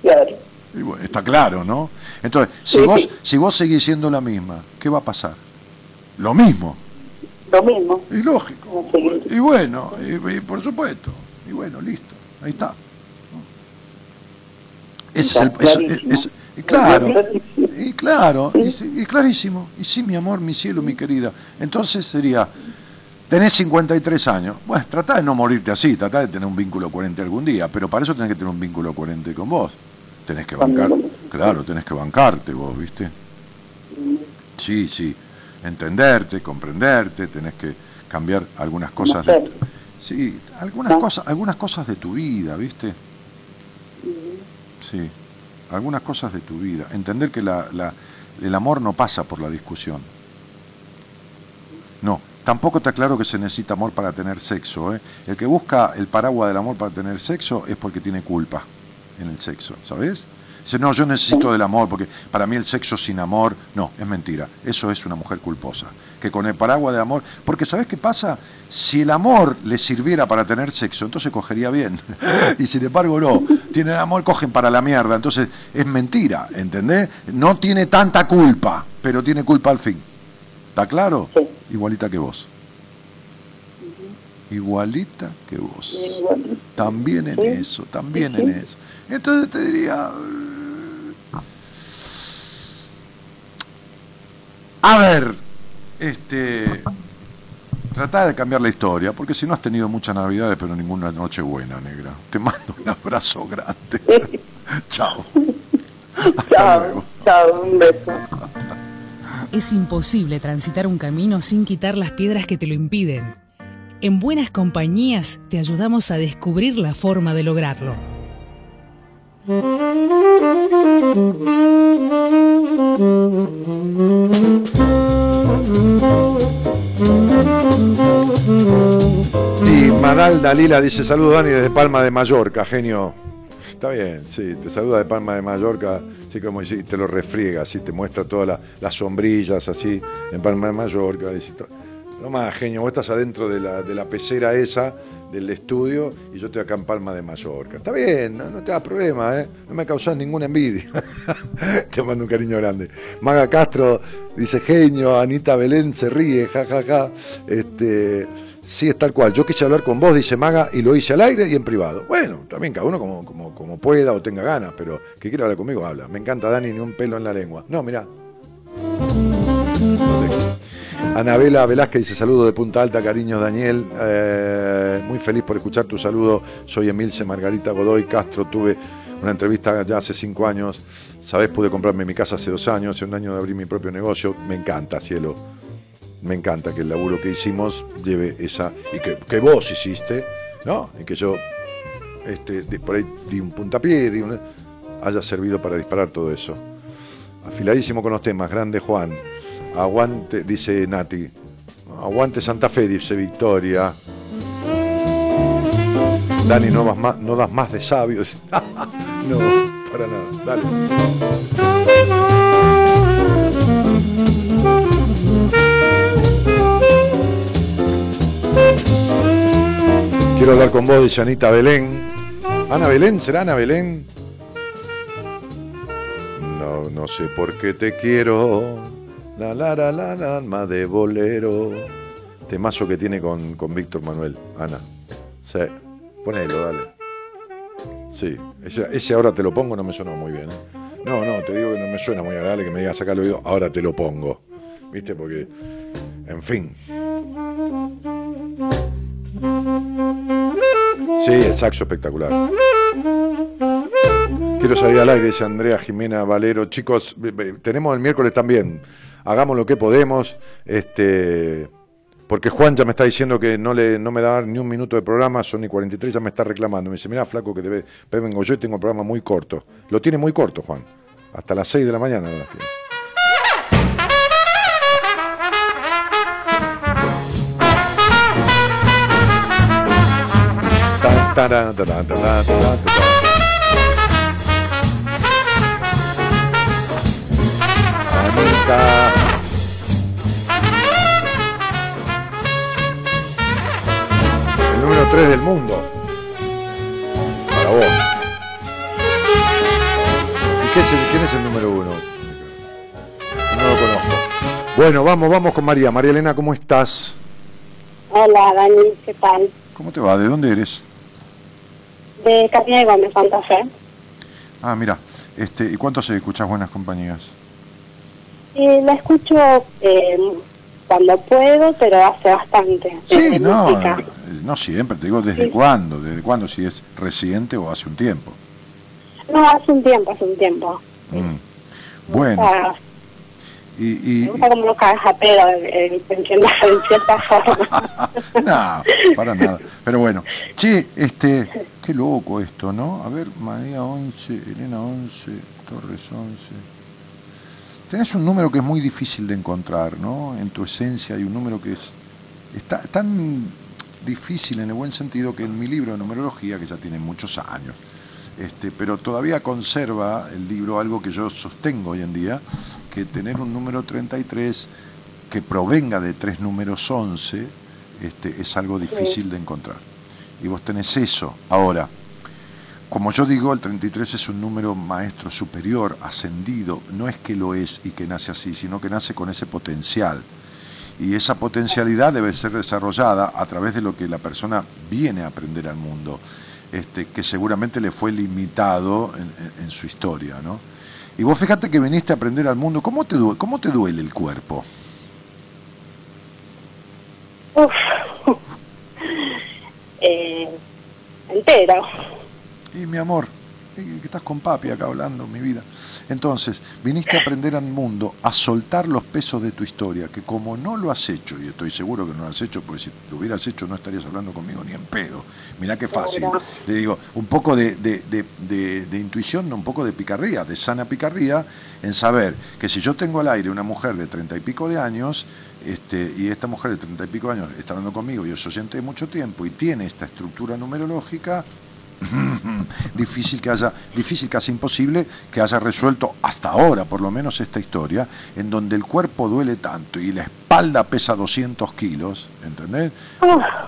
Claro. Y bueno, está claro, ¿no? Entonces, si Sí, vos, sí. si vos seguís siendo la misma, ¿qué va a pasar? Lo mismo. Lo mismo. Y lógico. Y bueno, y, y por supuesto. Y bueno, listo. Ahí está. Ese es el. Eso- es- y claro. Y claro. Y, sí, y clarísimo. Y sí, mi amor, mi cielo, mi querida. Entonces sería. Tenés 53 años. Bueno, tratá de no morirte así, tratá de tener un vínculo coherente algún día, pero para eso tenés que tener un vínculo coherente con vos. Tenés que bancar, claro, tenés que bancarte vos, ¿viste? Sí, sí. Entenderte, comprenderte, tenés que cambiar algunas cosas de, sí, algunas cosas, algunas cosas de tu vida, ¿viste? Sí, algunas cosas de tu vida. Entender que la, la- el amor no pasa por la discusión. No, tampoco está claro que se necesita amor para tener sexo. ¿eh? El que busca el paraguas del amor para tener sexo es porque tiene culpa en el sexo, ¿sabes? Dice, no, yo necesito del amor, porque para mí el sexo sin amor, no, es mentira. Eso es una mujer culposa. Que con el paraguas de amor, porque ¿sabes qué pasa? Si el amor le sirviera para tener sexo, entonces cogería bien. y sin embargo no, tiene amor, cogen para la mierda. Entonces es mentira, ¿entendés? No tiene tanta culpa, pero tiene culpa al fin. ¿Está claro? Igualita que vos. Igualita que vos. También en eso, también en eso. Entonces te diría... A ver, este... Trata de cambiar la historia, porque si no has tenido muchas navidades, pero ninguna noche buena, negra. Te mando un abrazo grande. Chao. Chao, chao, un beso. Es imposible transitar un camino sin quitar las piedras que te lo impiden. En buenas compañías te ayudamos a descubrir la forma de lograrlo. Y Manal Dalila dice, saludos Dani desde Palma de Mallorca, genio. Está bien, sí, te saluda de Palma de Mallorca, así como te lo refriega, así te muestra todas la- las sombrillas, así, en Palma de Mallorca. No más, genio, vos estás adentro de la, de la pecera esa, del estudio, y yo estoy acá en Palma de Mallorca. Está bien, no, no te da problema, ¿eh? No me causás ninguna envidia. te mando un cariño grande. Maga Castro dice, genio, Anita Belén se ríe, ja, ja, ja. Este, sí, es tal cual. Yo quise hablar con vos, dice Maga, y lo hice al aire y en privado. Bueno, también cada uno como, como, como pueda o tenga ganas, pero que quiera hablar conmigo, habla. Me encanta Dani, ni un pelo en la lengua. No, mirá. Anabela Velázquez dice saludo de Punta Alta, cariños Daniel, Eh, muy feliz por escuchar tu saludo, soy Emilce Margarita Godoy Castro, tuve una entrevista ya hace cinco años, Sabes, pude comprarme mi casa hace dos años, hace un año de abrir mi propio negocio. Me encanta, cielo. Me encanta que el laburo que hicimos lleve esa. y que, vos hiciste, ¿no? Y que yo este, de- por ahí di un puntapié, di una- haya servido para disparar todo eso. Afiladísimo con los temas, grande Juan. Aguante, dice Nati. Aguante Santa Fe, dice Victoria. Dani, no, más, no das más de sabios. no, para nada. Dale. Quiero hablar con vos, dice Anita Belén. Ana Belén, ¿será Ana Belén? No, no sé por qué te quiero. La la la la la alma de bolero. Temazo que tiene con, con Víctor Manuel, Ana. Sí, ponelo, dale. Sí, ese, ahora te lo pongo no me suena muy bien. ¿eh? No, no, te digo que no me suena muy agradable que me digas acá oído, ahora te lo pongo. ¿Viste? Porque, en fin. Sí, el saxo espectacular. Quiero salir al aire, dice Andrea Jimena Valero. Chicos, tenemos el miércoles también. Hagamos lo que podemos. Este, porque Juan ya me está diciendo que no, le, no me da ni un minuto de programa, son y 43, ya me está reclamando. Me dice, mira, flaco, que debe, vengo yo y tengo un programa muy corto. Lo tiene muy corto, Juan. Hasta las 6 de la mañana. El número 3 del mundo. Para vos. ¿Y qué es el- quién es el número 1? No lo conozco. Bueno, vamos, vamos con María. María Elena, ¿cómo estás? Hola, Dani, ¿qué tal? ¿Cómo te va? ¿De dónde eres? De Capilla de Gómez, Santa Fe. Ah, mira. Este, ¿Y cuánto se escuchas buenas compañías? Y la escucho eh, cuando puedo, pero hace bastante. Sí, no, música. eh, no siempre, te digo desde Sí. cuándo, desde cuándo, si es reciente o hace un tiempo. No, hace un tiempo, hace un tiempo. Mm. Bueno, O sea, y, y- me gusta como uno caja pedo en, en, en cierta, en cierta forma. no, para nada. Pero bueno, che, este, qué loco esto, ¿no? A ver, María 11, Elena 11, Torres 11. Tenés un número que es muy difícil de encontrar, ¿no? En tu esencia hay un número que es está tan difícil en el buen sentido que en mi libro de numerología, que ya tiene muchos años, este, pero todavía conserva el libro algo que yo sostengo hoy en día, que tener un número 33 que provenga de tres números 11 este, es algo difícil de encontrar. Y vos tenés eso. Ahora, como yo digo, el 33 es un número maestro superior, ascendido. No es que lo es y que nace así, sino que nace con ese potencial. Y esa potencialidad debe ser desarrollada a través de lo que la persona viene a aprender al mundo, este, que seguramente le fue limitado en, en- su historia. ¿no? Y vos fíjate que viniste a aprender al mundo, ¿cómo te, due- cómo te duele el cuerpo? Uf. eh, entero. Y mi amor, que estás con papi acá hablando, mi vida. Entonces, viniste a aprender al mundo, a soltar los pesos de tu historia, que como no lo has hecho, y estoy seguro que no lo has hecho, porque si lo hubieras hecho no estarías hablando conmigo ni en pedo. Mirá qué fácil. Le digo, un poco de, de- de- de- de intuición, un poco de picardía, de sana picardía, en saber que si yo tengo al aire una mujer de treinta y pico de años, este, y esta mujer de treinta y pico de años está hablando conmigo y es oyente de mucho tiempo y tiene esta estructura numerológica, difícil que haya, difícil casi imposible que haya resuelto hasta ahora por lo menos esta historia, en donde el cuerpo duele tanto y la espalda pesa 200 kilos, ¿entendés?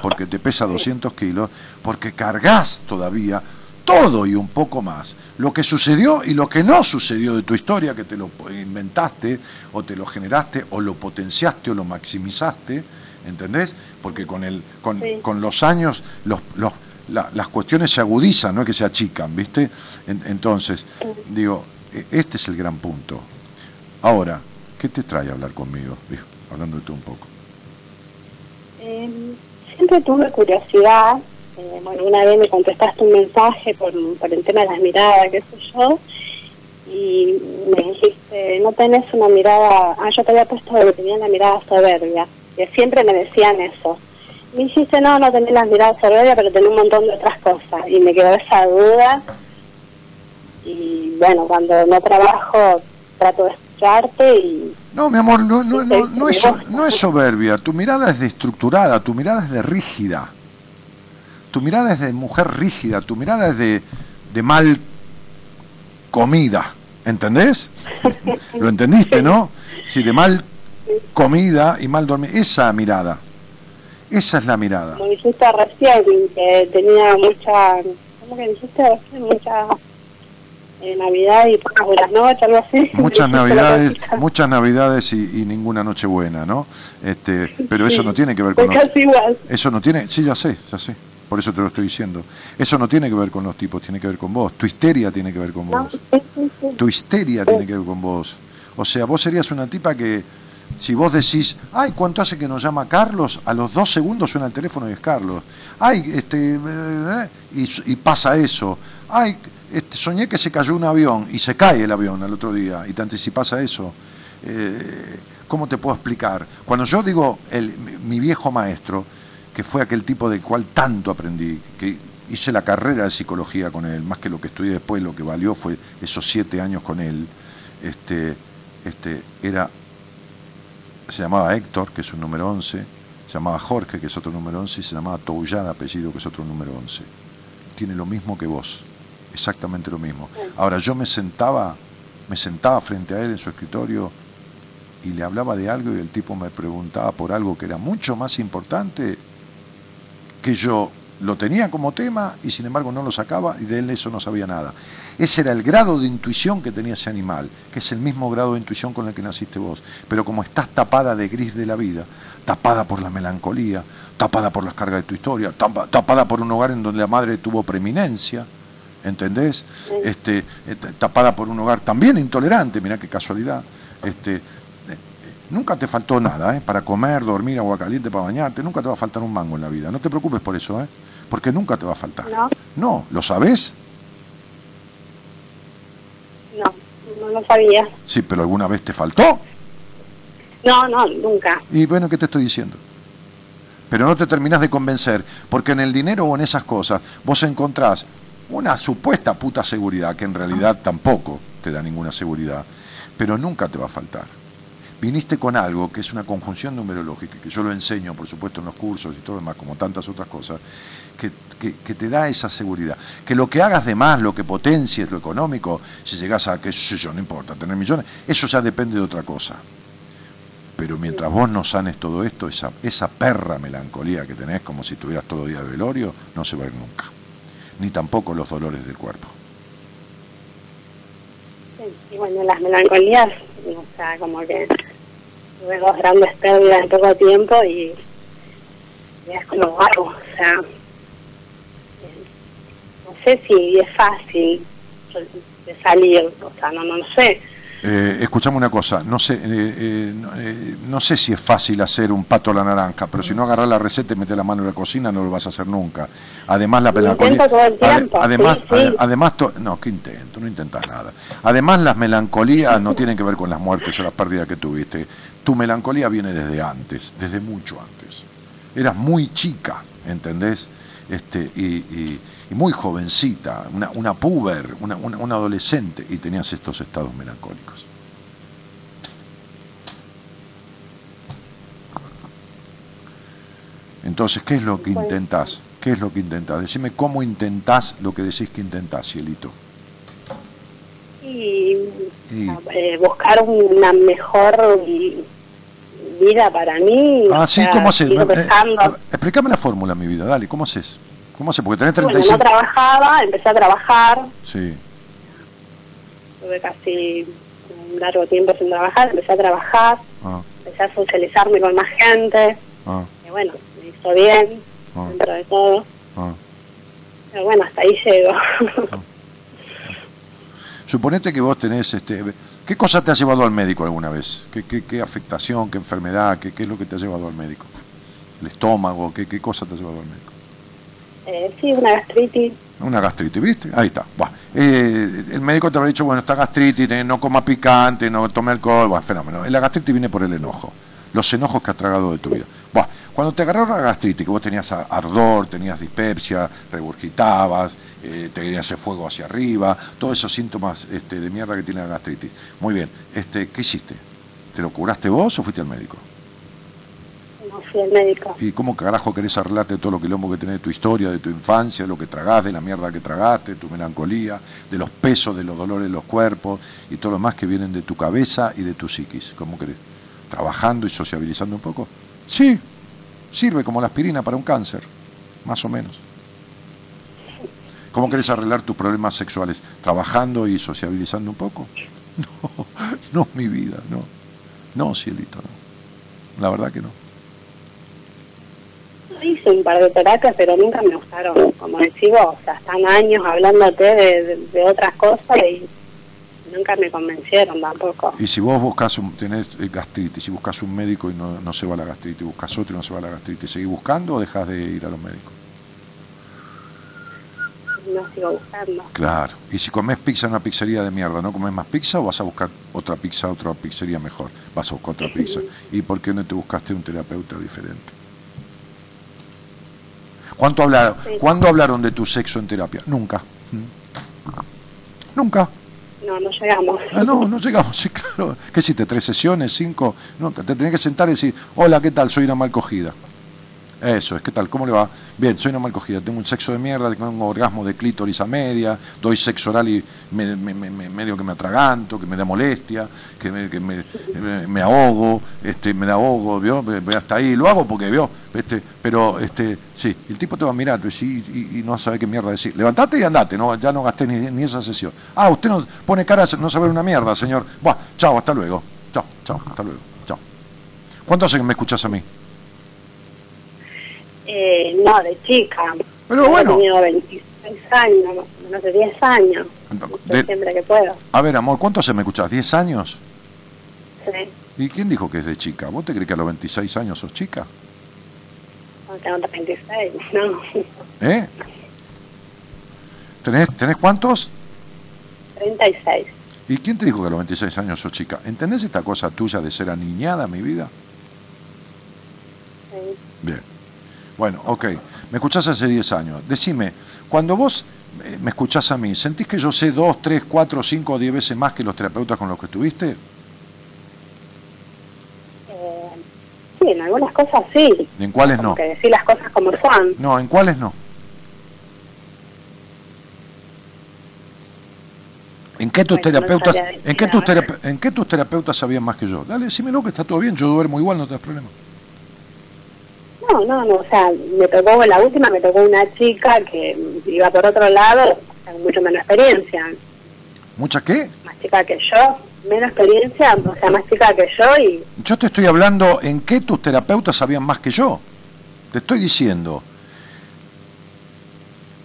Porque te pesa 200 kilos, porque cargas todavía todo y un poco más, lo que sucedió y lo que no sucedió de tu historia, que te lo inventaste o te lo generaste o lo potenciaste o lo maximizaste, ¿entendés? Porque con, el, con, con los años los, los, la- las cuestiones se agudizan, no es que se achican, ¿viste? En- entonces, digo, e- este es el gran punto. Ahora, ¿qué te trae hablar conmigo? Digo, hablando de tú un poco. Eh, siempre tuve curiosidad. eh, bueno, una vez me contestaste un mensaje por, por el tema de las miradas, qué sé yo. y me dijiste, no tenés una mirada, ah, yo te había puesto que tenía la mirada soberbia, que siempre me decían eso. Me dijiste, no, no tenés la mirada soberbia, pero tenés un montón de otras cosas. Y me quedó esa duda. Y bueno, cuando no trabajo, trato de escucharte y... No, mi amor, no, no, no, no es, no es soberbia, tu mirada es de estructurada, tu mirada es de rígida, tu mirada es de mujer rígida, tu mirada es de, de mal comida, ¿entendés? ¿Lo entendiste, no? Sí, de mal comida y mal dormir, esa mirada, esa es la mirada. Como dijiste recién, que tenía mucha... ¿Cómo que dijiste recién? Mucha... eh, Navidad y pocas buenas noches, algo así. Muchas navidades, muchas navidades y, y ninguna noche buena, ¿no? Este, pero eso Sí, no tiene que ver con los- casi igual. Eso no tiene, sí, ya sé, ya sé. Por eso te lo estoy diciendo. Eso no tiene que ver con los tipos, tiene que ver con vos. Tu histeria tiene que ver con vos. sí, sí, sí. Tu histeria tiene que ver con vos. O sea, vos serías una tipa que, si vos decís, ay, ¿cuánto hace que nos llama Carlos? A los dos segundos suena el teléfono y es Carlos. Ay, este, eh, eh, y, y pasa eso. Ay, este, soñé que se cayó un avión y se cae el avión al otro día y te anticipas a eso. Eh, ¿Cómo te puedo explicar? Cuando yo digo el, mi, mi viejo maestro, que fue aquel tipo del cual tanto aprendí, que hice la carrera de psicología con él, más que lo que estudié después, lo que valió fue esos siete años con él, este, este, era, se llamaba Héctor, que es un número 11, se llamaba Jorge, que es otro número 11, y se llamaba Toullada, apellido, que es otro número 11. Tiene lo mismo que vos, exactamente lo mismo. Ahora, yo me sentaba, me sentaba frente a él en su escritorio y le hablaba de algo y el tipo me preguntaba por algo que era mucho más importante que yo lo tenía como tema y sin embargo no lo sacaba y de él eso no sabía nada. Ese era el grado de intuición que tenía ese animal, que es el mismo grado de intuición con el que naciste vos. Pero como estás tapada de gris de la vida, tapada por la melancolía, tapada por las cargas de tu historia, tapa- tapada por un hogar en donde la madre tuvo preeminencia, ¿entendés? Este, eh, tapada por un hogar también intolerante, mirá qué casualidad. Este, eh, eh, nunca te faltó nada, ¿eh? Para comer, dormir, agua caliente, para bañarte, nunca te va a faltar un mango en la vida. No te preocupes por eso, ¿eh? Porque nunca te va a faltar. No, No, ¿lo sabés? no, no sabía. Sí, pero alguna vez te faltó. No, no, nunca. Y bueno, ¿qué te estoy diciendo? Pero no te terminás de convencer, porque en el dinero o en esas cosas vos encontrás una supuesta puta seguridad, que en realidad tampoco te da ninguna seguridad, pero nunca te va a faltar. Viniste con algo que es una conjunción numerológica, que yo lo enseño, por supuesto, en los cursos y todo lo demás, como tantas otras cosas, que, que- que te da esa seguridad. Que lo que hagas de más, lo que potencies, lo económico, si llegas a, qué sé yo, no importa, tener millones, eso ya depende de otra cosa. Pero mientras vos no sanes todo esto, esa, esa perra melancolía que tenés como si tuvieras todo día de velorio, no se va a ir nunca. Ni tampoco los dolores del cuerpo. Sí, Y bueno, las melancolías, o sea, como que tuve dos grandes pérdidas en poco tiempo y, y es como wow, o sea, sé si es fácil de salir, o sea, no, no, no sé. Eh, escuchame una cosa, no sé, eh, eh, no, eh, no sé si es fácil hacer un pato a la naranja, pero si no agarrás la receta y metes la mano en la cocina no lo vas a hacer nunca. Además la melancolía, todo el además, sí, sí. ade- además, to- no, qué intento, no intentas nada. Además las melancolías no tienen que ver con las muertes o las pérdidas que tuviste. Tu melancolía viene desde antes, desde mucho antes. Eras muy chica, ¿entendés? Este, y, y- y muy jovencita, una, una puber, una, una- una adolescente, y tenías estos estados melancólicos. Entonces, ¿qué es lo que intentás? ¿Qué es lo que intentás? Decime cómo intentás lo que decís que intentás, cielito. Y Y- eh, buscar una mejor vi- vida para mí. ah, sí, sea, ¿cómo haces? eh, explícame la fórmula, mi vida, dale, ¿cómo haces? ¿Cómo haces? Porque tenés Bueno, 35... no trabajaba, empecé a trabajar, sí, tuve casi un largo tiempo sin trabajar, empecé a trabajar, ah, empecé a socializarme con más gente, ah, y bueno, me hizo bien ah, dentro de todo, ah. pero bueno, hasta ahí llego. Suponete que vos tenés, este, ¿qué cosa te ha llevado al médico alguna vez? ¿Qué, qué, qué afectación, qué enfermedad, qué, qué es lo que te ha llevado al médico? ¿El estómago? ¿Qué, qué cosa te ha llevado al médico? Eh, sí, una gastritis, Una gastritis, ¿viste? Ahí está. Buah. eh, el médico te habrá dicho, bueno, está gastritis, eh, no coma picante, no tome alcohol, bueno, fenómeno. La gastritis viene por el enojo, los enojos que has tragado de tu vida. Buah, cuando te agarró la gastritis, que vos tenías ardor, tenías dispepsia, regurgitabas, eh, te venía ese fuego hacia arriba, todos esos síntomas este, de mierda que tiene la gastritis. Muy bien, este, ¿qué hiciste? ¿Te lo curaste vos o fuiste al médico? Médico. ¿Y cómo carajo querés arreglarte todo lo quilombo que tenés de tu historia, de tu infancia, de lo que tragás, de la mierda que tragaste, de tu melancolía, de los pesos, de los dolores de los cuerpos y todo lo demás que vienen de tu cabeza y de tu psiquis? ¿Cómo querés? ¿Trabajando y sociabilizando un poco? Sí, sirve como la aspirina para un cáncer, más o menos. ¿Cómo querés arreglar tus problemas sexuales? ¿Trabajando y sociabilizando un poco? No, no, mi vida, no. No, cielito, no. La verdad que no. Hice un par de terapias, pero nunca me gustaron. Como decís vos, o sea, están años hablándote de, de- de otras cosas y nunca me convencieron tampoco. Y si vos buscas un, tenés eh, gastritis, si buscas un médico y no, no se va la gastritis, buscas otro y no se va la gastritis, ¿seguís buscando o dejas de ir a los médicos? No sigo buscando. Claro. Y si comes pizza en una pizzería de mierda, ¿no comes más pizza o vas a buscar otra pizza, otra pizzería mejor? Vas a buscar otra pizza. ¿Y por qué no te buscaste un terapeuta diferente? ¿Cuánto hablaron, Sí. ¿Cuándo hablaron de tu sexo en terapia? Nunca. Nunca. No, no llegamos. Ah, no, no llegamos, sí, claro. ¿Qué hiciste? ¿Tres sesiones? ¿Cinco? No, te tenés que sentar y decir, hola, ¿qué tal? Soy una mal cogida. Eso es, ¿qué tal? ¿Cómo le va? Bien, soy una mal cogida, tengo un sexo de mierda, tengo un orgasmo de clítoris a media, doy sexo oral y me- me- me- me- medio que me atraganto, que me da molestia, que me, que ahogo, este, me ahogo, ¿vio? Ve hasta ahí, lo hago porque, ¿vio? Este, pero, este, sí, el tipo te va a mirar decís, y, y no sabe qué mierda decir. Levantate y andate, no, ya no gasté ni, ni esa sesión. Ah, usted no pone cara a no saber una mierda, señor. Buah, chao, hasta luego. Chao, chao, hasta luego. Chao. ¿Cuánto hace que me escuchas a mí? Eh, no, de chica. Pero Yo bueno. He tenido 26 años, más o menos de 10 años. De- Siempre que puedo. A ver, amor, ¿cuánto hace me escuchás? ¿10 años? Sí, ¿Y quién dijo que es de chica? ¿Vos te crees que a los 26 años sos chica? no tengo 36, no. ¿Eh? ¿Tenés, ¿Tenés cuántos? 36. ¿Y quién te dijo que a los 26 años sos chica? ¿Entendés esta cosa tuya de ser aniñada, mi vida? Sí. Bien. Bueno, ok. Me escuchás hace 10 años. Decime, cuando vos eh, me escuchás a mí, ¿sentís que yo sé 2, 3, 4, 5 o 10 veces más que los terapeutas con los que estuviste? Eh, sí, en algunas cosas sí. ¿Y en cuáles Como no? que decir las cosas como son. No, ¿en cuáles no? ¿En qué tus no terapeutas, en qué tus verdad. terap- en qué tus terapeutas sabían más que yo? Dale, decímelo que está todo bien, yo duermo igual, no te das problema. No, no, no, o sea, me tocó, en la última me tocó una chica que iba por otro lado, con mucho menos experiencia, ¿Mucha qué? más chica que yo, menos experiencia, o sea, más chica que yo y Yo te estoy hablando en qué tus terapeutas sabían más que yo. Te estoy diciendo.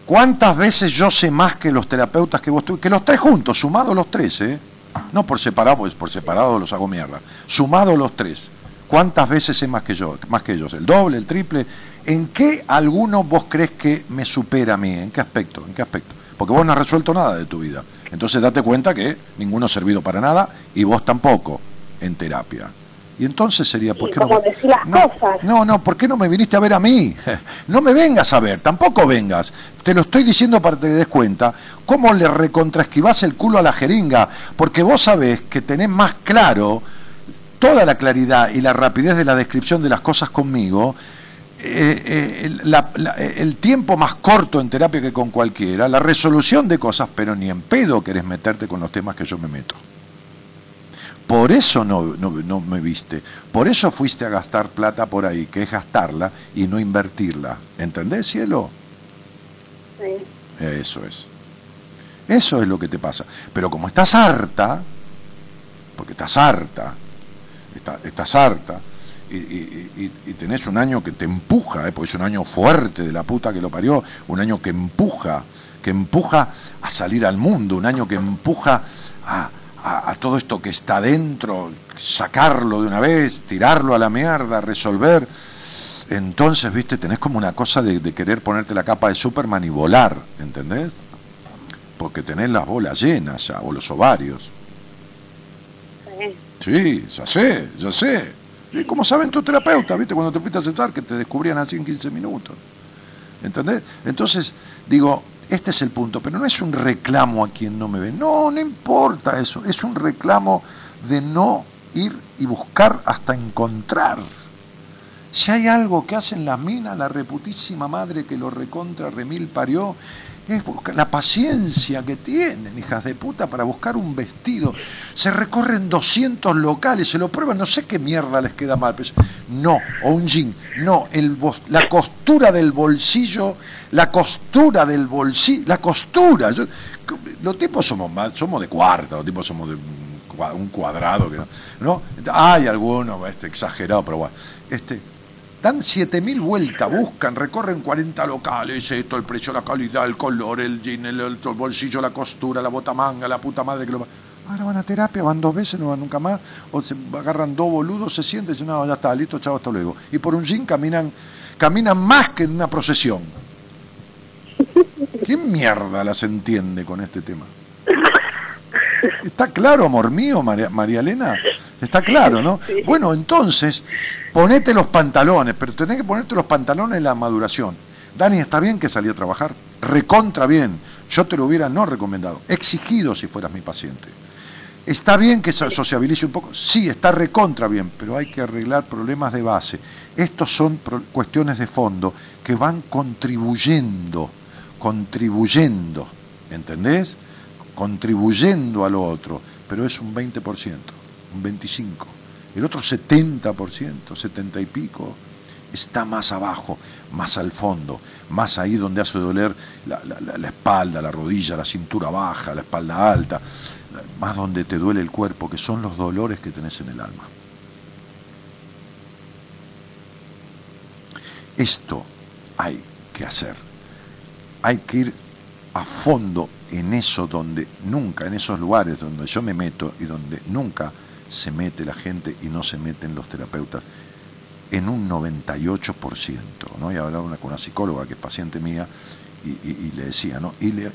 ¿Cuántas veces yo sé más que los terapeutas que vos tu- Que los tres juntos, sumados los tres, ¿eh? No por separado, pues por separado los hago mierda. Sumados los tres. ¿Cuántas veces sé más que yo? Más que ellos. ¿El doble, el triple? ¿En qué alguno vos crees que me supera a mí? ¿En qué aspecto? ¿En qué aspecto? Porque vos no has resuelto nada de tu vida. Entonces date cuenta que ninguno ha servido para nada y vos tampoco en terapia. Y entonces sería, ¿por qué no? las no, cosas. no, no, ¿por qué no me viniste a ver a mí? No me vengas a ver, tampoco vengas. Te lo estoy diciendo para que te des cuenta cómo le recontraesquivás el culo a la jeringa, porque vos sabés que tenés más claro toda la claridad y la rapidez de la descripción de las cosas conmigo, eh, eh, el, la- la- el tiempo más corto en terapia que con cualquiera, la resolución de cosas, pero ni en pedo querés meterte con los temas que yo me meto. Por eso no, no, no me viste, por eso fuiste a gastar plata por ahí, que es gastarla y no invertirla. ¿Entendés, cielo? sí. Eso es. Eso es lo que te pasa. Pero como estás harta, porque estás harta, está- estás harta, y, y- tenés un año que te empuja, ¿eh? porque es un año fuerte de la puta que lo parió, un año que empuja, que empuja a salir al mundo, un año que empuja a todo esto que está dentro, sacarlo de una vez, tirarlo a la mierda, resolver. Entonces, viste, tenés como una cosa de, de querer ponerte la capa de Superman y volar, ¿entendés? porque tenés las bolas llenas ya, o los ovarios. Sí. Ya sé, ya sé. ¿Y cómo saben tus terapeutas, viste, cuando te fuiste a sentar, que te descubrían así en 15 minutos? ¿Entendés? Entonces, digo, este es el punto, pero no es un reclamo a quien no me ve. No, no importa eso. Es un reclamo de no ir y buscar hasta encontrar. Si hay algo que hacen las minas, la reputísima madre que lo recontra remil parió, es la paciencia que tienen, hijas de puta, para buscar un vestido. Se recorren 200 locales, se lo prueban, no sé qué mierda les queda mal. pero no, o un jean, no, el, la costura del bolsillo, la costura del bolsillo, la costura. Yo- los tipos somos más, somos de cuarta, los tipos somos de un cua- un cuadrado, que no, ¿no? Hay algunos, este, exagerado, pero bueno. Este, dan 7000 vueltas, buscan, recorren 40 locales, esto, el precio, la calidad, el color, el jean, el, el bolsillo, la costura, la botamanga, la puta madre que lo... Ahora van a terapia, van dos veces, no van nunca más, o se agarran dos boludos, se sienten dicen, no, ya está, listo, chao, hasta luego. Y por un jean caminan, caminan más que en una procesión. ¿Quién mierda las entiende con este tema? ¿Está claro, amor mío, María, María Elena? Está claro, ¿no? Bueno, entonces, ponete los pantalones, pero tenés que ponerte los pantalones en la maduración. Dani, ¿está bien que salí a trabajar? Recontra bien. Yo te lo hubiera no recomendado. Exigido si fueras mi paciente. ¿Está bien que se sociabilice un poco? Sí, está recontra bien, pero hay que arreglar problemas de base. Estos son cuestiones de fondo que van contribuyendo, contribuyendo, ¿entendés? Contribuyendo al otro, pero es un 20%, un 25%. El otro 70%, 70 y pico, está más abajo, más al fondo, más ahí donde hace doler la, la- la- espalda, la rodilla, la cintura baja, la espalda alta, más donde te duele el cuerpo, que son los dolores que tenés en el alma. Esto hay que hacer. Hay que ir a fondo en eso donde nunca, en esos lugares donde yo me meto y donde nunca se mete la gente y no se meten los terapeutas, en un 98%. ¿no? Y hablaba una, con una psicóloga que es paciente mía y, le decía, ¿no? y, le,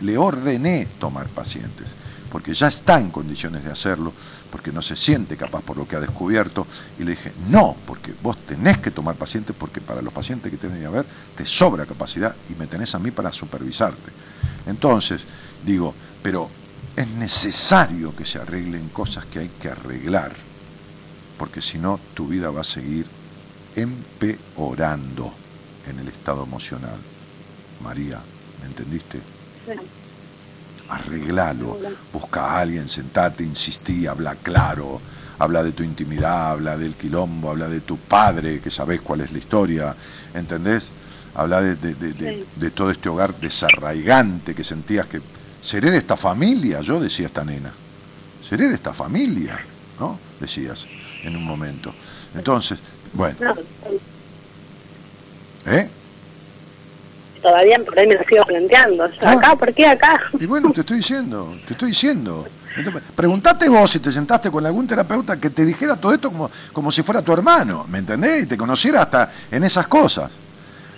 le- ordené tomar pacientes, porque ya está en condiciones de hacerlo, porque no se siente capaz por lo que ha descubierto, y le dije, no, porque vos tenés que tomar pacientes, porque para los pacientes que tenés que ver, te sobra capacidad y me tenés a mí para supervisarte. Entonces, digo, pero es necesario que se arreglen cosas que hay que arreglar, porque si no, tu vida va a seguir empeorando en el estado emocional. María, ¿me entendiste? Arreglalo, busca a alguien, sentate, insistí, habla claro, habla de tu intimidad, habla del quilombo, habla de tu padre, que sabés cuál es la historia, ¿entendés? Habla de, de- de- de- de todo este hogar desarraigante que sentías que seré de esta familia, yo decía esta nena, seré de esta familia, ¿no? Decías en un momento. Entonces, bueno, No, ¿eh? todavía por ahí me lo sigo planteando. Yo, Ah. ¿Acá? ¿Por qué acá? Y bueno, te estoy diciendo, te estoy diciendo. Entonces, preguntate vos si te sentaste con algún terapeuta que te dijera todo esto como, como si fuera tu hermano, ¿me entendés? Y te conociera hasta en esas cosas.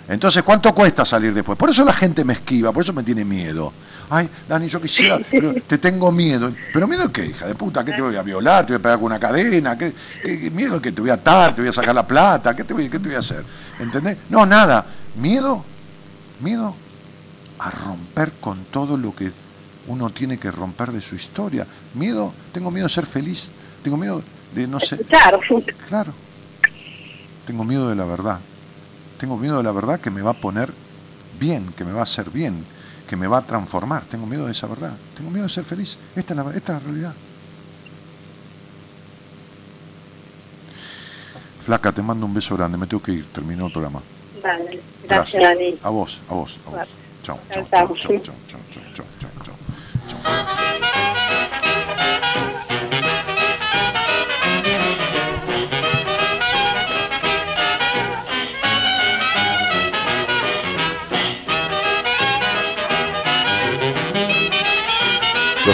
Entonces, ¿cuánto cuesta salir después? Por eso la gente me esquiva, por eso me tiene miedo. Ay, Dani, yo quisiera, pero te tengo miedo. ¿Pero miedo de qué, hija de puta? ¿Qué te voy a violar? ¿Te voy a pegar con una cadena? ¿Qué, qué- miedo que te voy a atar? ¿Te voy a sacar la plata? ¿Qué te voy, qué te voy a hacer? ¿Entendés? No, nada. Miedo, miedo a romper con todo lo que uno tiene que romper de su historia. Miedo, tengo miedo de ser feliz, tengo miedo de no ser... Claro. Claro. Tengo miedo de la verdad. Tengo miedo de la verdad que me va a poner bien, que me va a hacer bien, que me va a transformar. Tengo miedo de esa verdad. Tengo miedo de ser feliz. Esta es la, esta es la realidad. Flaca, te mando un beso grande. Me tengo que ir. Terminó el programa. Vale, gracias, Dani. A vos, a vos, a vos. Chao, chao, Chao, chao, chao. chao, chao, chao,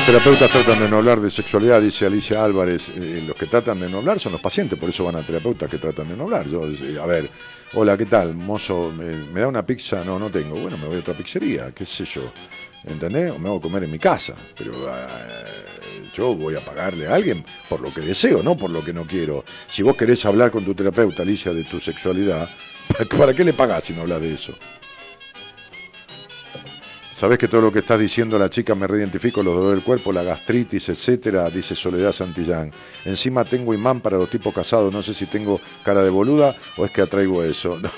Terapeutas tratan de no hablar de sexualidad, dice Alicia Álvarez. Eh, los que tratan de no hablar son los pacientes, por eso van a terapeutas que tratan de no hablar. Yo, eh, a ver, hola, ¿qué tal? Mozo, ¿me, da una pizza? No, no tengo. Bueno, me voy a otra pizzería, qué sé yo. ¿Entendés? O me hago comer en mi casa. Pero eh, yo voy a pagarle a alguien por lo que deseo, no por lo que no quiero. Si vos querés hablar con tu terapeuta, Alicia, de tu sexualidad, ¿para, para qué le pagás si no hablas de eso? Sabes que todo lo que estás diciendo la chica me reidentifico, los dolores del cuerpo, la gastritis, etcétera, dice Soledad Santillán. Encima tengo imán para los tipos casados, no sé si tengo cara de boluda o es que atraigo eso.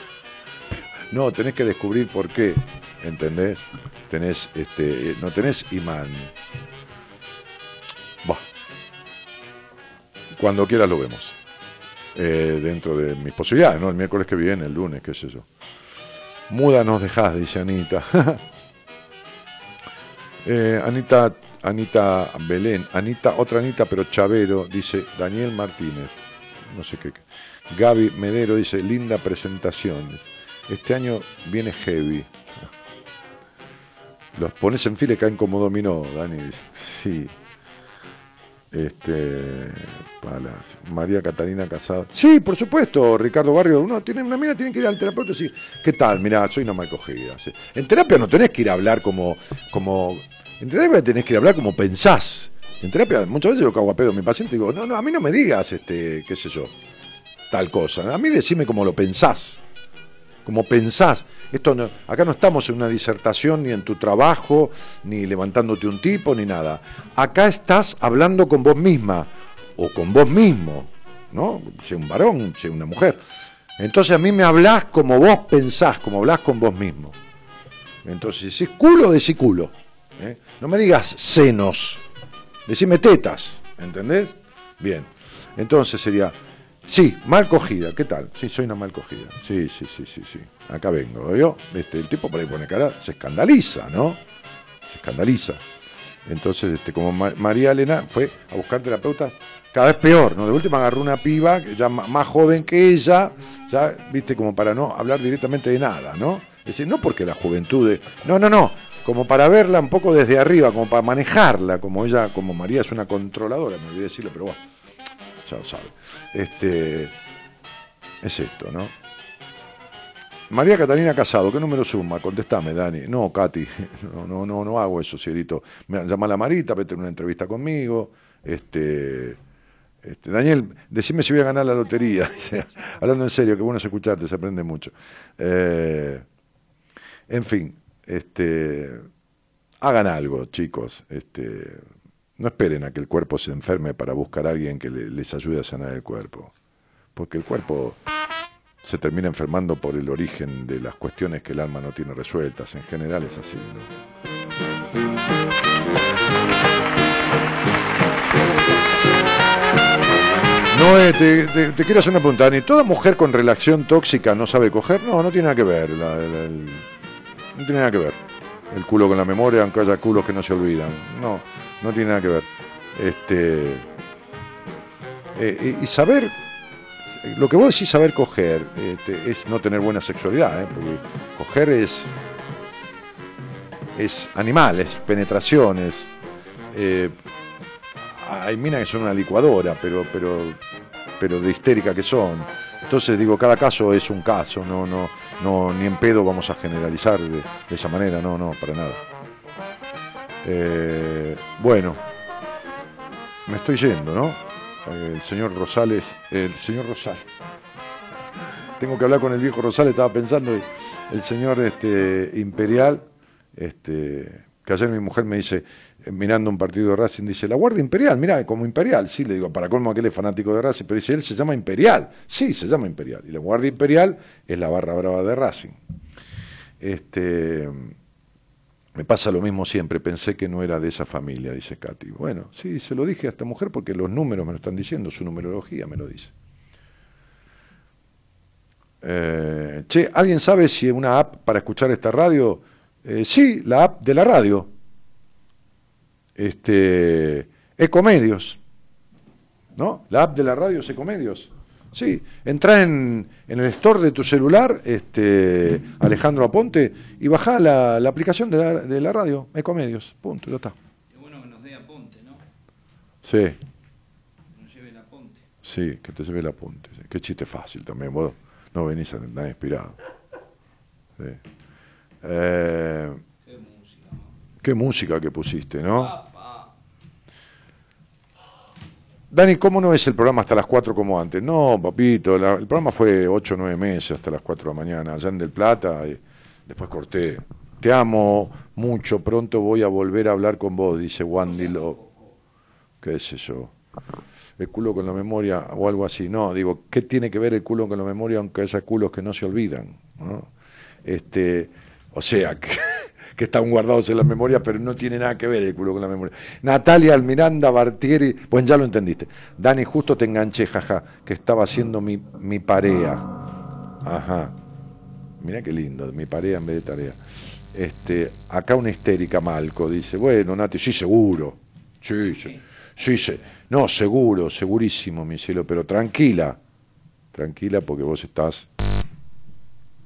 No, tenés que descubrir por qué, ¿entendés? Tenés, este, no tenés imán. Bah. Cuando quieras lo vemos. Eh, dentro de mis posibilidades, ¿no? El miércoles que viene, el lunes, qué sé yo. Muda nos dejás, dice Anita. Eh, Anita, Anita Belén, Anita, otra Anita, pero Chavero, dice Daniel Martínez. No sé qué. Gaby Medero dice, linda presentación. Este año viene heavy. Los pones en fila y caen como dominó, Dani. Sí. Este. María Catalina Casado. Sí, por supuesto, Ricardo Barrio. Uno tiene una mina, tiene que ir al terapeuta decir, ¿qué tal? Mirá, soy una mal cogida. Sí. En terapia no tenés que ir a hablar como, como en terapia tenés que hablar como pensás. En terapia, muchas veces yo cago a pedo a mi paciente y digo, no, no, a mí no me digas, este, qué sé yo, tal cosa. A mí decime como lo pensás. Como pensás. Esto acá no estamos en una disertación, ni en tu trabajo, ni levantándote un tipo, ni nada. Acá estás hablando con vos misma, o con vos mismo, ¿no? Sea un varón, sea una mujer. Entonces a mí me hablás como vos pensás, como hablás con vos mismo. Entonces, si es culo, decí culo. ¿eh? No me digas senos, decime tetas, ¿entendés? Bien, entonces sería, sí, mal cogida, ¿qué tal? Sí, soy una mal cogida, sí, sí, sí, sí, sí, acá vengo, yo, este, el tipo por ahí pone cara, se escandaliza, ¿no? Se escandaliza. Entonces, este, como María Elena fue a buscar terapeuta cada vez peor, ¿no? De última agarró una piba, ya más joven que ella, ya, viste, como para no hablar directamente de nada, ¿no? Es decir, no porque la juventud, de, no, no, no, como para verla un poco desde arriba, como para manejarla, como ella, como María es una controladora, me olvidé decirlo, pero bueno, ya lo sabe. Este, es esto, ¿no? María Catalina Casado, ¿qué número suma? Contestame, Dani. No, Katy, no, no, no, no hago eso, cielito. Me llama la Marita, vete una entrevista conmigo. Este, este, Daniel, decime si voy a ganar la lotería. Hablando en serio, que bueno es escucharte, se aprende mucho. Eh, en fin, este, hagan algo, chicos. Este, no esperen a que el cuerpo se enferme para buscar a alguien que les ayude a sanar el cuerpo. Porque el cuerpo se termina enfermando por el origen de las cuestiones que el alma no tiene resueltas. En general es así. ¿no? te, quiero hacer una pregunta, ¿Ni ¿Toda mujer con relación tóxica no sabe coger? No, no tiene nada que ver. No tiene nada que ver. El culo con la memoria, aunque haya culos que no se olvidan. No, no tiene nada que ver. Este, eh, y saber, lo que vos decís saber coger, este, es no tener buena sexualidad, ¿eh? porque coger es, es animales, penetraciones. Eh, hay minas que son una licuadora, pero, pero, pero de histérica que son. Entonces digo, cada caso es un caso, no, no, no, ni en pedo vamos a generalizar de, esa manera, no, no, para nada. Eh, bueno, me estoy yendo, ¿no? El señor Rosales, el señor Rosales. Tengo que hablar con el viejo Rosales, estaba pensando, el señor este, Imperial, este, que ayer mi mujer me dice, eh, mirando un partido de Racing, dice, la Guardia Imperial, mira, como Imperial, sí, le digo, para colmo aquel es fanático de Racing, pero dice, él se llama Imperial, sí, se llama Imperial, y la Guardia Imperial es la barra brava de Racing. Este, me pasa lo mismo siempre, pensé que no era de esa familia, dice Katy. Bueno, sí, se lo dije a esta mujer porque los números me lo están diciendo, su numerología me lo dice. Eh, che, ¿alguien sabe si una app para escuchar esta radio? Eh, sí, la app de la radio este, Ecomedios, ¿no? La app de la radio es Ecomedios. Sí, entra en, en, el store de tu celular, este, Alejandro Aponte, y baja la, la aplicación de la, de la, radio, Ecomedios, punto, ya está. Es bueno que nos dé apoyo Sí. Sí, que te lleve el apunte. sí. Qué chiste fácil también, vos no venís a- tan inspirado. Sí. Eh, qué música que pusiste, ¿no? Dani, ¿cómo no es el programa hasta las 4 como antes? No, papito, la- el programa fue 8 o 9 meses hasta las 4 de la mañana, allá en Del Plata, y después corté. Te amo mucho, pronto voy a volver a hablar con vos, dice Wandy Lo. ¿Qué es eso? El culo con la memoria o algo así. No, digo, ¿qué tiene que ver el culo con la memoria aunque haya culos que no se olvidan? ¿no? Este, o sea, que, que están guardados en la memoria, pero no tiene nada que ver el culo con la memoria. Natalia Almiranda Bartieri, bueno, ya lo entendiste. Dani, justo te enganché, jaja, que estaba haciendo mi, mi parea. Ajá. Mira qué lindo, mi parea en vez de tarea. Este, acá una histérica Malco dice, bueno, Nati, sí, seguro. Sí, sí, sí, sí. No, seguro, segurísimo, mi cielo, pero tranquila. Tranquila porque vos estás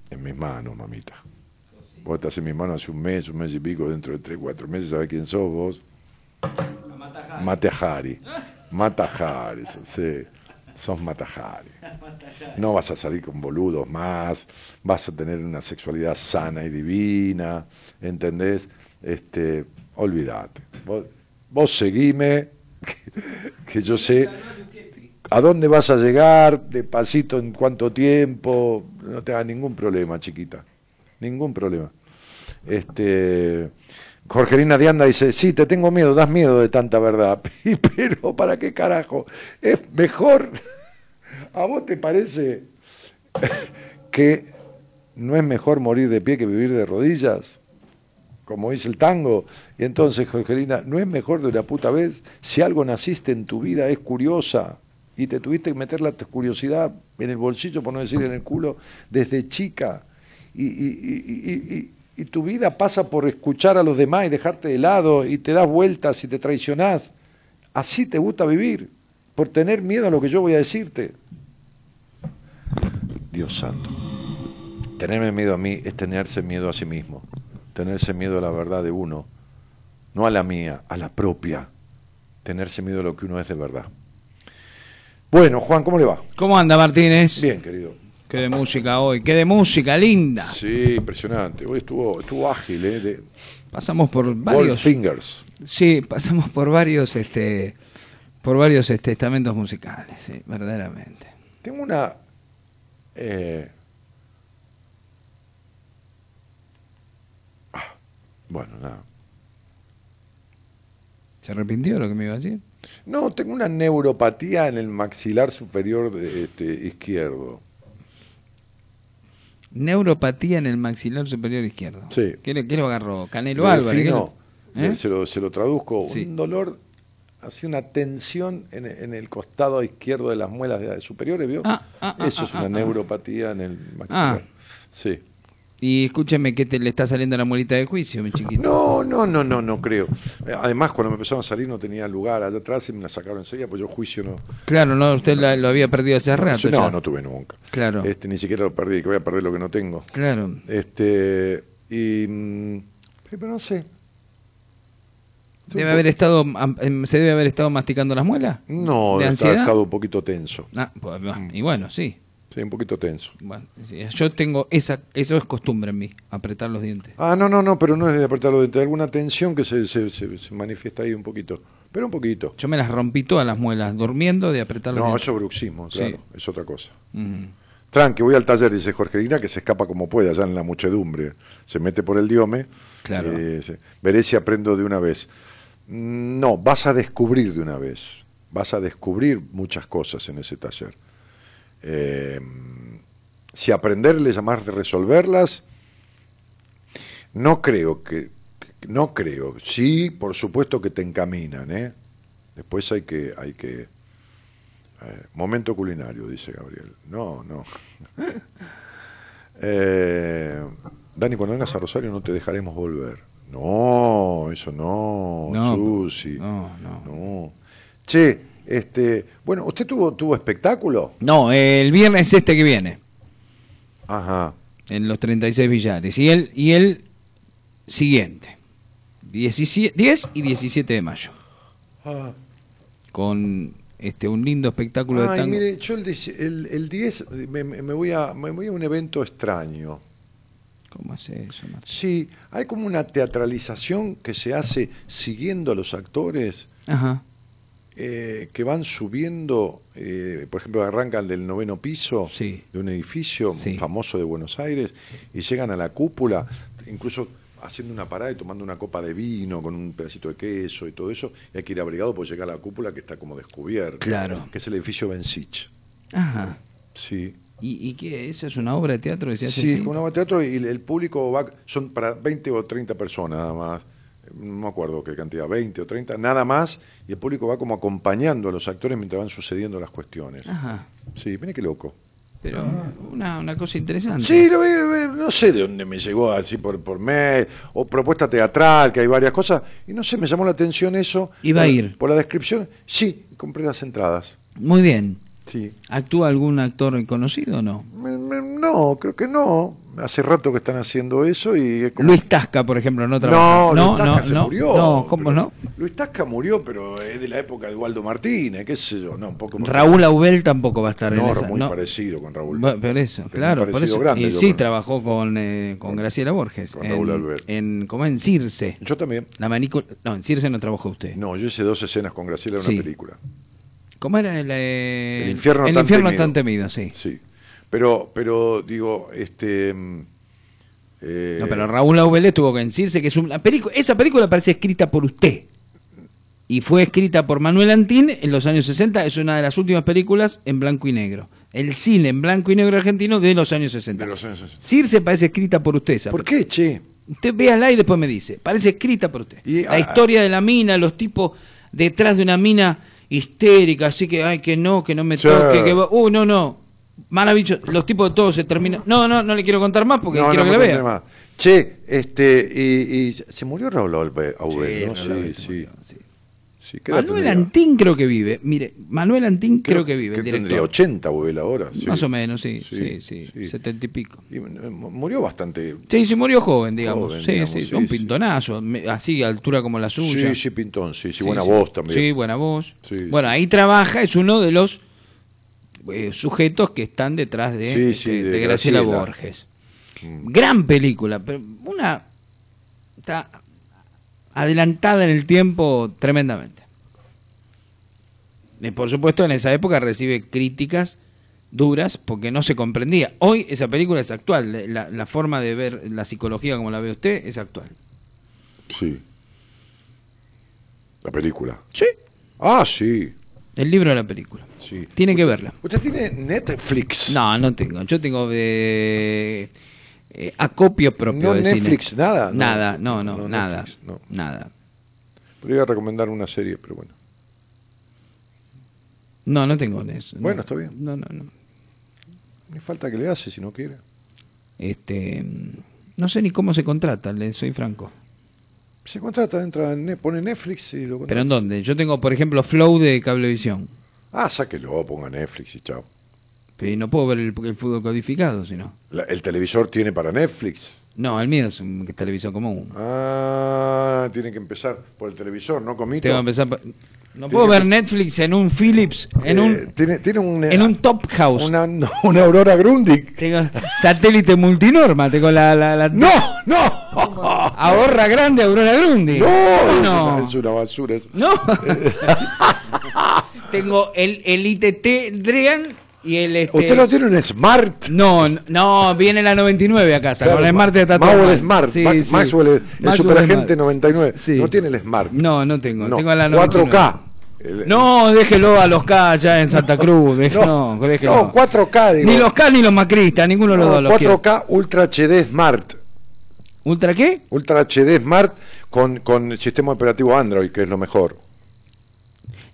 en mis manos, mamita. Vos estás en mis manos hace un mes, un mes y pico, dentro de tres, cuatro meses, ¿sabés quién sos vos? Matahari. Matahari, sí. Sos Matahari. No vas a salir con boludos más, vas a tener una sexualidad sana y divina, ¿entendés? Este, olvídate. Vos, vos seguime, que, que yo sé a dónde vas a llegar, de pasito en cuánto tiempo, no te hagas ningún problema, chiquita. Ningún problema. Este, Jorgelina Dianda dice, sí, te tengo miedo, das miedo de tanta verdad. Pero, ¿para qué carajo? Es mejor. ¿A vos te parece que no es mejor morir de pie que vivir de rodillas? Como dice el tango. Y entonces, Jorgelina, ¿no es mejor de una puta vez? Si algo naciste en tu vida es curiosa y te tuviste que meter la curiosidad en el bolsillo, por no decir en el culo, desde chica. Y, y- y- tu vida pasa por escuchar a los demás y dejarte de lado y te das vueltas y te traicionás. Así te gusta vivir, por tener miedo a lo que yo voy a decirte. Dios santo. Tenerme miedo a mí es tenerse miedo a sí mismo, tenerse miedo a la verdad de uno, no a la mía, a la propia, tenerse miedo a lo que uno es de verdad. Bueno, Juan, ¿cómo le va? ¿Cómo anda Martínez? Bien, querido. Qué de música hoy, qué de música linda. Sí, impresionante. Hoy estuvo, estuvo ágil, ¿eh? De Pasamos por varios. fingers. Sí, pasamos por varios, este, por varios este, estamentos musicales, sí, verdaderamente. Tengo una. eh, ah, bueno, nada. ¿Se arrepintió lo que me iba a decir? No, tengo una neuropatía en el maxilar superior de, este, izquierdo. Neuropatía en el maxilar superior izquierdo. Sí. ¿Qué le agarró? Canelo Álvarez. ¿qué defino, le- ¿Eh? se, lo, se lo traduzco, Sí. un dolor, así una tensión en, en el costado izquierdo de las muelas de- superiores, ¿vio? Ah, ah, ah, Eso es ah, una neuropatía en el maxilar. Sí. Y escúcheme que te le está saliendo la muelita de juicio, mi chiquito. No, no, no, no, no creo. Además, cuando me empezaron a salir no tenía lugar allá atrás y me la sacaron enseguida, pues yo juicio no. Claro, no, usted la- lo había perdido hace rato. no, ya. no tuve nunca. Claro. Este, ni siquiera lo perdí, que voy a perder lo que no tengo. Claro. Este, y. mm, Pero no sé. Debe haber estado, em, ¿Se debe haber estado masticando las muelas? No, ¿De está ansiedad? estado un poquito tenso. Ah, pues, y bueno, sí. Sí, un poquito tenso. Bueno, yo tengo esa, eso es costumbre en mí, apretar los dientes. Ah, no, no, no, pero no es de apretar los dientes, alguna tensión que se, se, se- se manifiesta ahí un poquito. Pero un poquito. Yo me las rompí todas las muelas, durmiendo de apretar los No, dientes. eso es bruxismo, claro, Sí. es otra cosa. Ujú. Tranqui, voy al taller, dice Jorgelina, que se escapa como puede, allá en la muchedumbre. Se mete por el diome. Claro. eh, veré si aprendo de una vez. Mm, No, vas a descubrir de una vez. Vas a descubrir muchas cosas en ese taller. Eh, si aprender le llamás de resolverlas, no creo que, que- no creo. Sí, por supuesto que te encaminan, ¿eh? Después hay que, hay que, eh, momento culinario, dice Gabriel. No, no. Eh, Dani, cuando vengas a Rosario no te dejaremos volver. No, eso no, No, Susi. no, no. no. Che, este, bueno, ¿usted tuvo, tuvo espectáculo? No, el viernes este que viene, Ajá. en los 36 billares. Y el, y el siguiente, 17, 10 y 17 de mayo. Ah, con este un lindo espectáculo de Ay, tango. mire, yo el, de- el, el 10 me, me- me voy a, me voy a un evento extraño. ¿Cómo hace eso? Martín? Sí, hay como una teatralización que se hace siguiendo a los actores Ajá. Eh, que van subiendo, eh, por ejemplo, arrancan del noveno piso Sí. de un edificio Sí. famoso de Buenos Aires y llegan a la cúpula, incluso haciendo una parada y tomando una copa de vino con un pedacito de queso y todo eso, y hay que ir abrigado por llegar a la cúpula que está como descubierta, Claro. que es el edificio Bensich. Ajá. Sí. ¿Y, y qué? ¿Esa es una obra de teatro que se hace Sí, así? una obra de teatro y el público va, son para 20 o 30 personas nada más. No me acuerdo qué cantidad, 20 o 30, nada más. Y el público va como acompañando a los actores mientras van sucediendo las cuestiones. Ajá. Sí, mire qué loco. Pero una, una cosa interesante. Sí, lo no sé de dónde me llegó así por, por mail, o propuesta teatral, que hay varias cosas, y no sé, me llamó la atención eso. Iba a ir. Por la descripción, sí, compré las entradas. Muy bien. Sí. ¿Actúa algún actor conocido o no? No, creo que no. Hace rato que están haciendo eso y es como... Luis Tasca, por ejemplo, no trabaja. No, Luis Tasca no, se no, murió. no, ¿cómo no? Luis Tasca murió, pero es de la época de Waldo Martínez, qué sé yo, no, un poco más- Raúl Aubel tampoco va a estar en No, esa. muy no. parecido con Raúl. Bu- Por eso, Pero claro, por eso. grande, y sí, creo. trabajó con, eh, con Graciela Borges. Con en, Raúl Albert. En, ¿Cómo en Circe? Yo también. La manícula- no, en Circe no trabajó usted. No, yo hice dos escenas con Graciela en Sí. una película. ¿Cómo era el, eh, El infierno el tan infierno temido. tan temido, sí. Sí. Pero, pero digo, este. mm, eh, No, pero Raúl Aubel estuvo en Circe, que es una película. Esa película parece escrita por usted. Y fue escrita por Manuel Antín en los años 60. Es una de las últimas películas en blanco y negro. El cine en blanco y negro argentino de los años 60. de los años 60. Circe parece escrita por usted. esa ¿Por qué, che? Usted véala y después me dice. Parece escrita por usted. Y, la ah, historia de la mina, los tipos detrás de una mina histérica, así que, ay, que no, que no me toque, que va- Uh, no, no. Maravilloso. Los tipos de todos se terminan. No, no, no le quiero contar más porque No, quiero no que la vea. más. Che, este, y, y se murió Raúl Aubel, Aubel, ¿no? Raúl Sí, sí. murió, sí. Sí, ¿qué edad Manuel? Antín creo que vive. Mire, Manuel Antín creo, que vive, ¿Qué el tendría? director. 80 Aubel ahora. sí. Más o menos, sí, Sí, sí, sí, sí. setenta y pico. Y, eh, murió bastante. Sí, sí, murió joven, digamos. Joven, sí, digamos, sí, sí, un sí. pintonazo, así, altura como la suya. Sí, sí, Pintón, sí, sí, Sí, buena sí. voz también. Sí, buena voz. Sí, bueno, ahí trabaja, es uno de los eh, sujetos que están detrás de, Sí, sí, de de Graciela, Graciela. Borges. Gran película, pero una está adelantada en el tiempo tremendamente. Y por supuesto, en esa época recibe críticas duras porque no se comprendía. Hoy esa película es actual, la, la forma de ver la psicología como la ve usted es actual. Sí. La película. Sí. Ah, sí. El libro de la película. sí. Tiene que verla. ¿Usted tiene Netflix? No, no tengo. Yo tengo de eh, acopio propio No de Netflix, cine. nada. Nada, no, no, No, nada. Netflix, no. Nada. Podría recomendar una serie, pero bueno. No, no tengo eso. no. Bueno, está bien. No, no, no. Ni falta que le hace si no quiere. Este, no sé ni cómo se contrata, le soy franco. Se contrata, entra, en Ne- pone Netflix y lo contrata. Pero en dónde? Yo tengo, por ejemplo, Flow de Cablevisión. Ah, sáquelo, ponga Netflix y chao. Pero no puedo ver el, el fútbol codificado, si no. La- el televisor tiene para Netflix. No, el mío es un televisor común. Ah, tiene que empezar por el televisor, ¿no, Comito? Tengo que empezar No puedo ver Netflix en un Philips, en Eh, un tiene, tiene un, en un Top House. Una, no, una Aurora Grundig. Tengo satélite multinorma, tengo la, la, la- ¡No! ¡No! Ahorra grande Aurora Grundy. ¡No! Es, no. una, es una basura. eso. No. tengo el, el ITT Drean y el este... ¿Usted no tiene un Smart? No, no, no, viene la 99 a casa. Claro, con el Smart está todo Maxwell. Smart. Sí, Ma- sí. Maxwell, el Maxwell superagente Smart. 99. Sí. No tiene el Smart. No, no tengo. No, Tengo la 99. 4K. El- No, déjelo a los K allá en Santa Cruz. no, déjelo. No, 4K, digo. Ni los K ni los macristas, ninguno de los No, dos los quiero. 4K Ultra HD Smart. ¿Ultra qué? Ultra HD Smart con, con sistema operativo Android, que es lo mejor.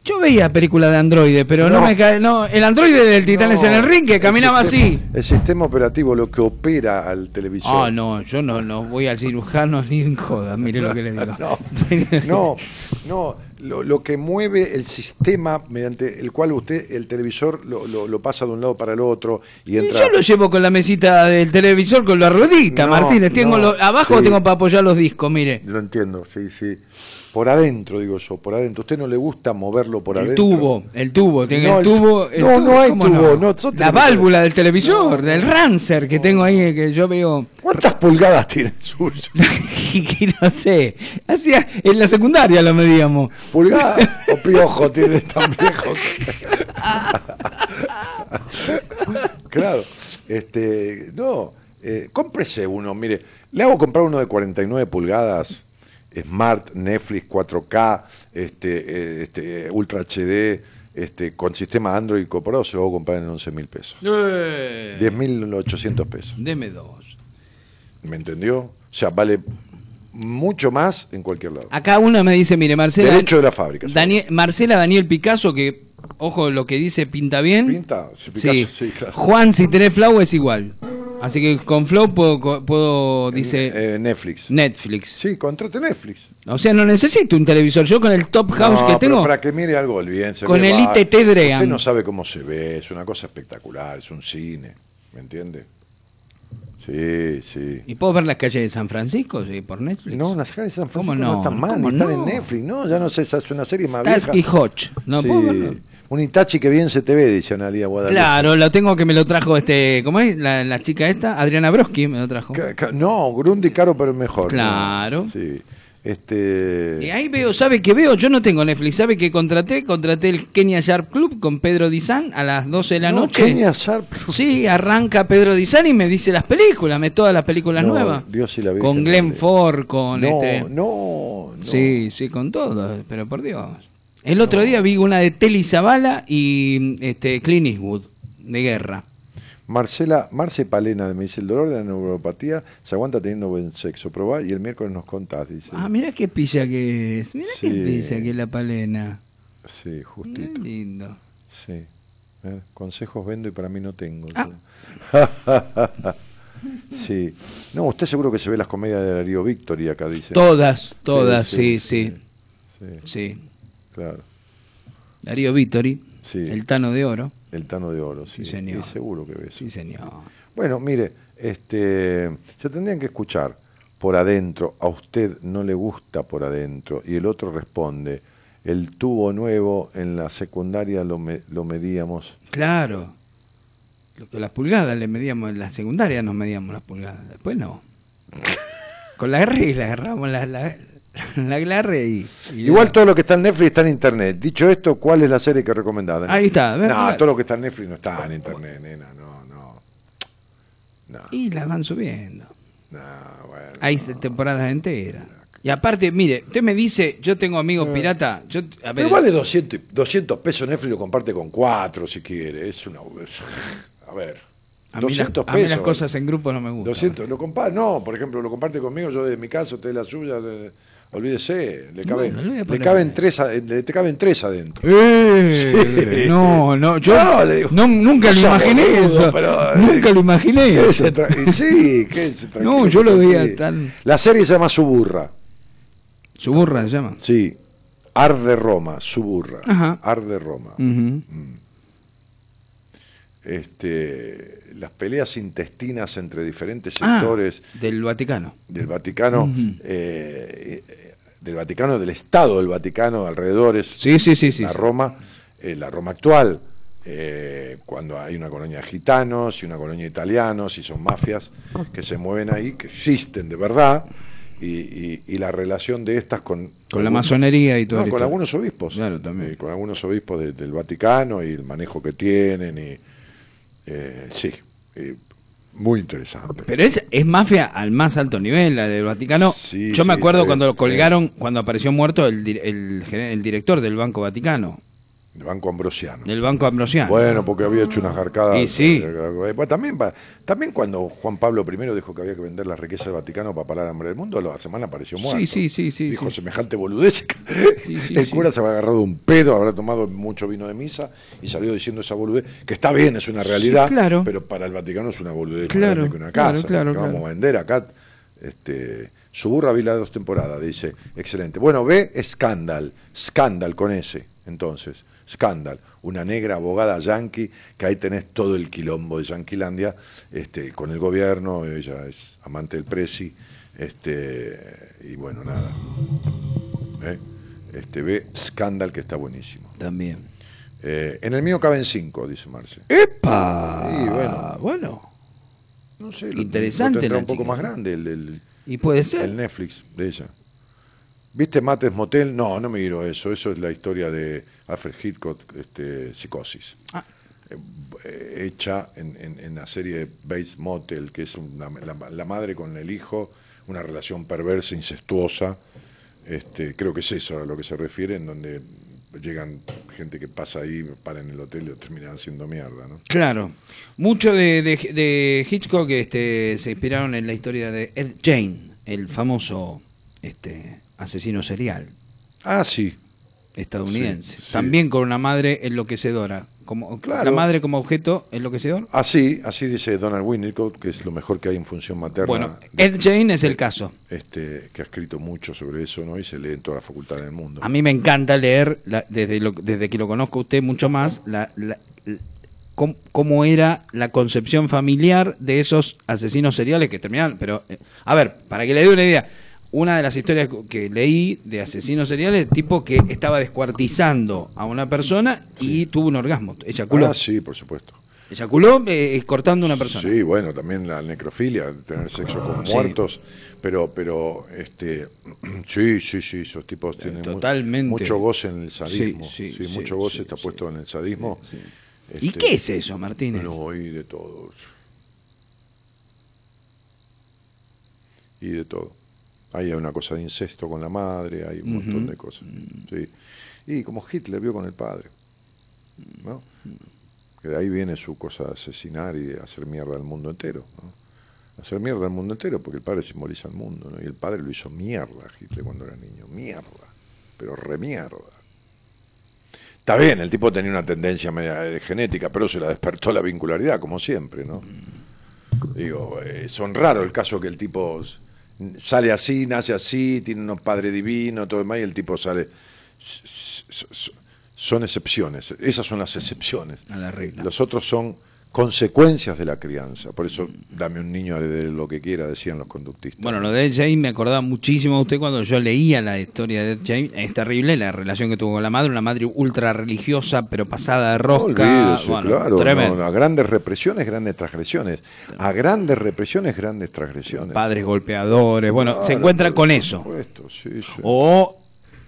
Yo veía películas de androide, pero no, No. me cae. No, el androide del Titanes No, en el ring que caminaba el así. El sistema operativo, lo que opera al televisor. Ah, no, yo no, no voy al cirujano ni en joda, mire lo que le digo. No, no, no, lo, lo que mueve el sistema mediante el cual usted, el televisor, lo, lo- lo pasa de un lado para el otro y entra... yo lo llevo con la mesita del televisor con la ruedita, No, Martínez. Tengo no, lo- abajo sí. tengo para apoyar los discos, mire. Lo entiendo, sí, sí. Por adentro, digo yo, por adentro. ¿A usted no le gusta moverlo por El adentro? tubo, el tubo, tiene No, el el tu- tubo. el no, tubo, no hay ¿cómo tubo, no, La válvula del televisor, del Rancer que tengo ahí, que yo veo. ¿Cuántas pulgadas tiene el suyo? no sé. Hacía, en la secundaria lo medíamos. ¿Pulgada o piojo tiene tan viejo? claro. Este, no, eh, cómprese uno, mire, le hago comprar uno de 49 pulgadas, Smart, Netflix, 4K, este, eh, este, Ultra HD, este, con sistema Android incorporado, se lo hago comprar en 11 mil pesos. Eh, 10.800 pesos. Deme dos. ¿Me entendió? O sea, vale mucho más en cualquier lado. Acá una me dice, mire, Marcela. Derecho de la fábrica. Daniel, Marcela Daniel Picasso, que, ojo, lo que dice pinta bien. Pinta, si Picasso, Sí. sí, claro. Juan, si tenés Flow es igual. Así que con Flow puedo, puedo dice Eh, Netflix. Netflix. Sí, contrate Netflix. O sea, no necesito un televisor. Yo con el Top House No, que pero tengo. para que mire algo del bien. se Con el bárbaro. ITT Dream. Usted no sabe cómo se ve, es una cosa espectacular, es un cine, ¿me entiende? Sí, sí. ¿Y puedo ver las calles de San Francisco sí, por Netflix? No, las calles de San ¿Cómo Francisco no, no? están mal, ¿Cómo están no? en Netflix, no, ya no sé, es una serie más Starsky vieja. Hodge. No Sí. puedo verlo. Un Itachi que bien se te ve, dice Analia Guadalupe. Claro, lo tengo que me lo trajo este, ¿cómo es? La, la chica esta, Adriana Broski me lo trajo. Ca- ca- No, Grundy caro, pero mejor. Claro. ¿no? Sí. Este. Y ahí veo, ¿sabe qué veo? Yo no tengo Netflix, ¿sabe qué contraté? Contraté el Kenya Sharp Club con Pedro Dizán a las 12 de la No, noche. Kenia Sharp. Sí, arranca Pedro Dizán y me dice las películas, me todas las películas No, nuevas. Dios y la Virgen Con Glenn. Ford, con No, este. no, no. Sí, sí, con todo, pero por Dios. El otro día vi una de Telly Zavala y este Clint Eastwood, de guerra. Marcela, Marce Palena me dice, el dolor de la neuropatía se aguanta teniendo buen sexo. Probá y el miércoles nos contás, dice. Ah, mira qué pilla que es, qué Sí. pilla que es la palena. Sí, justito. Qué lindo. Sí. Eh, Consejos vendo y para mí no tengo. Ah. sí. No, usted seguro que se ve las comedias de Darío Victory acá, dice. Todas, todas, sí, sí. Sí, Sí. Claro. Darío Vittori, Sí. el Tano de Oro. El Tano de Oro, sí. Sí, señor. Y seguro que ve eso. Sí, señor. Bueno, mire, este, se tendrían que escuchar por adentro, a usted no le gusta por adentro, y el otro responde, el tubo nuevo en la secundaria lo, me- lo medíamos. Claro. Lo que las pulgadas le medíamos en la secundaria, nos medíamos las pulgadas. Después no. Con la regla agarramos la, la, la glarre y, y- Igual todo lo que está en Netflix está en internet. Dicho esto, ¿cuál es la serie que recomendada? Ahí está, ver, No, todo lo que está en Netflix no está en internet, nena, no, no. Y las van subiendo. No, bueno. Hay temporadas enteras. Y aparte, mire, usted me dice, yo tengo amigos pirata. Yo, a ver, Pero vale 200, 200 pesos Netflix lo comparte con 4 si quiere. Es una. A ver. a mí, las, 200 a mí pesos. las cosas en grupo no me gustan. 200, lo comparte, no, por ejemplo, lo comparte conmigo, yo de mi casa, usted la suya, de- olvídese, le caben, le caben tres, le- te caben tres adentro. Eh, Sí. No, no, yo No, le digo, no, nunca lo imaginé boludo, eso. pero, eh, nunca lo imaginé eso. sí, tranquilo, No, yo lo veía así. tan- La serie se llama Suburra. Suburra se llama. Sí. Arde Roma, Suburra. Ajá. Arde Roma. Ujú. Este, las peleas intestinas entre diferentes Ah, sectores del Vaticano. del Vaticano, eh, eh, del Vaticano, del Estado del Vaticano, alrededores, Sí, sí, sí, sí. la sí. Roma, eh, la Roma actual, eh, cuando hay una colonia de gitanos y una colonia de italianos y son mafias que se mueven ahí, que existen de verdad, y, y- y la relación de estas con... Con la masonería y todo No, con algunos obispos. Claro, también. Con algunos obispos de- del Vaticano y el manejo que tienen. y eh, Sí, eh, muy interesante. Pero es, es mafia al más alto nivel, la del Vaticano. Sí, Yo me sí, acuerdo cuando lo colgaron, cuando apareció muerto el, el director del Banco Vaticano, El Banco Ambrosiano. del Banco Ambrosiano. Bueno, porque había hecho unas arcadas. Y sí. bueno, también, también cuando Juan Pablo I dijo que había que vender las riquezas del Vaticano para parar el hambre del mundo, a la semana apareció muerto. Sí, sí, sí, sí. Dijo sí. semejante boludez. Sí, el cura se había agarrado un pedo, habrá tomado mucho vino de misa y salió diciendo esa boludez, que está bien, es una realidad, claro. pero para el Vaticano es una boludez más Claro, grande que una claro, casa. claro, que vamos claro. a vender acá este, Suburra vi las dos temporadas, dice, excelente. Bueno, ve Scandal, Scandal con S, entonces, Scandal, una negra abogada yanqui, que ahí tenés todo el quilombo de Yanquilandia, este, con el gobierno, ella es amante del Presi, este, y bueno, nada. ¿Eh? Este, ve Scandal, que está buenísimo. También. Eh, en el mío caben cinco, dice Marce. ¡Epa! Y bueno, Bueno, no sé, lo- Interesante lo tendrá la un poco chica, más grande el, el- y puede ser. el Netflix de ella. ¿Viste Mates Motel? No, no me miro eso. Eso es la historia de Alfred Hitchcock, este, Psicosis. Ah. Eh, hecha en, en- en la serie Bates Motel, que es una- la, la madre con el hijo, una relación perversa, incestuosa. Este, creo que es eso a lo que se refiere, en donde llegan gente que pasa ahí, para en el hotel y lo terminan haciendo mierda, ¿no? Claro. Mucho de, de- de Hitchcock este, se inspiraron en la historia de Ed Jane, el famoso este, asesino serial Ah, sí. estadounidense. Sí, sí. También con una madre enloquecedora. Como, Claro. La madre como objeto enloquecedor. Así, así dice Donald Winnicott, que es lo mejor que hay en función materna. Bueno, Ed Jane es el caso. este, que ha escrito mucho sobre eso, ¿no? Y se lee en toda la facultad del mundo. A mí me encanta leer, la- desde, lo- desde que lo conozco a usted mucho más, la, cómo, cómo era la concepción familiar de esos asesinos seriales que terminaron. Pero, eh, a ver, para que le dé una idea, una de las historias que leí de asesinos seriales, tipo que estaba descuartizando a una persona y tuvo un orgasmo, eyaculó. Ah, sí, por supuesto. Eyaculó eh, cortando a una persona. Sí, bueno, también la necrofilia, tener sexo con sí. muertos, pero, pero, este, sí, sí, sí, esos tipos tienen mu- totalmente. mucho goce en el sadismo, Sí, mucho goce está puesto en el sadismo. ¿Y Este, qué es eso, Martínez? No, y de todo. Y de todo. Ahí hay una cosa de incesto con la madre, hay un montón de cosas. Sí. Y como Hitler vio con el padre. ¿no? Que de ahí viene su cosa de asesinar y de hacer mierda al mundo entero. ¿no? Hacer mierda al mundo entero, porque el padre simboliza al mundo, ¿no? Y el padre lo hizo mierda a Hitler cuando era niño. Mierda. Pero remierda. Está bien, el tipo tenía una tendencia media de genética, pero se la despertó la vincularidad, como siempre, ¿no? Digo, eh, son raros el caso que el tipo sale así, nace así, tiene un padre divino, todo demás, y el tipo sale. Son excepciones, esas son las excepciones. A la regla. Los otros son consecuencias de la crianza. Por eso, dame un niño de lo que quiera, decían los conductistas. Bueno, lo de Ed Jane me acordaba muchísimo de usted cuando yo leía la historia de Ed Jane. Es terrible la relación que tuvo con la madre, una madre ultra religiosa, pero pasada de rosca. olvídese, Bueno, claro, tremendo. no, a grandes represiones, grandes transgresiones. A grandes represiones, grandes transgresiones. Padres golpeadores. Bueno, se Claro, encuentra por- con por eso. supuesto, sí, sí. O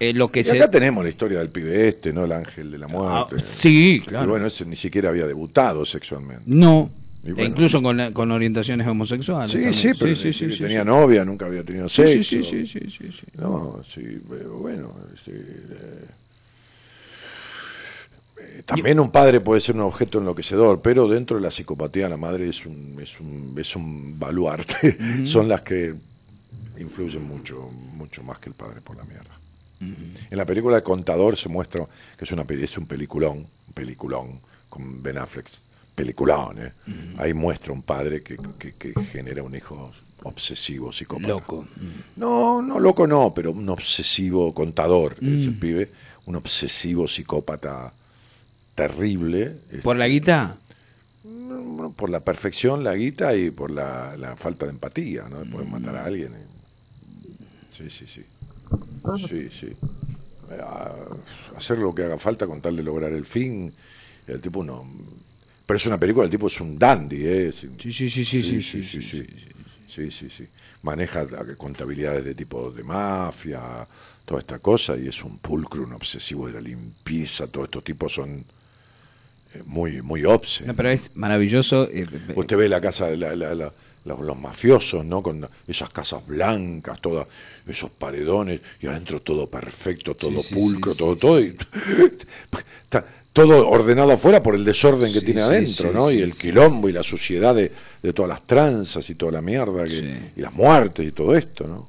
eh, lo que Y se. acá tenemos la historia del pibe este, ¿no? El ángel de la muerte. Ah, sí, Y claro. bueno, ese ni siquiera había debutado sexualmente. No. Y E incluso con, con orientaciones homosexuales. Sí, también. sí, pero sí, sí, sí, tenía sí. novia, nunca había tenido Sí, sexo. sí, sí, sí, sí, sí, sí. No, sí, pero bueno. sí, eh, eh, también un padre puede ser un objeto enloquecedor, pero dentro de la psicopatía la madre es un, es un, es un baluarte. Son las que influyen mucho, mucho más que el padre por la mierda. En la película de Contador se muestra que es, una, es un peliculón, un peliculón con Ben Affleck, peliculón, ¿eh? Ahí muestra un padre que, que- que genera un hijo obsesivo, psicópata. Loco. No, no, loco no, pero un obsesivo contador, Mm. ese pibe, un obsesivo psicópata terrible. ¿Por la guita? Bueno, por la perfección, la guita y por la, la falta de empatía, ¿no? Poder matar a alguien. y- Sí, sí, sí. Ah. Sí, sí. Eh, hacer lo que haga falta con tal de lograr el fin. El tipo no. Pero es una película, el tipo es un dandy, ¿eh? Sí, sí, sí, sí, sí, sí, sí, sí. Sí, sí. Maneja contabilidades de tipo de mafia, toda esta cosa, y es un pulcro, un obsesivo de la limpieza. Todos estos tipos son eh, muy, muy obses. No, pero es maravilloso. Eh, Usted ve la casa, la, la, la los, los mafiosos, ¿no? Con esas casas blancas, todas, esos paredones, y adentro todo perfecto, todo sí, pulcro, sí, todo, sí, todo. y- todo ordenado afuera por el desorden que tiene adentro, ¿no? y el quilombo y la suciedad de, de todas las tranzas y toda la mierda, que- y las muertes y todo esto, ¿no?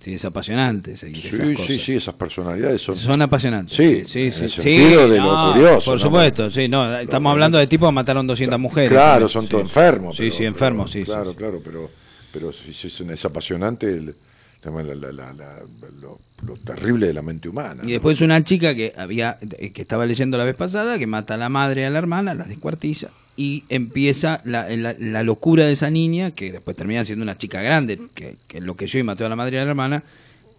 Sí, es apasionante seguir esas Sí, cosas. sí, sí, esas personalidades son... Son apasionantes. Sí, sí, sí. en el sí, sentido de lo curioso, Por ¿no? supuesto, sí, no, estamos hablando de tipos que mataron 200 mujeres. Claro, son sí. todos enfermos. Sí, pero- sí, enfermos, pero- sí. Claro, claro, pero, pero es, apasionante el- La- la- lo, lo terrible de la mente humana. Y después una chica que había que estaba leyendo la vez pasada, que mata a la madre y a la hermana, las descuartiza, y empieza la, la- la locura de esa niña, que después termina siendo una chica grande, que, que enloqueció y mató a la madre y a la hermana,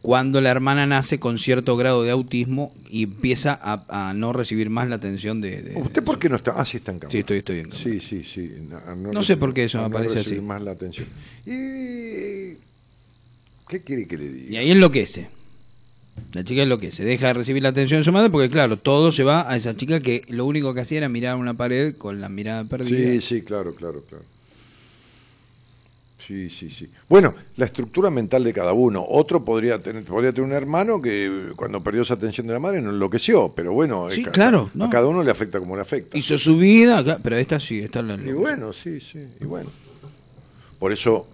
cuando la hermana nace con cierto grado de autismo y empieza a, a no recibir más la atención de... de- ¿Usted por qué no está? Ah, sí, está en cámara. Sí, estoy, estoy bien. Sí, sí, sí. No, No sé por qué eso me no parece recibir así. más la atención. ¿Y qué quiere que le diga? Y ahí enloquece. La chica enloquece, deja de recibir la atención de su madre porque, claro, todo se va a esa chica que lo único que hacía era mirar una pared con la mirada perdida. Sí, sí, claro, claro, claro. Sí, sí, sí. Bueno, la estructura mental de cada uno. Otro podría tener, podría tener un hermano que cuando perdió esa atención de la madre no enloqueció, pero bueno, Sí, eh, ca- claro, a no. cada uno le afecta como le afecta. Hizo su vida, pero esta sí, esta la Y bueno, sí, sí, y bueno. Por eso,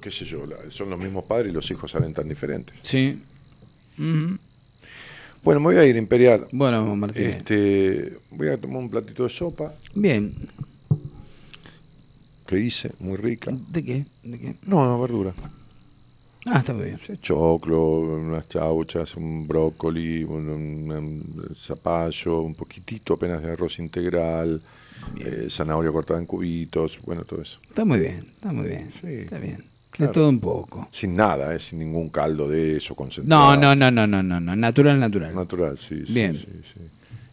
qué sé yo, la- son los mismos padres y los hijos salen tan diferentes. Sí. Ujú. Bueno, me voy a ir, Imperial. Bueno, Martín. Este, voy a tomar un platito de sopa Bien. que hice, muy rica. ¿De qué? ¿De qué? No, no, verdura. Ah, está muy bien. Choclo, unas chauchas, un brócoli, un, un- un zapallo, un poquitito apenas de arroz integral, eh, zanahoria cortada en cubitos, bueno, todo eso. Está muy bien, está muy bien. Sí, Está bien. Claro. De todo un poco. Sin nada, eh, sin ningún caldo de eso concentrado. No, no, no, no, no, no, no. Natural, natural. Natural, sí. sí, Bien. sí, sí.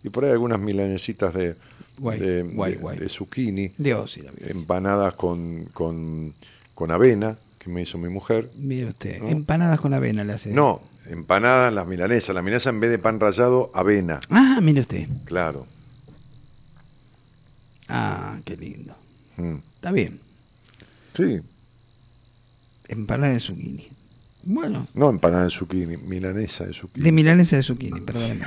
Y por ahí algunas milanesitas de, Guay, de, guay, de- guay. de zucchini, Dios, empanadas con, con, con avena, que me hizo mi mujer. Mire usted, ¿No? empanadas con avena le hace. No, empanadas, las milanesas. La milanesa en vez de pan rallado, avena. Ah, mire usted. Claro. Ah, qué lindo. Mm. Está bien. Sí. Empanada de zucchini. Bueno, No empanada de zucchini, milanesa de zucchini. de milanesa de zucchini, perdóneme.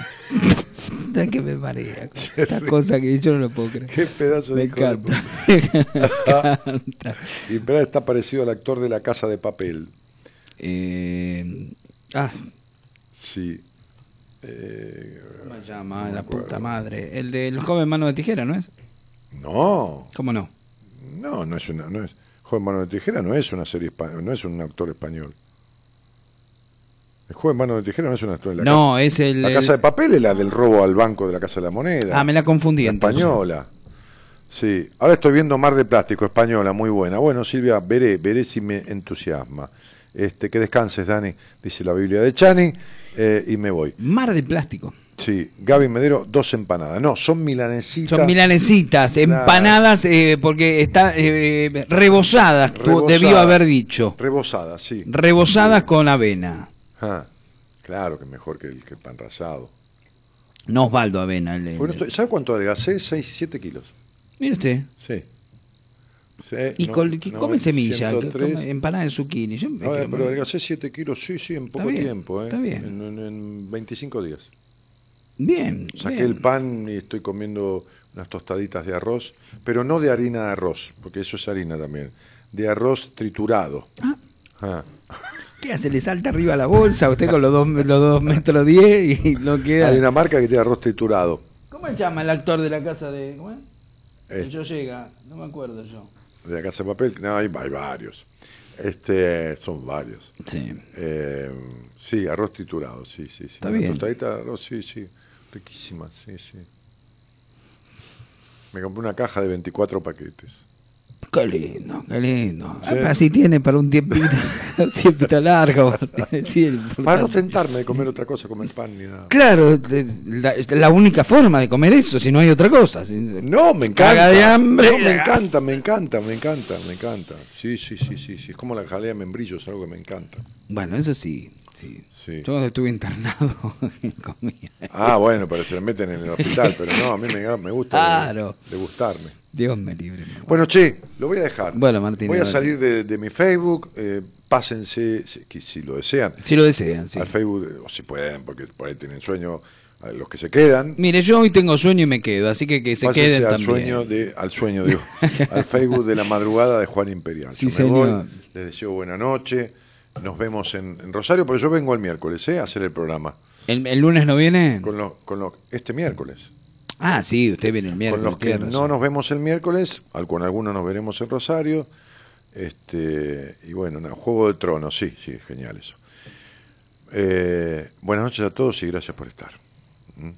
Da que me marea. Esa cosa que yo no lo puedo creer. Qué pedazo Me de de encanta. Me encanta. Y pero está parecido al actor de la casa de papel. Eh, ah, Sí. Eh, ¿cómo se llama? La puta madre. El del joven mano de tijera, ¿no es? no, ¿Cómo no? no, no es una, no es. Joven Mano de Tijera no es una serie no es un actor español. El joven Mano de Tijera no es un actor de la No, casa. es el. La el- casa de papel es la del robo al banco de la Casa de la Moneda. Ah, me la confundí. La española. Sí, ahora estoy viendo Mar de Plástico, española, muy buena. Bueno, Silvia, veré, veré si me entusiasma. Este, que descanses, Dani, dice la Biblia de Chani, eh, y me voy. Mar de plástico. Sí, Gaby Medero, dos empanadas. No, son milanesitas. Son milanesitas, empanadas, eh, porque está eh, rebozadas, Rebozadas. debió haber dicho. Rebosadas, sí. Rebozadas con avena. Ah, claro que mejor que el, que el pan rasado. No Osvaldo Avena. el- Bueno, ¿Sabe cuánto adelgacé? 6, 7 kilos. Mire usted. Sí. Sí, Y no, col- que no, come semilla, que 103. come empanada de zucchini. Yo No, eh, pero adelgacé 7 kilos, sí, sí, en poco bien, tiempo. ¿eh? está bien. En, en- en 25 días. Bien. Saqué bien. el pan y estoy comiendo unas tostaditas de arroz, pero no de harina de arroz, porque eso es harina también, de arroz triturado. Ah. ¿Qué hace? ¿Le salta arriba la bolsa? Usted con los dos, los dos metros diez y no queda. Hay una marca que tiene arroz triturado. ¿Cómo se llama el actor de la casa de.? ¿Cómo es? Eh. Yo llega, no me acuerdo yo. De la casa de papel, no, hay, hay varios. Este, son varios. Sí. Eh, sí, arroz triturado, sí, sí, sí. Está bien. tostadita de arroz, sí, sí. Riquísima, sí, sí. Me compré una caja de 24 paquetes. Qué lindo, qué lindo. Sí. Ah, Así tiene para un tiempito, un tiempito largo. Sí, Para no tentarme de comer otra cosa, comer pan ni nada. Claro, la, la única forma de comer eso, si no hay otra cosa. No, me Caga encanta. de hambre. No, me encanta, me encanta, me encanta, me encanta. Sí, sí, sí, sí, sí. Es como la jalea de membrillo, es algo que me encanta. Bueno, eso sí, sí. Sí. Yo cuando estuve internado comía. Ah, bueno, pero se meten en el hospital, pero no, a mí me, me gusta Claro. de, gustarme. Dios me libre. Bueno, che, lo voy a dejar. Bueno, Martín, Voy a salir de, de mi Facebook, eh, pásense, si, lo desean, Si lo desean, sí. al Facebook, o si pueden, porque por ahí tienen sueño, a los que se quedan. Mire, yo hoy tengo sueño y me quedo, así que que se queden al también. sueño de, al sueño digo, al Facebook de la madrugada de Juan Imperial. Sí, Yo me voy, señor. les deseo buena noche. Nos vemos en, en Rosario, pero yo vengo el miércoles, ¿eh? A hacer el programa. ¿El, el lunes no viene? Con lo, con lo, este miércoles. Ah, sí, usted viene el con miércoles. los que tiene no nos vemos el miércoles, con algunos nos veremos en Rosario. Este, y bueno, nada, Juego de Tronos, sí, sí, genial eso. Eh, buenas noches a todos y gracias por estar. ¿Mm?